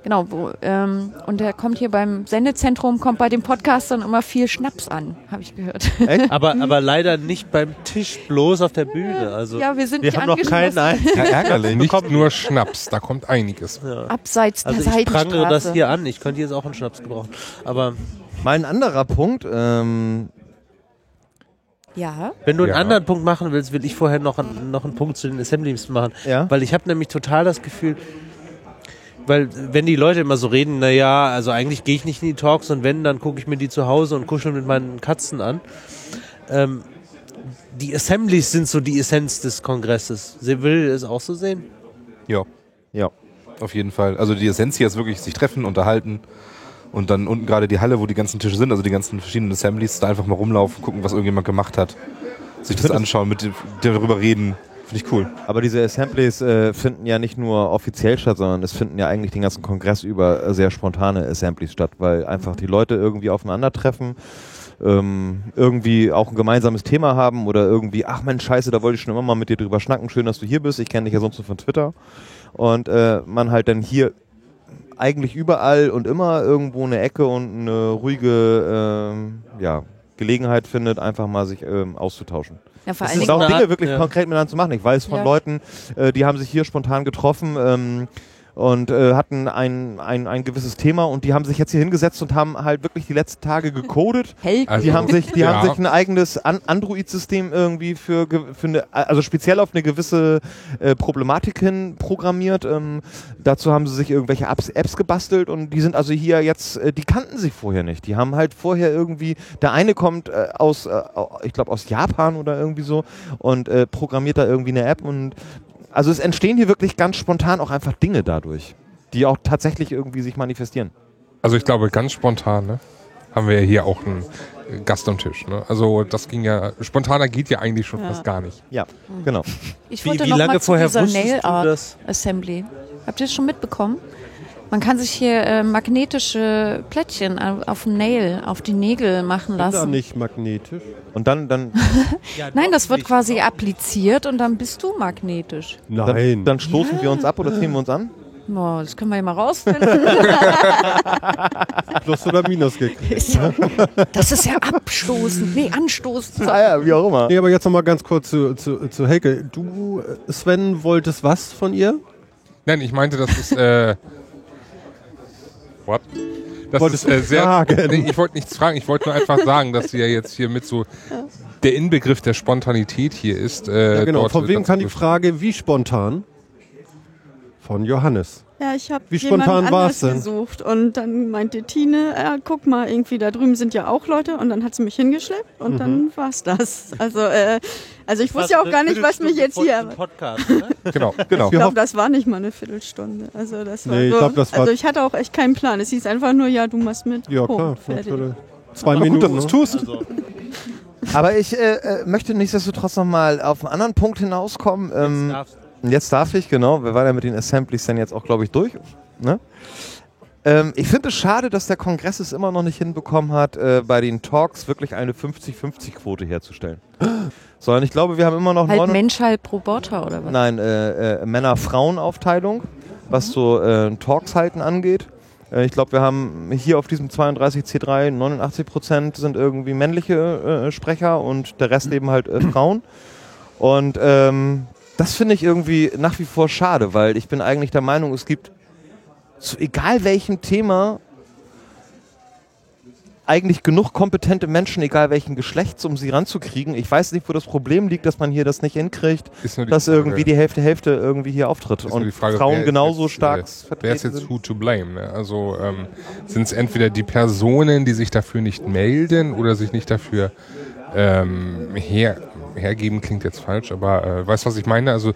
Genau, wo, ähm, und da kommt hier beim Sendezentrum, kommt bei den Podcastern immer viel Schnaps an, habe ich gehört. <laughs> aber, aber leider nicht beim Tisch, bloß auf der Bühne. Also ja, wir sind wir haben noch keinen angeschlossen, ein. Ja, ärgerlich. Nicht nur Schnaps, da kommt einiges. abseits Also der ich prangere das hier an. Ich könnte jetzt auch einen Schnaps gebrauchen. Aber Mal ein anderer Punkt, ähm, Ja, wenn du einen Ja. anderen Punkt machen willst, will ich vorher noch, einen- noch einen Punkt zu den Assemblies machen. Ja. Weil ich habe nämlich total das Gefühl, weil wenn die Leute immer so reden, na ja, also eigentlich gehe ich nicht in die Talks und wenn, dann gucke ich mir die zu Hause und kuschel mit meinen Katzen an. Ähm, die Assemblies sind so die Essenz des Kongresses. Sie will es auch so sehen? Ja, ja. auf jeden Fall. Also die Essenz hier ist wirklich sich treffen, unterhalten und dann unten gerade die Halle, wo die ganzen Tische sind, also die ganzen verschiedenen Assemblies, da einfach mal rumlaufen, gucken, was irgendjemand gemacht hat, sich das anschauen, mit dem- darüber reden. Finde ich cool. Aber diese Assemblies äh, finden ja nicht nur offiziell statt, sondern es finden ja eigentlich den ganzen Kongress über äh, sehr spontane Assemblies statt, weil einfach die Leute irgendwie aufeinandertreffen, ähm, irgendwie auch ein gemeinsames Thema haben oder irgendwie, ach Mensch, scheiße, da wollte ich schon immer mal mit dir drüber schnacken, schön, dass du hier bist, ich kenne dich ja sonst nur von Twitter. Und äh, man halt dann hier eigentlich überall und immer irgendwo eine Ecke und eine ruhige ähm, ja, Gelegenheit findet, einfach mal sich ähm, auszutauschen. Ja vor Das allen ist Und Dingen auch Dinge wirklich ja. konkret miteinander zu machen. Ich weiß von Ja. Leuten, äh, die haben sich hier spontan getroffen ähm, und äh, hatten ein, ein, ein gewisses Thema und die haben sich jetzt hier hingesetzt und haben halt wirklich die letzten Tage gecodet. <laughs> Also- Die haben sich, die Ja. haben sich ein eigenes An Android-System irgendwie für, ge- für eine, also speziell auf eine gewisse äh, Problematik hin programmiert. Ähm, dazu haben sie sich irgendwelche Apps, Apps gebastelt und die sind also hier jetzt, äh, die kannten sich vorher nicht. Die haben halt vorher irgendwie, der eine kommt äh, aus, äh, ich glaube aus Japan oder irgendwie so und äh, programmiert da irgendwie eine App und also es entstehen hier wirklich ganz spontan auch einfach Dinge dadurch, die auch tatsächlich irgendwie sich manifestieren. Also ich glaube, ganz spontan, ne? Haben wir ja hier auch einen äh, Gast am Tisch. Ne? Also das ging ja, spontaner geht ja eigentlich schon Ja. fast gar nicht. Ja, genau. Ich Wie, wollte wie noch lange mal zu vorher dieser wusstest Nail Art das? Assembly. Habt ihr das schon mitbekommen? Man kann sich hier äh, magnetische Plättchen au- auf den Nail, auf die Nägel machen lassen. nicht magnetisch? Und dann, dann, <laughs> Nein, das wird quasi appliziert und dann bist du magnetisch. Nein. dann, dann stoßen wir uns ab oder ziehen wir uns an? Oh, das können wir ja mal rausfinden. <laughs> Plus oder Minus gekriegt. Ja- das ist ja abstoßend. Nee, anstoßend. Ah ja, wie auch immer. Nee, aber jetzt noch mal ganz kurz zu, zu, zu Heike. Du, äh, Sven, wolltest was von ihr? Nein, ich meinte, das ist. Äh, what? Das Wolltest ist äh, sehr. Nee, ich wollte nichts fragen. Ich wollte nur einfach sagen, dass sie ja jetzt hier mit so der Inbegriff der Spontanität hier ist. Äh, Ja, genau. Von wem kam die Frage, wie spontan? Von Johannes. Ja, ich habe spontan anders war's denn? gesucht und dann meinte Tine, ja, guck mal, irgendwie da drüben sind ja auch Leute und dann hat sie mich hingeschleppt und Mhm. dann war's das. <laughs> Also, äh, also ich wusste ja auch gar nicht, was mich jetzt hier. Podcast, ne? <laughs> Genau. Genau. Ich glaube, das war nicht mal eine Viertelstunde. Also das war Nee, ich glaub, das war- also ich hatte auch echt keinen Plan. Es hieß einfach nur, ja, du machst mit. Ja, Punkt, klar. fertig. Natürlich. Zwei Gut, Minuten. dass du es ne? tust. Also, Aber ich äh, äh, möchte nichtsdestotrotz noch mal auf einen anderen Punkt hinauskommen. Ähm, darfst Jetzt darf ich, genau. Wir waren ja mit den Assemblies dann jetzt auch, glaube ich, durch. Ne? Ähm, ich finde es schade, dass der Kongress es immer noch nicht hinbekommen hat, äh, bei den Talks wirklich eine 50-50-Quote herzustellen. <gasps> Sondern ich glaube, wir haben immer noch Halt Mensch, halb Roboter oder was? Nein, äh, äh, Männer-Frauen-Aufteilung, was so äh, Talks halten angeht. Äh, ich glaube, wir haben hier auf diesem 32C3 89 Prozent sind irgendwie männliche äh, Sprecher und der Rest <clears throat> eben halt Frauen. Und ähm, das finde ich irgendwie nach wie vor schade, weil ich bin eigentlich der Meinung, es gibt zu egal welchem Thema eigentlich genug kompetente Menschen, egal welchen Geschlechts, um sie ranzukriegen. Ich weiß nicht, wo das Problem liegt, dass man hier das nicht hinkriegt, dass Frage- irgendwie die Hälfte Hälfte irgendwie hier auftritt und Frage, Frauen genauso jetzt, stark äh, Wer ist jetzt sind. who to blame? Ne? Also ähm, sind es entweder die Personen, die sich dafür nicht melden oder sich nicht dafür ähm, her, hergeben, klingt jetzt falsch, aber äh, weißt du, was ich meine? Also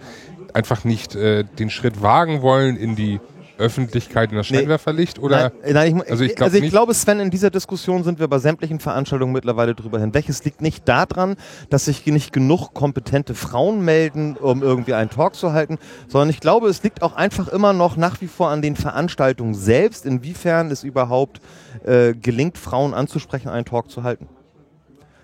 einfach nicht äh, den Schritt wagen wollen in die Öffentlichkeit, in das Nee. Scheinwerferlicht oder Nein, nein, ich, Also ich glaub also ich glaube, Sven, in dieser Diskussion sind wir bei sämtlichen Veranstaltungen mittlerweile drüber hinweg. Es liegt nicht daran, dass sich nicht genug kompetente Frauen melden, um irgendwie einen Talk zu halten, sondern ich glaube, es liegt auch einfach immer noch nach wie vor an den Veranstaltungen selbst, inwiefern es überhaupt äh, gelingt, Frauen anzusprechen, einen Talk zu halten.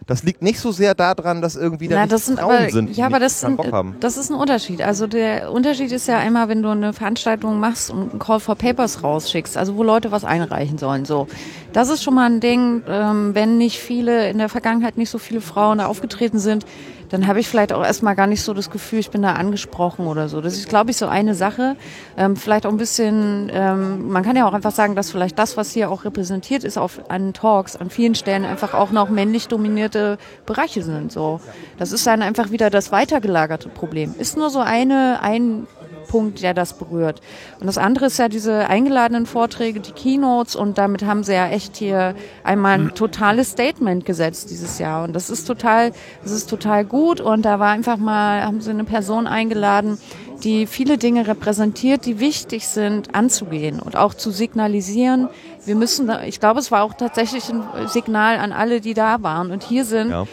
Das liegt nicht so sehr daran, dass irgendwie da Na, nicht das sind Frauen aber, sind, ja, aber das, sind, haben. das ist ein Unterschied. Also der Unterschied ist ja einmal, wenn du eine Veranstaltung machst und einen Call for Papers rausschickst, also wo Leute was einreichen sollen. So, das ist schon mal ein Ding. Ähm, wenn nicht viele in der Vergangenheit nicht so viele Frauen da aufgetreten sind, dann habe ich vielleicht auch erstmal gar nicht so das Gefühl, ich bin da angesprochen oder so. Das ist, glaube ich, so eine Sache. Ähm, vielleicht auch ein bisschen, ähm, man kann ja auch einfach sagen, dass vielleicht das, was hier auch repräsentiert ist auf, an Talks, an vielen Stellen einfach auch noch männlich dominierte Bereiche sind. So. Das ist dann einfach wieder das weitergelagerte Problem. Ist nur so eine, ein Punkt, der das berührt. Und das andere ist ja diese eingeladenen Vorträge, die Keynotes und damit haben sie ja echt hier einmal ein totales Statement gesetzt dieses Jahr und das ist total, das ist total gut und da war einfach mal, haben sie eine Person eingeladen, die viele Dinge repräsentiert, die wichtig sind, anzugehen und auch zu signalisieren. Wir müssen, ich glaube, es war auch tatsächlich ein Signal an alle, die da waren und hier sind. Ja.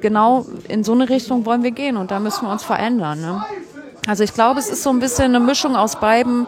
Genau in so eine Richtung wollen wir gehen und da müssen wir uns verändern. Ne? Also ich glaube, es ist so ein bisschen eine Mischung aus beiden.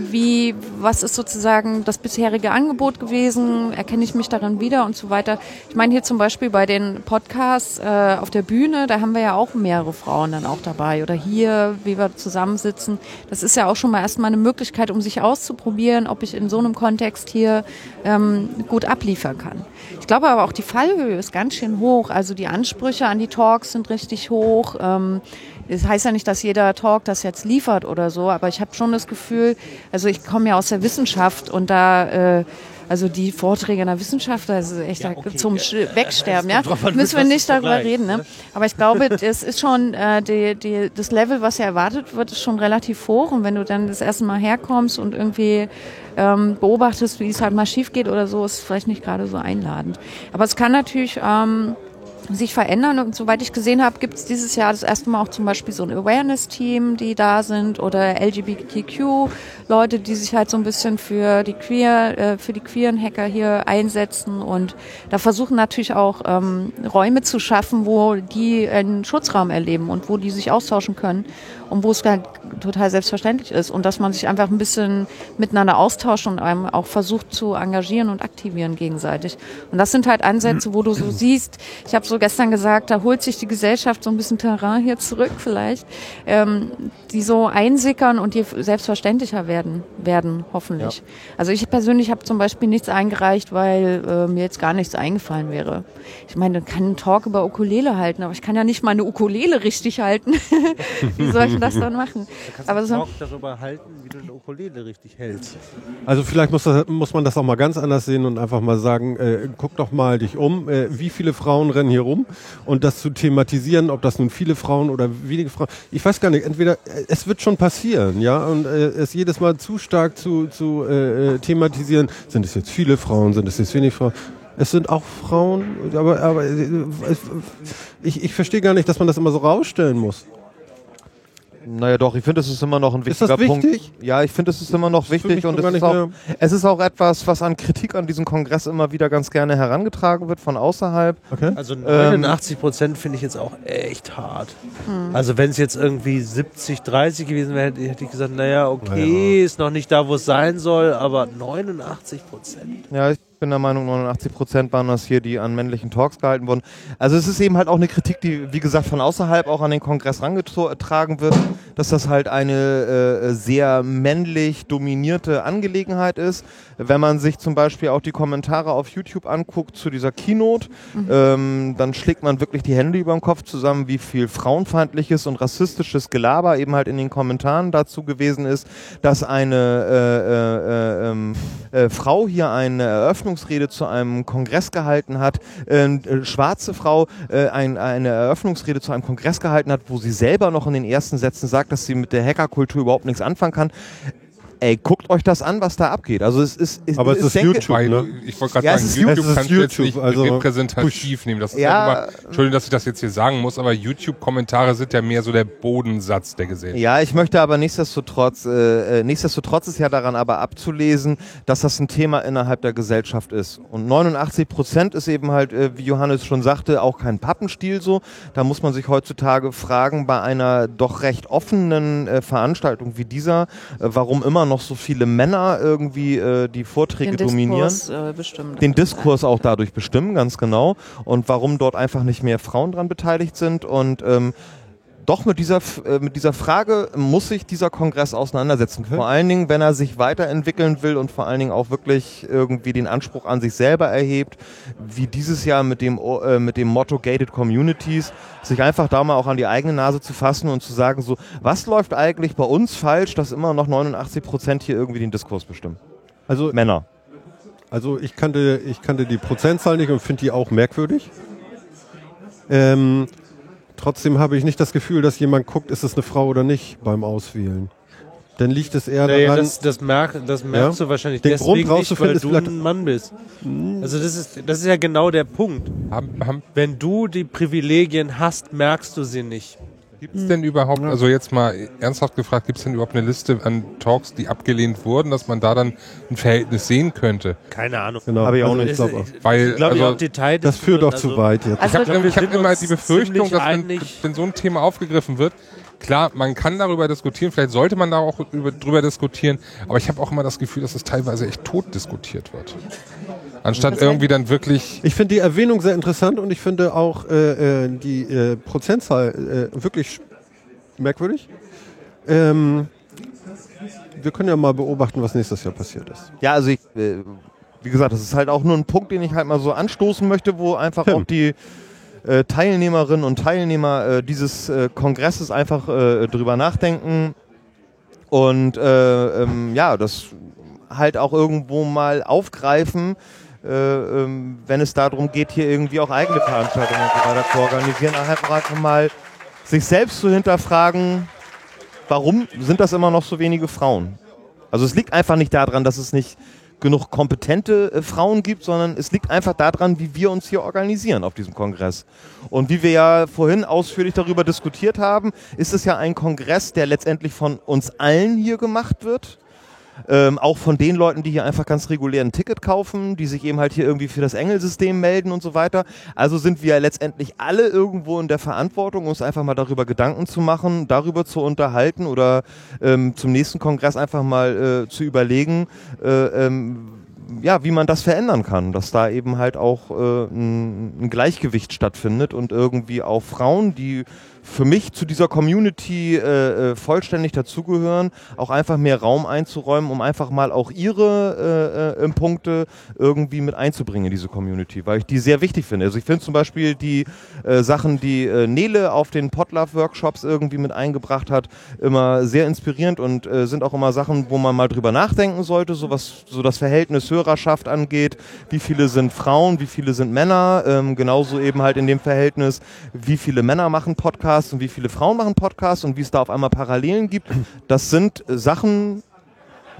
Wie, was ist sozusagen das bisherige Angebot gewesen? Erkenne ich mich darin wieder und so weiter? Ich meine hier zum Beispiel bei den Podcasts äh, auf der Bühne, da haben wir ja auch mehrere Frauen dann auch dabei. Oder hier, wie wir zusammensitzen. Das ist ja auch schon mal erstmal eine Möglichkeit, um sich auszuprobieren, ob ich in so einem Kontext hier ähm, gut abliefern kann. Ich glaube aber auch die Fallhöhe ist ganz schön hoch. Also die Ansprüche an die Talks sind richtig hoch. Ähm, das heißt ja nicht, dass jeder Talk das jetzt liefert oder so, aber ich habe schon das Gefühl, also ich komme ja aus der Wissenschaft und da, äh, also die Vorträge in der Wissenschaft, das ist echt zum Sch- Wegsterben, ja. Müssen wir nicht darüber reden, ne? ne? Aber ich glaube, das ist schon, äh, die, die, das Level, was ja erwartet wird, ist schon relativ hoch und wenn du dann das erste Mal herkommst und irgendwie ähm, beobachtest, wie es halt mal schief geht oder so, ist es vielleicht nicht gerade so einladend. Aber es kann natürlich ähm, sich verändern. Und soweit ich gesehen habe, gibt es dieses Jahr das erste Mal auch zum Beispiel so ein Awareness-Team, die da sind oder LGBTQ-Leute, die sich halt so ein bisschen für die queer, äh, für die queeren Hacker hier einsetzen. Und da versuchen natürlich auch ähm, Räume zu schaffen, wo die einen Schutzraum erleben und wo die sich austauschen können und wo es halt total selbstverständlich ist und dass man sich einfach ein bisschen miteinander austauscht und einem auch versucht zu engagieren und aktivieren gegenseitig. Und das sind halt Ansätze, wo du so <clears throat> siehst, ich habe so gestern gesagt, da holt sich die Gesellschaft so ein bisschen Terrain hier zurück vielleicht. Ähm, die so einsickern und die selbstverständlicher werden, werden hoffentlich. Also ich persönlich habe zum Beispiel nichts eingereicht, weil äh, mir jetzt gar nichts eingefallen wäre. Ich meine, ich kann einen Talk über Ukulele halten, aber ich kann ja nicht mal eine Ukulele richtig halten. <laughs> Wie soll ich das dann machen? Aber so, Talk darüber halten, wie du eine Ukulele richtig hältst. Also vielleicht muss, das, muss man das auch mal ganz anders sehen und einfach mal sagen, äh, guck doch mal dich um, äh, wie viele Frauen rennen hier rum und das zu thematisieren, ob das nun viele Frauen oder wenige Frauen, ich weiß gar nicht, entweder es wird schon passieren, ja, und äh, es jedes Mal zu stark zu, zu äh, äh, thematisieren, sind es jetzt viele Frauen, sind es jetzt wenig Frauen, es sind auch Frauen, aber, aber äh, ich, ich verstehe gar nicht, dass man das immer so rausstellen muss. Naja, doch, ich finde, es ist immer noch ein Ist das wichtiger Punkt. wichtig? Ja, ich finde, es ist immer noch wichtig und es ist, auch, es ist auch etwas, was an Kritik an diesem Kongress immer wieder ganz gerne herangetragen wird von außerhalb. Okay. Also Ähm, 89 Prozent finde ich jetzt auch echt hart. Also wenn es jetzt irgendwie 70, 30 gewesen wäre, hätte hätte ich gesagt, naja, okay, ist noch nicht da, wo es sein soll, aber 89 Prozent. Ja, ich bin der Meinung, 89 Prozent waren das hier, die an männlichen Talks gehalten wurden. Also es ist eben halt auch eine Kritik, die, wie gesagt, von außerhalb auch an den Kongress herangetragen wird, dass das halt eine äh, sehr männlich dominierte Angelegenheit ist. Wenn man sich zum Beispiel auch die Kommentare auf YouTube anguckt zu dieser Keynote, ähm, dann schlägt man wirklich die Hände über den Kopf zusammen, wie viel frauenfeindliches und rassistisches Gelaber eben halt in den Kommentaren dazu gewesen ist, dass eine äh, äh, äh, ähm, äh, Frau hier eine Eröffnungsrede zu einem Kongress gehalten hat, äh, äh, schwarze Frau äh, ein, eine Eröffnungsrede zu einem Kongress gehalten hat, wo sie selber noch in den ersten Sätzen sagt, dass sie mit der Hackerkultur überhaupt nichts anfangen kann. Ey, guckt euch das an, was da abgeht. Also es ist, es, Aber es ist denke, YouTube, ne? ich wollte gerade Ja, es sagen, ist YouTube, YouTube. Kannst du jetzt YouTube, nicht also repräsentativ nehmen. Das ist Ja. ja immer, Entschuldigung, dass ich das jetzt hier sagen muss, aber YouTube-Kommentare sind ja mehr so der Bodensatz der Gesellschaft. Ja, ich möchte aber nichtsdestotrotz, äh, äh, nichtsdestotrotz ist ja daran aber abzulesen, dass das ein Thema innerhalb der Gesellschaft ist. Und 89 Prozent ist eben halt, äh, wie Johannes schon sagte, auch kein Pappenstiel so. Da muss man sich heutzutage fragen, bei einer doch recht offenen äh, Veranstaltung wie dieser, äh, warum immer noch so viele Männer irgendwie äh, die Vorträge den dominieren Diskurs äh, bestimmt. den Diskurs auch dadurch bestimmen, ganz genau. Und warum dort einfach nicht mehr Frauen dran beteiligt sind. Und ähm, doch mit dieser, äh, mit dieser Frage muss sich dieser Kongress auseinandersetzen. Vor allen Dingen, wenn er sich weiterentwickeln will und vor allen Dingen auch wirklich irgendwie den Anspruch an sich selber erhebt, wie dieses Jahr mit dem, äh, mit dem Motto Gated Communities, sich einfach da mal auch an die eigene Nase zu fassen und zu sagen, so, was läuft eigentlich bei uns falsch, dass immer noch 89 Prozent hier irgendwie den Diskurs bestimmen? Also Männer. Also ich kannte, ich kannte die Prozentzahl nicht und finde die auch merkwürdig. Ähm, trotzdem habe ich nicht das Gefühl, dass jemand guckt, ist es eine Frau oder nicht beim Auswählen. Dann liegt es eher Naja, daran, das, das, merk, das merkst Ja. du wahrscheinlich Den deswegen Grund nicht, rauszufinden weil du ein Mann bist. Also das ist, das ist ja genau der Punkt. Wenn du die Privilegien hast, merkst du sie nicht. Gibt es denn überhaupt, also jetzt mal ernsthaft gefragt, gibt es denn überhaupt eine Liste an Talks, die abgelehnt wurden, dass man da dann ein Verhältnis sehen könnte? Keine Ahnung. genau, Habe ich auch also nicht. ich glaub, Ist- Weil, glaube ich, also, auch Detail. das führt doch zu weit jetzt. Also, ich habe ich hab sind immer die Befürchtung, dass wenn, wenn so ein Thema aufgegriffen wird, klar, man kann darüber diskutieren, vielleicht sollte man da auch über, drüber diskutieren, aber ich habe auch immer das Gefühl, dass es teilweise echt tot diskutiert wird. Anstatt irgendwie dann wirklich Ich finde die Erwähnung sehr interessant und ich finde auch äh, äh, die äh, Prozentzahl äh, wirklich merkwürdig. Ähm, wir können ja mal beobachten, was nächstes Jahr passiert ist. Ja, also ich, äh, wie gesagt, das ist halt auch nur ein Punkt, den ich halt mal so anstoßen möchte, wo einfach Tim. auch die äh, Teilnehmerinnen und Teilnehmer äh, dieses äh, Kongresses einfach äh, drüber nachdenken und äh, ähm, ja, das halt auch irgendwo mal aufgreifen, wenn es darum geht, hier irgendwie auch eigene Veranstaltungen und so weiter zu organisieren, einfach, einfach mal sich selbst zu hinterfragen, warum sind das immer noch so wenige Frauen? Also es liegt einfach nicht daran, dass es nicht genug kompetente äh, Frauen gibt, sondern es liegt einfach daran, wie wir uns hier organisieren auf diesem Kongress. Und wie wir ja vorhin ausführlich darüber diskutiert haben, ist es ja ein Kongress, der letztendlich von uns allen hier gemacht wird. Ähm, auch von den Leuten, die hier einfach ganz regulär ein Ticket kaufen, die sich eben halt hier irgendwie für das Engelsystem melden und so weiter. Also sind wir letztendlich alle irgendwo in der Verantwortung, uns einfach mal darüber Gedanken zu machen, darüber zu unterhalten oder ähm, zum nächsten Kongress einfach mal äh, zu überlegen, äh, ähm, ja, wie man das verändern kann, dass da eben halt auch äh, ein, ein Gleichgewicht stattfindet und irgendwie auch Frauen, die für mich zu dieser Community äh, äh, vollständig dazugehören, auch einfach mehr Raum einzuräumen, um einfach mal auch ihre äh, äh, Punkte irgendwie mit einzubringen in diese Community, weil ich die sehr wichtig finde. Also ich finde zum Beispiel die äh, Sachen, die äh, Nele auf den Potlove-Workshops irgendwie mit eingebracht hat, immer sehr inspirierend und äh, sind auch immer Sachen, wo man mal drüber nachdenken sollte, so was so das Verhältnis Hörerschaft angeht, wie viele sind Frauen, wie viele sind Männer, ähm, genauso eben halt in dem Verhältnis, wie viele Männer machen Podcasts und wie viele Frauen machen Podcasts und wie es da auf einmal Parallelen gibt. Das sind äh, Sachen,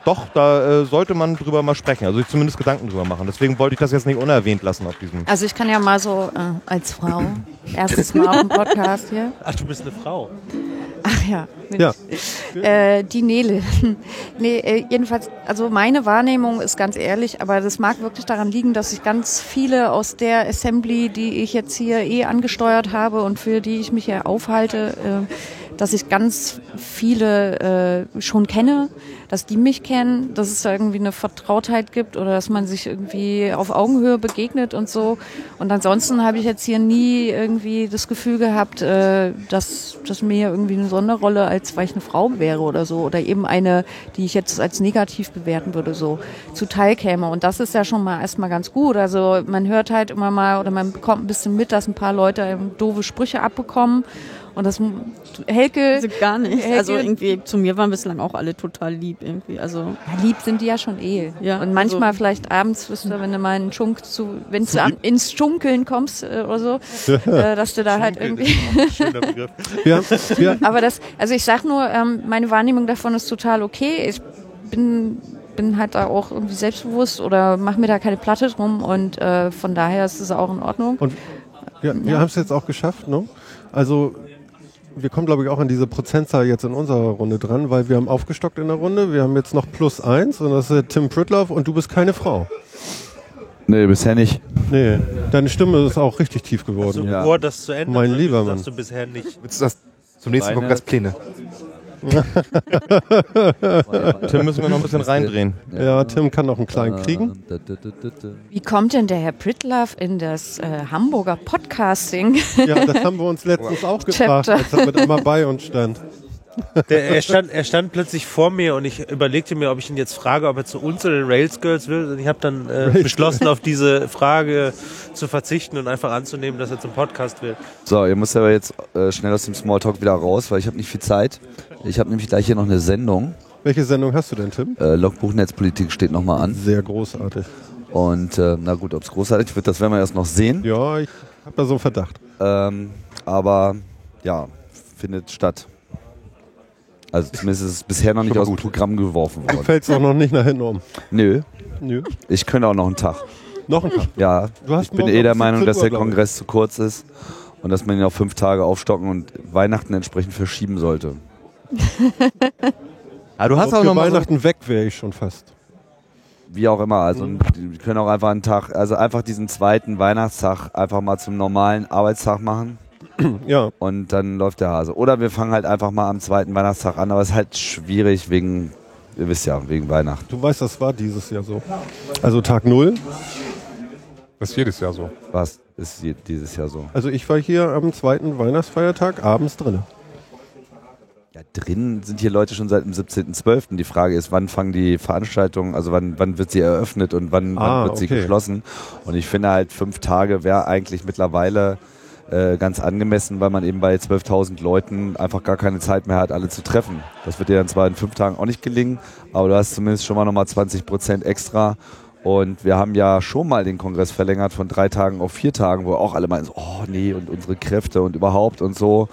doch, da äh, sollte man drüber mal sprechen, also sich zumindest Gedanken drüber machen. Deswegen wollte ich das jetzt nicht unerwähnt lassen auf diesem. Also ich kann ja mal so äh, als Frau, <laughs> erstes Mal auf dem Podcast hier. Ach, du bist eine Frau. Ach ja. Ja. Äh, die Nele. <laughs> nee, äh, jedenfalls, also meine Wahrnehmung ist ganz ehrlich, aber das mag wirklich daran liegen, dass ich ganz viele aus der Assembly, die ich jetzt hier eh angesteuert habe und für die ich mich hier aufhalte, äh, dass ich ganz viele äh, schon kenne, dass die mich kennen, dass es da irgendwie eine Vertrautheit gibt oder dass man sich irgendwie auf Augenhöhe begegnet und so. Und ansonsten habe ich jetzt hier nie irgendwie das Gefühl gehabt, äh, dass, dass mir irgendwie eine Sonderrolle, als weil ich eine Frau wäre oder so. Oder eben eine, die ich jetzt als negativ bewerten würde, so zuteil käme. Und das ist ja schon mal erstmal ganz gut. Also man hört halt immer mal oder man bekommt ein bisschen mit, dass ein paar Leute doofe Sprüche abbekommen. Und das Helke, Also gar nicht. Helge- Also irgendwie zu mir waren bislang auch alle total lieb irgendwie. Also Ja, lieb sind die ja schon eh. Ja, und manchmal also- vielleicht abends, wisst ihr, wenn du mal einen Schunk zu, wenn du am- <laughs> ins Schunkeln kommst äh, oder so, <laughs> äh, dass du da halt irgendwie. Schöner Begriff. Wir, wir, <laughs> Aber das, also ich sag nur, ähm, meine Wahrnehmung davon ist total okay. Ich bin bin halt da auch irgendwie selbstbewusst oder mache mir da keine Platte drum und äh, von daher ist es auch in Ordnung. Und wir, wir haben es jetzt auch geschafft, ne? Also wir kommen, glaube ich, auch an diese Prozentzahl jetzt in unserer Runde dran, weil wir haben aufgestockt in der Runde. Wir haben jetzt noch plus eins und das ist Tim Pritloff und du bist keine Frau. Nee, bisher nicht. Nee, deine Stimme ist auch richtig tief geworden. So Ja. vor, das zu ändern. Mein lieber Mann. du bisher nicht. Willst du das zum nächsten Meine- Kongress Pläne? Tim müssen wir noch ein bisschen reindrehen. Ja, Tim kann noch einen kleinen kriegen. Da, da. Wie kommt denn der Herr Pritlove in das äh, Hamburger Podcasting? Ja, das haben wir uns letztens <laughs> auch gefragt, als er mit einmal bei uns stand. Der, er, stand, er stand plötzlich vor mir und ich überlegte mir, ob ich ihn jetzt frage, ob er zu uns oder den Rails Girls will. Und ich habe dann äh, beschlossen, auf diese Frage zu verzichten und einfach anzunehmen, dass er zum Podcast will. So, ihr müsst aber jetzt äh, schnell aus dem Smalltalk wieder raus, weil ich habe nicht viel Zeit. Ich habe nämlich gleich hier noch eine Sendung. Welche Sendung hast du denn, Tim? Äh, Logbuch Netzpolitik steht nochmal an. Sehr großartig. Und äh, na gut, ob es großartig wird, das werden wir erst noch sehen. Ja, ich habe da so einen Verdacht. Ähm, aber ja, findet statt. Also zumindest ist es bisher noch nicht aus dem Programm geworfen Du worden. fällst auch noch nicht nach hinten um. Nö, Nö. ich könnte auch noch einen Tag. Noch ein Tag. Ja, Du hast ich bin eh der Meinung, 17 dass der. Kongress zu kurz ist und dass man ihn auf fünf Tage aufstocken und Weihnachten entsprechend verschieben sollte. <laughs> Ah, du hast Also auch für noch mal so, Weihnachten weg wäre ich schon fast. Wie auch immer, also wir können auch einfach einen Tag, also einfach diesen zweiten Weihnachtstag einfach mal zum normalen Arbeitstag machen <clears throat> Ja, und dann läuft der Hase. Oder wir fangen halt einfach mal am zweiten Weihnachtstag an, aber es ist halt schwierig wegen, ihr wisst ja, wegen Weihnachten. du weißt, das war dieses Jahr so. Also Tag Null. Das ist jedes Jahr so. Was ist dieses Jahr so? Also ich war hier am zweiten Weihnachtsfeiertag abends drin. Ja, drin sind hier Leute schon seit dem 17.12. Die Frage ist, wann fangen die Veranstaltungen, also wann, wann wird sie eröffnet und wann, Ah, wann wird sie okay. geschlossen? Und ich finde halt, fünf Tage wäre eigentlich mittlerweile äh, ganz angemessen, weil man eben bei 12.000 Leuten einfach gar keine Zeit mehr hat, alle zu treffen. Das wird dir dann zwar in fünf Tagen auch nicht gelingen, aber du hast zumindest schon mal nochmal 20 Prozent extra. Und wir haben ja schon mal den Kongress verlängert von drei Tagen auf vier Tagen, wo auch alle meinen, oh nee, und unsere Kräfte und überhaupt und so.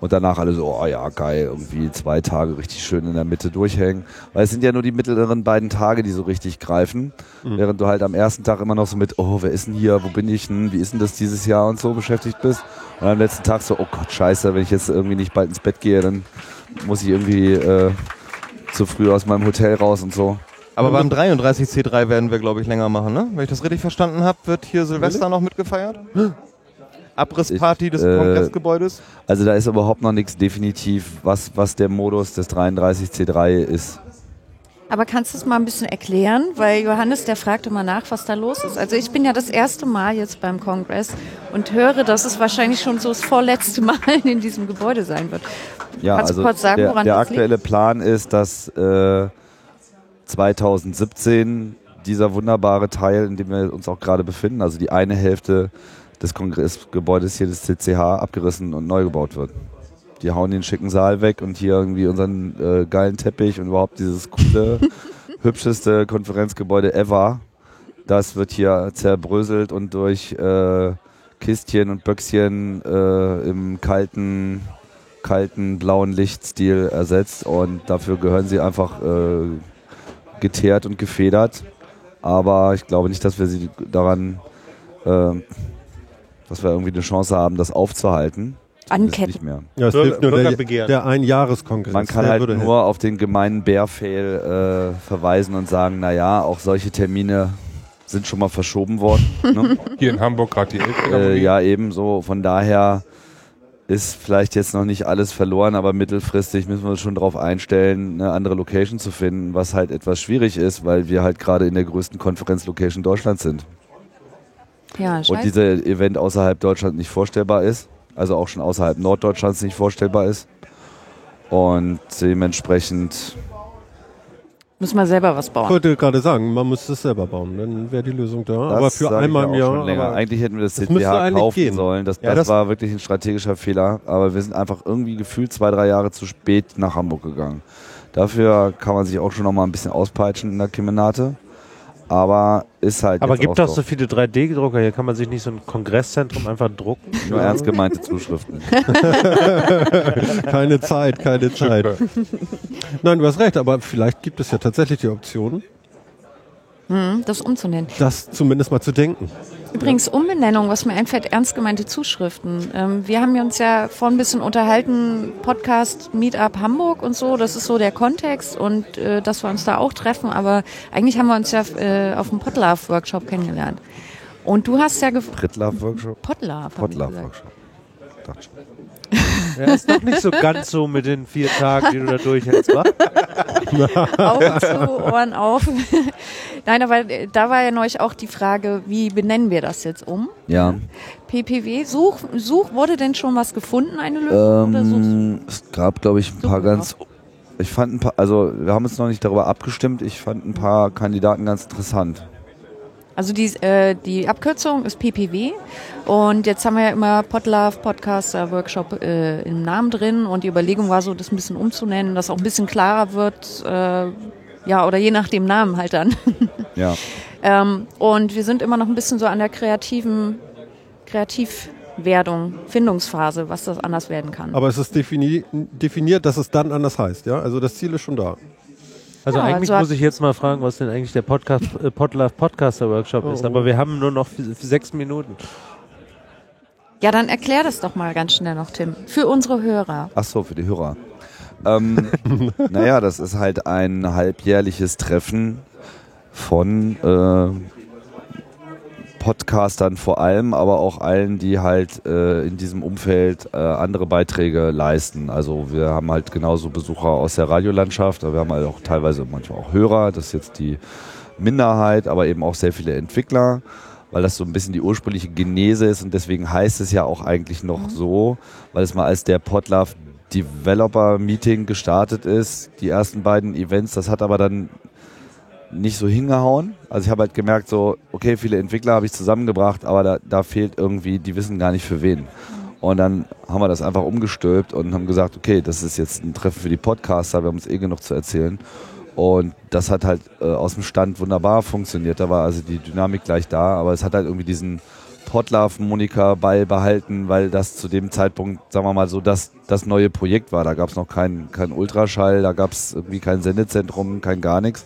Und danach alle so, oh ja, geil, irgendwie zwei Tage richtig schön in der Mitte durchhängen. Weil es sind ja nur die mittleren beiden Tage, die so richtig greifen. Während du halt am ersten Tag immer noch so mit, oh, wer ist denn hier, wo bin ich denn, wie ist denn das dieses Jahr und so beschäftigt bist. Und am letzten Tag so, oh Gott, scheiße, wenn ich jetzt irgendwie nicht bald ins Bett gehe, dann muss ich irgendwie äh, zu früh aus meinem Hotel raus und so. aber beim 33C3 werden wir, glaube ich, länger machen, ne? Wenn ich das richtig verstanden habe, wird hier Silvester noch mitgefeiert. <gasps> Abrissparty des äh, Kongressgebäudes. Also da ist überhaupt noch nichts definitiv, was, was der Modus des 33C3 ist. Aber kannst du es mal ein bisschen erklären? Weil Johannes, der fragt immer nach, was da los ist. Also ich bin ja das erste Mal jetzt beim Kongress und höre, dass es wahrscheinlich schon so das vorletzte <laughs> Mal in diesem Gebäude sein wird. Ja, Kannst du also kurz sagen, der, woran der das aktuelle Plan ist, dass äh, 2017 dieser wunderbare Teil, in dem wir uns auch gerade befinden, also die eine Hälfte des Kongressgebäudes hier des CCH abgerissen und neu gebaut wird. Die hauen den schicken Saal weg und hier irgendwie unseren äh, geilen Teppich und überhaupt dieses coole, <laughs> hübscheste Konferenzgebäude ever. Das wird hier zerbröselt und durch äh, Kistchen und Böckchen äh, im kalten, kalten blauen Lichtstil ersetzt und dafür gehören sie einfach äh, geteert und gefedert. Aber ich glaube nicht, dass wir sie daran, äh, dass wir irgendwie eine Chance haben, das aufzuhalten. Anketten. Nicht mehr. Ja, es Bürger- hilft nur der, der Einjahreskongress. Man kann halt nur auf den gemeinen Bärfail äh, verweisen und sagen, naja, auch solche Termine sind schon mal verschoben worden. <laughs> ne? Hier in Hamburg gerade die äh, Elbphilharmonie. ja, ebenso. Von daher ist vielleicht jetzt noch nicht alles verloren, aber mittelfristig müssen wir uns schon darauf einstellen, eine andere Location zu finden, was halt etwas schwierig ist, weil wir halt gerade in der größten Konferenzlocation Deutschlands sind. Ja, Und dieser Event außerhalb Deutschland nicht vorstellbar ist, also auch schon außerhalb Norddeutschlands nicht vorstellbar ist. Und dementsprechend, Müssen wir selber was Ich bauen. wollte gerade sagen, man müsste es selber bauen, dann wäre die Lösung da. das aber für ich einmal ja im Jahr. Eigentlich hätten wir das, Das müsste CCH kaufen gehen. sollen. Das, Ja, das, das- war wirklich ein strategischer Fehler. Aber wir sind einfach irgendwie gefühlt zwei, drei Jahre zu spät nach Hamburg gegangen. Dafür kann man sich auch schon noch mal ein bisschen auspeitschen in der Kemenate. Aber ist halt Aber gibt auch doch so viele 3D-Drucker, hier kann man sich nicht so ein Kongresszentrum einfach drucken. nur ernst gemeinte Zuschriften. <laughs> keine Zeit, keine Zeit. Nein, du hast recht, aber vielleicht gibt es ja tatsächlich die Option, Hm, das umzunennen. das zumindest mal zu denken. Übrigens, Umbenennung, was mir einfällt, ernst gemeinte Zuschriften. Ähm, wir haben uns ja vorhin ein bisschen unterhalten, Podcast Meetup Hamburg und so, das ist so der Kontext und äh, dass wir uns da auch treffen, aber eigentlich haben wir uns ja äh, auf dem Potlove-Workshop kennengelernt. Und du hast ja gefragt, Pritlove-Workshop? Potlove. Dachte schon. Ja, ist doch nicht so ganz so mit den vier Tagen, die du da durchhältst, wa? <laughs> Augen zu, Ohren auf. <laughs> Nein, aber äh, da war ja neulich auch die Frage, wie benennen wir das jetzt um? Ja. PPW, Such, Such, wurde denn schon was gefunden, eine Lösung? Ähm, es gab, glaube ich, ein paar ganz. Ich fand ein paar, also wir haben uns noch nicht darüber abgestimmt. Ich fand ein paar Kandidaten ganz interessant. Also die, äh, die Abkürzung ist PPW und jetzt haben wir ja immer Podlove Podcaster Workshop äh, im Namen drin und die Überlegung war so, das ein bisschen umzunennen, dass auch ein bisschen klarer wird, äh, ja oder je nach dem Namen halt dann. <laughs> Ja. ähm, und wir sind immer noch ein bisschen so an der kreativen Kreativwerdung, Findungsphase, was das anders werden kann. Aber es ist defini definiert, dass es dann anders heißt. Ja? Also das Ziel ist schon da. Also Ja, eigentlich also muss ich jetzt mal fragen, was denn eigentlich der Podcast, äh, Podlove Podcaster Workshop ist. Oh. Aber wir haben nur noch sechs Minuten. Ja, dann erklär das doch mal ganz schnell noch, Tim, für unsere Hörer. Ach so, für die Hörer. Ähm, <laughs> naja, das ist halt ein halbjährliches Treffen von äh, Podcastern vor allem, aber auch allen, die halt äh, in diesem Umfeld äh, andere Beiträge leisten. Also wir haben halt genauso Besucher aus der Radiolandschaft, aber wir haben halt auch teilweise manchmal auch Hörer, das ist jetzt die Minderheit, aber eben auch sehr viele Entwickler, weil das so ein bisschen die ursprüngliche Genese ist und deswegen heißt es ja auch eigentlich noch so, weil es mal als der Podlove Developer Meeting gestartet ist, die ersten beiden Events, das hat aber dann nicht so hingehauen. Also ich habe halt gemerkt, so, okay, viele Entwickler habe ich zusammengebracht, aber da, da fehlt irgendwie, die wissen gar nicht für wen. Und dann haben wir das einfach umgestülpt und haben gesagt, okay, das ist jetzt ein Treffen für die Podcaster, wir haben uns eh genug zu erzählen. Und das hat halt äh, aus dem Stand wunderbar funktioniert. Da war also die Dynamik gleich da, aber es hat halt irgendwie diesen Podlove-Moniker beibehalten, weil das zu dem Zeitpunkt, sagen wir mal so, das, das neue Projekt war. Da gab es noch keinen kein Ultraschall, da gab es irgendwie kein Sendezentrum, kein gar nichts.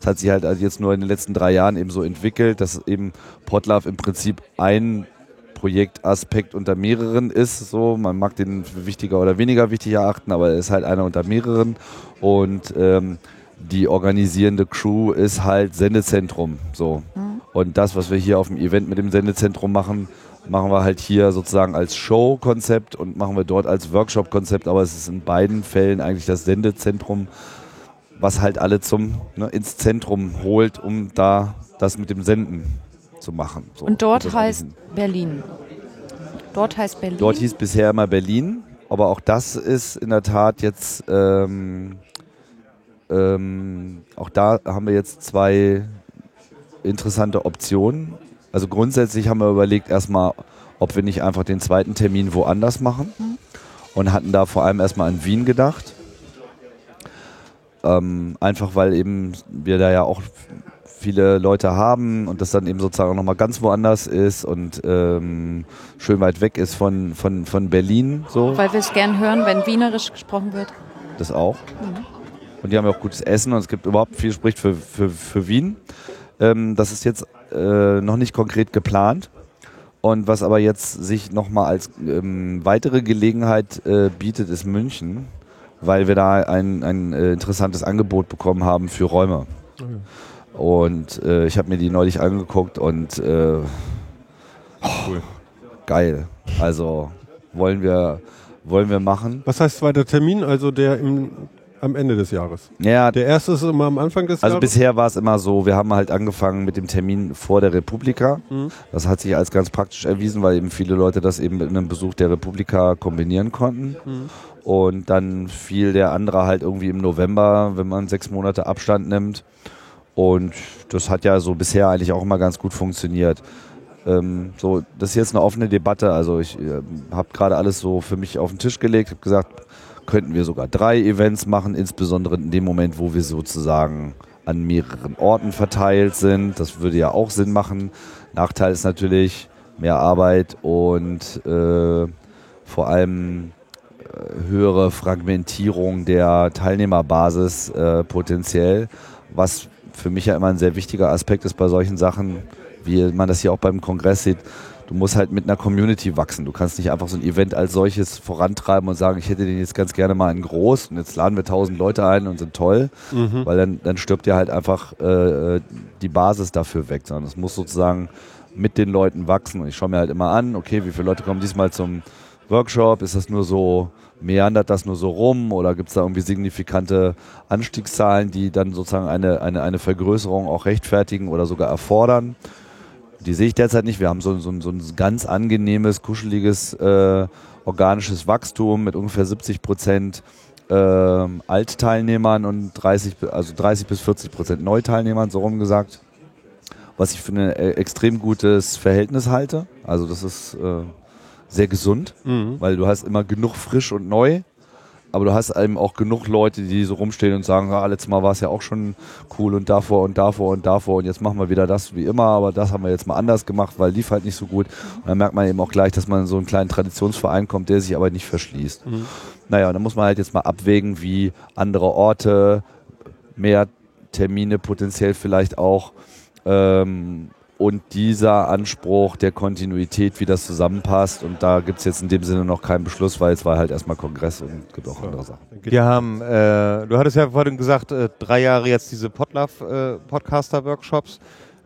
Es hat sich halt also jetzt nur in den letzten drei Jahren eben so entwickelt, dass eben Podlove im Prinzip ein Projektaspekt unter mehreren ist. So, man mag den für wichtiger oder weniger wichtig erachten, aber er ist halt einer unter mehreren. Und ähm, die organisierende Crew ist halt Sendezentrum. So. Und das, was wir hier auf dem Event mit dem Sendezentrum machen, machen wir halt hier sozusagen als Show-Konzept und machen wir dort als Workshop-Konzept. Aber es ist in beiden Fällen eigentlich das Sendezentrum, was halt alle zum ne, ins Zentrum holt, um da das mit dem Senden zu machen. So, Und dort heißt Berlin. Dort heißt Berlin. Dort hieß bisher immer Berlin, aber auch das ist in der Tat jetzt, ähm, ähm, auch da haben wir jetzt zwei interessante Optionen. Also grundsätzlich haben wir überlegt erstmal, ob wir nicht einfach den zweiten Termin woanders machen und hatten da vor allem erstmal an Wien gedacht. Ähm, einfach weil eben wir da ja auch viele Leute haben und das dann eben sozusagen auch nochmal ganz woanders ist und ähm, schön weit weg ist von, von, von Berlin. So, Weil wir es gern hören, wenn Wienerisch gesprochen wird. das auch. Und die haben ja auch gutes Essen und es gibt überhaupt viel spricht für, für, für Wien. Ähm, das ist jetzt äh, noch nicht konkret geplant. Und was aber jetzt sich nochmal als ähm, weitere Gelegenheit äh, bietet, ist München, weil wir da ein, ein äh, interessantes Angebot bekommen haben für Räume. Und äh, ich habe mir die neulich angeguckt und äh, Cool. geil. Also wollen wir, wollen wir machen. Was heißt zweiter Termin? Also der im, am Ende des Jahres. Ja, Der erste ist immer am Anfang des Also Jahres. bisher war es immer so, wir haben halt angefangen mit dem Termin vor der Republika. Mhm. Das hat sich als ganz praktisch erwiesen, weil eben viele Leute das eben mit einem Besuch der Republika kombinieren konnten. Mhm. Und dann fiel der andere halt irgendwie im November, wenn man sechs Monate Abstand nimmt. Und das hat ja so bisher eigentlich auch immer ganz gut funktioniert. Ähm, so, das ist jetzt eine offene Debatte. Also ich äh, habe gerade alles so für mich auf den Tisch gelegt, habe gesagt, könnten wir sogar drei Events machen, insbesondere in dem Moment, wo wir sozusagen an mehreren Orten verteilt sind. Das würde ja auch Sinn machen. Nachteil ist natürlich mehr Arbeit und äh, vor allem äh, höhere Fragmentierung der Teilnehmerbasis äh, potenziell, was für mich ja immer ein sehr wichtiger Aspekt ist bei solchen Sachen, wie man das hier auch beim Kongress sieht. Du musst halt mit einer Community wachsen. Du kannst nicht einfach so ein Event als solches vorantreiben und sagen, ich hätte den jetzt ganz gerne mal in groß und jetzt laden wir tausend Leute ein und sind toll, Mhm. weil dann, dann stirbt ja halt einfach äh, die Basis dafür weg, sondern es muss sozusagen mit den Leuten wachsen. Und ich schaue mir halt immer an, okay, wie viele Leute kommen diesmal zum Workshop? Ist das nur so, meandert das nur so rum oder gibt es da irgendwie signifikante Anstiegszahlen, die dann sozusagen eine, eine, eine Vergrößerung auch rechtfertigen oder sogar erfordern? Die sehe ich derzeit nicht. Wir haben so, so, so ein ganz angenehmes, kuscheliges, äh, organisches Wachstum mit ungefähr 70 Prozent ähm, Altteilnehmern und 30, bi- also 30 bis 40 Prozent Neuteilnehmern, so rum gesagt. Was ich für ein äh, extrem gutes Verhältnis halte. Also das ist äh, sehr gesund, Mhm. weil du hast immer genug frisch und neu. Aber du hast eben auch genug Leute, die so rumstehen und sagen, ah, letztes Mal war es ja auch schon cool und davor und davor und davor und jetzt machen wir wieder das wie immer, aber das haben wir jetzt mal anders gemacht, weil lief halt nicht so gut. Und dann merkt man eben auch gleich, dass man in so einen kleinen Traditionsverein kommt, der sich aber nicht verschließt. Naja, und dann muss man halt jetzt mal abwägen, wie andere Orte, mehr Termine potenziell vielleicht auch ähm, und dieser Anspruch der Kontinuität, wie das zusammenpasst. Und da gibt es jetzt in dem Sinne noch keinen Beschluss, weil es war halt erstmal Kongress und gibt auch andere Sachen. Wir haben, äh, du hattest ja vorhin gesagt, äh, drei Jahre jetzt diese Podlove äh, Podcaster-Workshops.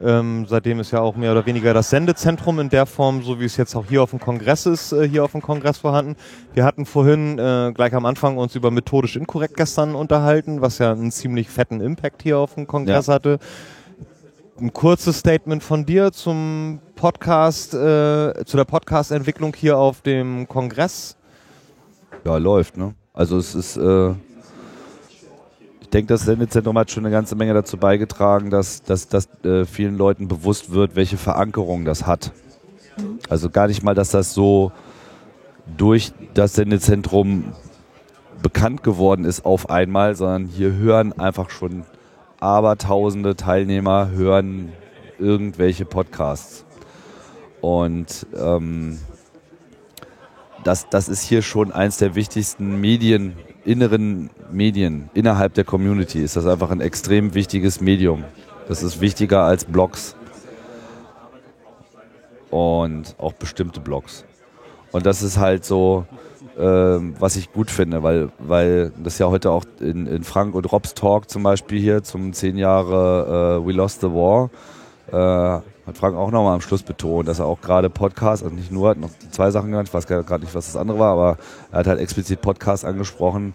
Ähm, seitdem ist ja auch mehr oder weniger das Sendezentrum in der Form, so wie es jetzt auch hier auf dem Kongress ist, äh, hier auf dem Kongress vorhanden. Wir hatten vorhin äh, gleich am Anfang uns über methodisch inkorrekt gestern unterhalten, was ja einen ziemlich fetten Impact hier auf dem Kongress hatte. Ein kurzes Statement von dir zum Podcast, äh, zu der Podcast-Entwicklung hier auf dem Kongress. Ja, läuft, ne? Also es ist, äh, ich denke, das Sendezentrum hat schon eine ganze Menge dazu beigetragen, dass, dass, dass äh, vielen Leuten bewusst wird, welche Verankerung das hat. Also gar nicht mal, dass das so durch das Sendezentrum bekannt geworden ist auf einmal, sondern hier hören einfach schon abertausende Teilnehmer hören irgendwelche Podcasts. Und ähm, das, das ist hier schon eins der wichtigsten Medien, inneren Medien innerhalb der Community. Ist das einfach ein extrem wichtiges Medium. Das ist wichtiger als Blogs. Und auch bestimmte Blogs. Und das ist halt so, ähm, was ich gut finde, weil, weil das ja heute auch in, in Frank und Robs Talk zum Beispiel hier zum 10 Jahre äh, We Lost the War, äh, hat Frank auch nochmal am Schluss betont, dass er auch gerade Podcast, also nicht nur, hat noch zwei Sachen genannt, ich weiß gerade nicht, was das andere war, aber er hat halt explizit Podcast angesprochen,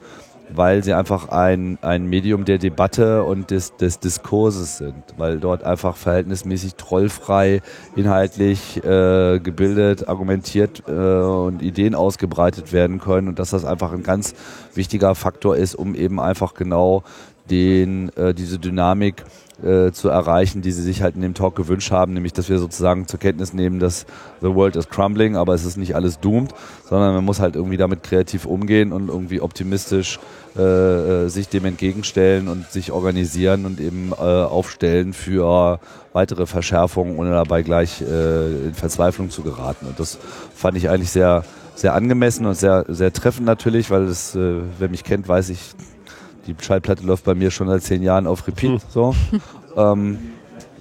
weil sie einfach ein, ein Medium der Debatte und des, des Diskurses sind, weil dort einfach verhältnismäßig trollfrei, inhaltlich äh, gebildet, argumentiert äh, und Ideen ausgebreitet werden können und dass das einfach ein ganz wichtiger Faktor ist, um eben einfach genau den, äh, diese Dynamik äh, zu erreichen, die sie sich halt in dem Talk gewünscht haben, nämlich dass wir sozusagen zur Kenntnis nehmen, dass the world is crumbling, aber es ist nicht alles doomed, sondern man muss halt irgendwie damit kreativ umgehen und irgendwie optimistisch äh, äh, sich dem entgegenstellen und sich organisieren und eben äh, aufstellen für weitere Verschärfungen, ohne dabei gleich äh, in Verzweiflung zu geraten. Und das fand ich eigentlich sehr, sehr angemessen und sehr, sehr treffend natürlich, weil es, wer mich kennt, weiß ich, die Schallplatte läuft bei mir schon seit zehn Jahren auf Repeat. So. <laughs> Ähm,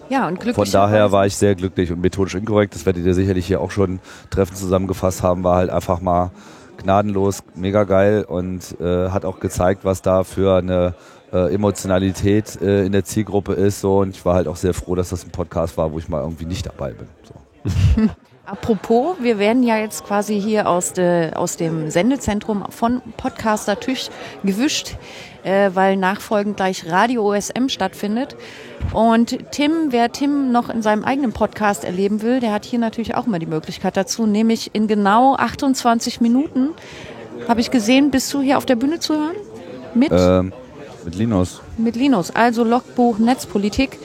Ja, und glücklich. von daher war ich sehr glücklich und methodisch inkorrekt. Das werdet ihr sicherlich hier auch schon treffend zusammengefasst haben. War halt einfach mal gnadenlos, mega geil und äh, hat auch gezeigt, was da für eine äh, Emotionalität äh, in der Zielgruppe ist. So. Und ich war halt auch sehr froh, dass das ein Podcast war, wo ich mal irgendwie nicht dabei bin. So. <laughs> Apropos, wir werden ja jetzt quasi hier aus, de, aus dem Sendezentrum von Podcaster Tisch gewischt, äh, weil nachfolgend gleich Radio OSM stattfindet. Und Tim, wer Tim noch in seinem eigenen Podcast erleben will, der hat hier natürlich auch mal die Möglichkeit dazu, nämlich in genau 28 Minuten, habe ich gesehen, bist du hier auf der Bühne zu hören? Mit, Ähm, mit Linus. mit Linus, also Logbuch Netzpolitik.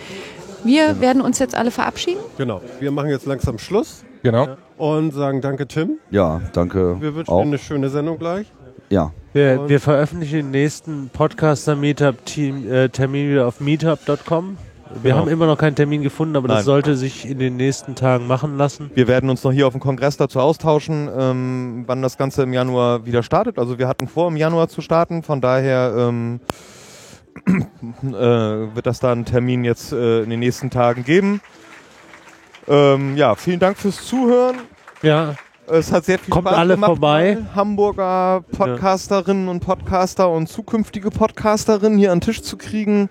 Wir werden uns jetzt alle verabschieden. Genau. Wir machen jetzt langsam Schluss Genau. und sagen Danke, Tim. Ja, danke. Wir wünschen auch. dir eine schöne Sendung gleich. Ja, Wir, wir veröffentlichen den nächsten Podcaster-Meetup-Termin wieder auf meetup.com. Wir Genau. haben immer noch keinen Termin gefunden, aber Nein. das sollte sich in den nächsten Tagen machen lassen. Wir werden uns noch hier auf dem Kongress dazu austauschen, ähm, wann das Ganze im Januar wieder startet. Also wir hatten vor, im Januar zu starten. Von daher ähm, <clears throat> äh, wird das da einen Termin jetzt äh, in den nächsten Tagen geben. Ähm, ja, vielen Dank fürs Zuhören. Ja, Es hat sehr viel Kommt Spaß alle gemacht, vorbei. Hamburger Podcasterinnen und Podcaster und zukünftige Podcasterinnen hier an den Tisch zu kriegen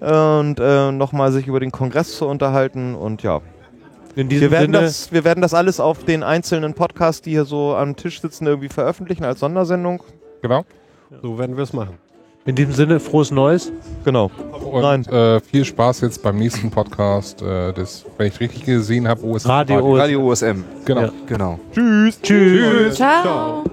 und äh, nochmal sich über den Kongress zu unterhalten. Und ja, in diesem wir werden, Sinne, das, wir werden das alles auf den einzelnen Podcasts, die hier so am Tisch sitzen, irgendwie veröffentlichen als Sondersendung. Genau. So werden wir es machen. In diesem Sinne, frohes Neues. Genau. Und Nein. Äh, viel Spaß jetzt beim nächsten Podcast, äh, das, wenn ich richtig gesehen habe, OSM. Radio OSM. Radio OSM. Genau. Ja. Genau. Tschüss. Tschüss. Ciao. Ciao.